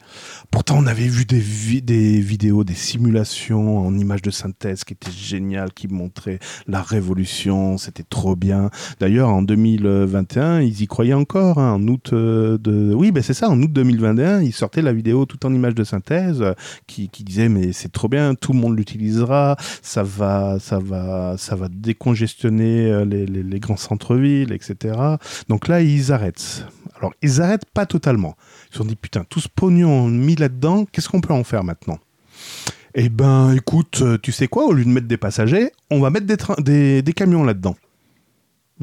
[SPEAKER 3] Pourtant, on avait vu des, vi- des vidéos, des simulations en images de synthèse qui étaient géniales, qui montraient la révolution, c'était trop bien. D'ailleurs, en 2021, ils y croyaient encore. hein, en août euh, de, oui, ben c'est ça. En août 2021, ils sortaient la vidéo tout en images de synthèse, qui, qui disait mais c'est trop bien, tout le monde l'utilisera, ça va, ça va, ça va décongestionner euh, les, les- les grands centres-villes, etc. Donc là, ils arrêtent. Alors, ils arrêtent pas totalement. Ils se sont dit, putain, tout ce pognon mis là-dedans, qu'est-ce qu'on peut en faire maintenant? Eh ben, écoute, euh, tu sais quoi, au lieu de mettre des passagers, on va mettre des, des camions là-dedans.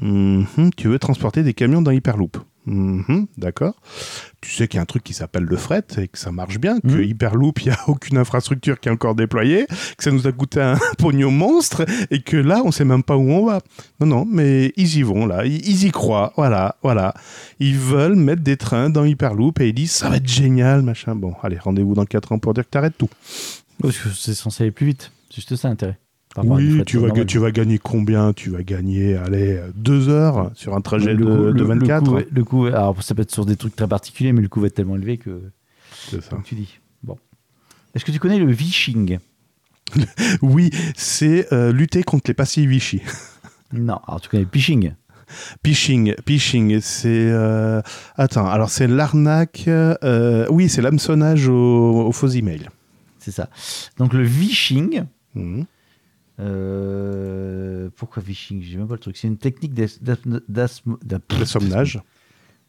[SPEAKER 3] Mhm, tu veux transporter des camions dans Hyperloop Mhm, D'accord. Tu sais qu'il y a un truc qui s'appelle le fret et que ça marche bien, que
[SPEAKER 2] Mhm.
[SPEAKER 3] Hyperloop, il n'y a aucune infrastructure qui est encore déployée, que ça nous a coûté un pognon monstre et que là, on sait même pas où on va. Non, non, mais ils y vont là, ils, ils y croient, voilà, voilà. Ils veulent mettre des trains dans Hyperloop et ils disent ça va être génial, machin. Bon, allez, rendez-vous dans 4 ans pour dire que t'arrêtes tout.
[SPEAKER 2] Parce que c'est censé aller plus vite. C'est juste ça l'intérêt.
[SPEAKER 3] Oui, tu vas, tu vas gagner combien? Tu vas gagner, allez, 2 heures sur un trajet
[SPEAKER 2] Le
[SPEAKER 3] de,
[SPEAKER 2] coût-
[SPEAKER 3] de
[SPEAKER 2] le-
[SPEAKER 3] 24
[SPEAKER 2] Le coût, le coût- alors ça peut être sur des trucs très particuliers, mais le coût va être tellement élevé que,
[SPEAKER 3] C'est ça.
[SPEAKER 2] tu dis. Bon. Est-ce que tu connais le vishing
[SPEAKER 3] Oui, c'est euh, lutter contre les passifs Vichy.
[SPEAKER 2] Non. Alors tu connais le phishing
[SPEAKER 3] Phishing, phishing, c'est... euh, Attends, alors c'est l'arnaque... euh, Oui, c'est l'hameçonnage aux, aux faux emails.
[SPEAKER 2] C'est ça. Donc le vishing.
[SPEAKER 3] Mhm.
[SPEAKER 2] Euh, pourquoi vishing J'ai même pas le truc. C'est une technique d'as- d'as- d'as- d'as-
[SPEAKER 3] L'hameçonnage.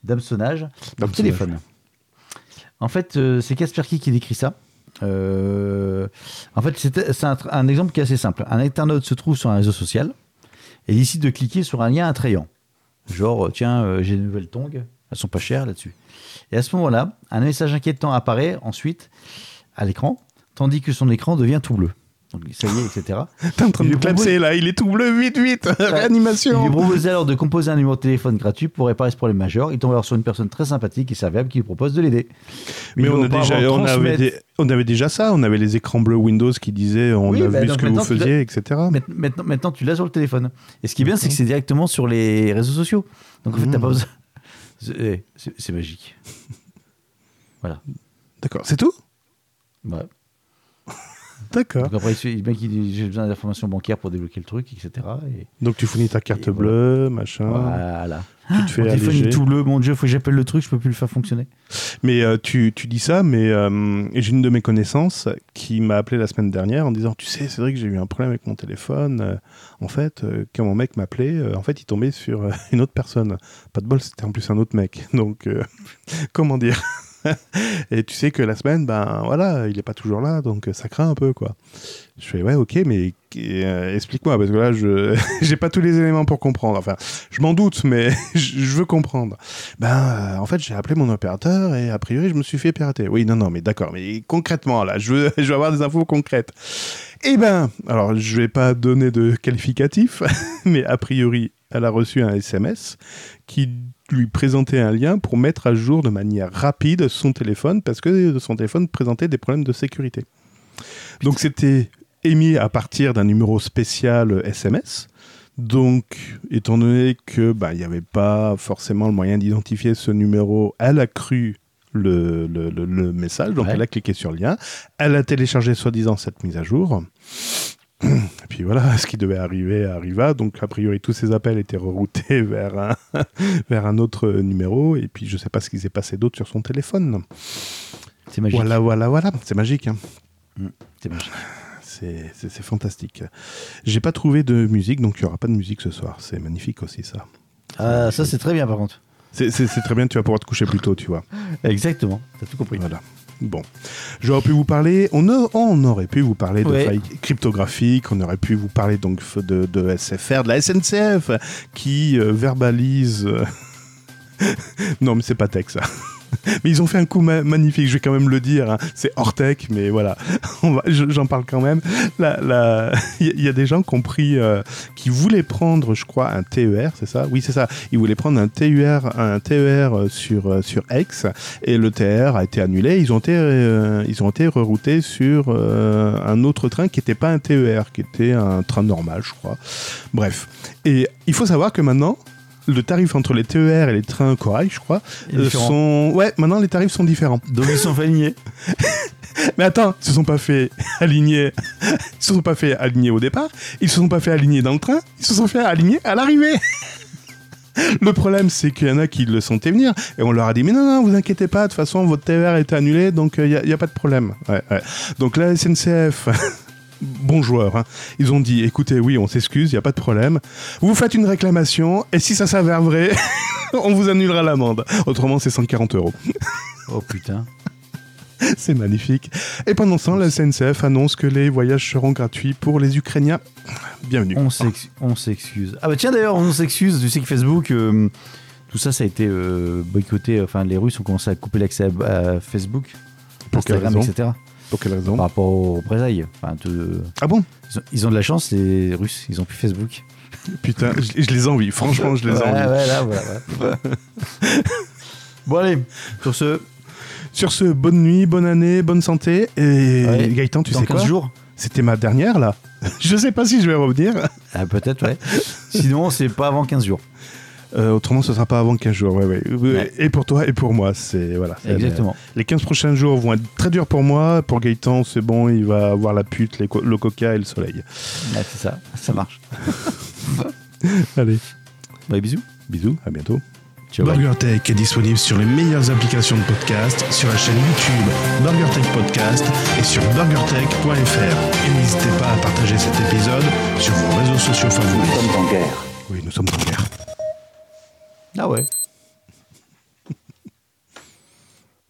[SPEAKER 2] d'hameçonnage par téléphone. En fait, euh, c'est Kaspersky qui décrit ça. Euh, en fait, c'est un, exemple qui est assez simple. Un internaute se trouve sur un réseau social et décide de cliquer sur un lien attrayant. Genre, tiens, j'ai de nouvelles tongs, elles sont pas chères là-dessus. Et à ce moment-là, un message inquiétant apparaît ensuite à l'écran, tandis que son écran devient tout bleu. Donc ça y est, etc.
[SPEAKER 3] T'es en train de là, il est tout bleu, vite, vite
[SPEAKER 2] Il lui
[SPEAKER 3] Réanimation
[SPEAKER 2] proposait alors de composer un numéro de téléphone gratuit pour réparer ce problème majeur. Il tombe alors sur une personne très sympathique et serviable qui lui propose de l'aider.
[SPEAKER 3] Mais on, a déjà, avait
[SPEAKER 2] transmettre-
[SPEAKER 3] des- on avait déjà ça, on avait les écrans bleus Windows qui disaient on
[SPEAKER 2] Oui,
[SPEAKER 3] a
[SPEAKER 2] bah,
[SPEAKER 3] vu ce que vous faisiez, etc.
[SPEAKER 2] Maint- Maintenant, maintenant, tu l'as sur le téléphone. Et ce qui est bien, c'est que c'est directement sur les réseaux sociaux. Donc en fait, t'as
[SPEAKER 3] Mhm.
[SPEAKER 2] pas besoin. C'est eh, c'est- c'est magique. Voilà.
[SPEAKER 3] D'accord, c'est tout?
[SPEAKER 2] Ouais.
[SPEAKER 3] D'accord.
[SPEAKER 2] Donc après, le mec, il dit j'ai besoin d'informations bancaires pour débloquer le truc, etc. Et
[SPEAKER 3] Donc tu fournis ta carte
[SPEAKER 2] Et
[SPEAKER 3] bleue, machin,
[SPEAKER 2] voilà.
[SPEAKER 3] tu te fais alléger.
[SPEAKER 2] tout bleu, mon dieu, faut que j'appelle le truc, je peux plus le faire fonctionner.
[SPEAKER 3] Mais euh, tu, tu dis ça, mais euh, j'ai une de mes connaissances qui m'a appelé la semaine dernière en disant Tu sais, c'est vrai que j'ai eu un problème avec mon téléphone. Euh, en fait, quand mon mec m'appelait, en fait, il tombait sur une autre personne. Pas de bol, c'était en plus un autre mec. Donc, euh, comment dire? Et tu sais que la semaine, ben voilà, il est pas toujours là, donc euh, ça craint un peu, quoi. Je fais ouais, ok, mais euh, explique-moi parce que là, je j'ai pas tous les éléments pour comprendre. Enfin, je m'en doute, mais je je veux comprendre. Ben, euh, en fait, j'ai appelé mon opérateur et a priori, je me suis fait pirater. Oui, non, non, mais d'accord, mais concrètement, là, je veux, je veux avoir des infos concrètes. Eh ben, alors, je vais pas donner de qualificatif, mais a priori, elle a reçu un SMS qui lui présentait un lien pour mettre à jour de manière rapide son téléphone parce que son téléphone présentait des problèmes de sécurité. Donc, c'était émis à partir d'un numéro spécial SMS. Donc, étant donné que bah, il n'y avait pas forcément le moyen d'identifier ce numéro, elle a cru le, le- le- le message, donc
[SPEAKER 2] Ouais.
[SPEAKER 3] elle a cliqué sur le lien, elle a téléchargé soi-disant cette mise à jour. Et puis voilà, ce qui devait arriver arriva. Donc, a priori, tous ces appels étaient reroutés vers un, vers un autre numéro. Et puis, je ne sais pas ce qui s'est passé d'autre sur son téléphone.
[SPEAKER 2] C'est magique.
[SPEAKER 3] Voilà, voilà, voilà. C'est magique. hein.
[SPEAKER 2] C'est magique.
[SPEAKER 3] C'est fantastique. J'ai pas trouvé de musique, donc il n'y aura pas de musique ce soir. C'est magnifique aussi, ça.
[SPEAKER 2] Ah, ça, c'est très bien, par contre.
[SPEAKER 3] C'est c'est- c'est très bien, tu vas pouvoir te coucher plus tôt, tu vois.
[SPEAKER 2] Exactement. T'as tout compris.
[SPEAKER 3] Voilà. Bon. J'aurais pu vous parler, on, a- on aurait pu vous parler de
[SPEAKER 2] Ouais.
[SPEAKER 3] failles cryptographiques, on aurait pu vous parler donc de SFR, de la SNCF, qui euh, verbalise. euh, non, mais c'est pas tech ça. Mais ils ont fait un coup ma- magnifique, je vais quand même le dire. hein. C'est hors tech, mais voilà, j'en parle quand même. Il y, a des gens qui ont pris, euh, qui voulaient prendre, je crois, un TER, c'est ça? Oui, c'est ça. Ils voulaient prendre un TER, un TER euh, sur euh, sur X, et le TER a été annulé. Ils ont été, euh, ils ont été reroutés sur un autre train qui n'était pas un TER, qui était un train normal, je crois. Bref. Et il faut savoir que maintenant, le tarif entre les TER et les trains corail, je crois, euh, sont. Ouais, maintenant les tarifs sont différents.
[SPEAKER 2] Donc ils sont fait aligner.
[SPEAKER 3] Mais attends, ils se sont pas fait aligner. Ils se sont pas fait aligner au départ. Ils se sont pas fait aligner dans le train. Ils se sont fait aligner à l'arrivée. Le problème, c'est qu'il y en a qui le sentaient venir et on leur a dit mais non non vous inquiétez pas de toute façon votre TER est annulé donc il n'y a, pas de problème. Ouais, ouais. Donc la SNCF. Bon joueur, hein. ils ont dit écoutez, oui, on s'excuse, il n'y a pas de problème. Vous faites une réclamation et si ça s'avère vrai, on vous annulera l'amende. Autrement, c'est 140 euros.
[SPEAKER 2] Oh putain.
[SPEAKER 3] C'est magnifique. Et pendant ce temps, la SNCF annonce que les voyages seront gratuits pour les Ukrainiens. Bienvenue.
[SPEAKER 2] On s'ex- on s'excuse. Ah bah tiens d'ailleurs, on s'excuse. Tu sais que Facebook, euh, tout ça, ça a été euh, boycotté. Enfin, les Russes ont commencé à couper l'accès à, à Facebook, Instagram, etc.
[SPEAKER 3] Pour quelle raison
[SPEAKER 2] Par rapport aux représailles. Enfin, tout-
[SPEAKER 3] Ah bon
[SPEAKER 2] ils, ont, ils ont de la chance, les Russes. Ils ont plus Facebook.
[SPEAKER 3] Putain, je, je les envie. Franchement, je les
[SPEAKER 2] ouais,
[SPEAKER 3] envie.
[SPEAKER 2] ouais, là, voilà, ouais. bon allez, sur ce,
[SPEAKER 3] Sur ce, bonne nuit, bonne année, bonne santé. Et
[SPEAKER 2] Ouais.
[SPEAKER 3] Gaëtan, tu sais
[SPEAKER 2] 15
[SPEAKER 3] quoi
[SPEAKER 2] jours.
[SPEAKER 3] C'était ma dernière là. Je sais pas si je vais revenir.
[SPEAKER 2] Ah, peut-être, ouais. Sinon, c'est pas avant 15 jours.
[SPEAKER 3] Euh, autrement, ce sera pas avant 15 jours. Ouais, ouais.
[SPEAKER 2] Ouais.
[SPEAKER 3] Et pour toi et pour moi, c'est voilà.
[SPEAKER 2] Exactement.
[SPEAKER 3] Les 15 prochains jours vont être très durs pour moi. Pour Gaëtan, c'est bon, il va avoir la pute, les co- le coca et le soleil.
[SPEAKER 2] Ouais, c'est ça, ça marche.
[SPEAKER 3] Allez,
[SPEAKER 2] Bah, bisous.
[SPEAKER 3] bisous, à bientôt.
[SPEAKER 2] Ciao. bye.
[SPEAKER 6] BurgerTech est disponible sur les meilleures applications de podcast, sur la chaîne YouTube BurgerTech Podcast et sur burgertech.fr. Et n'hésitez pas à partager cet épisode sur vos réseaux sociaux favoris.
[SPEAKER 3] Oui, nous sommes en guerre.
[SPEAKER 2] Ah ouais.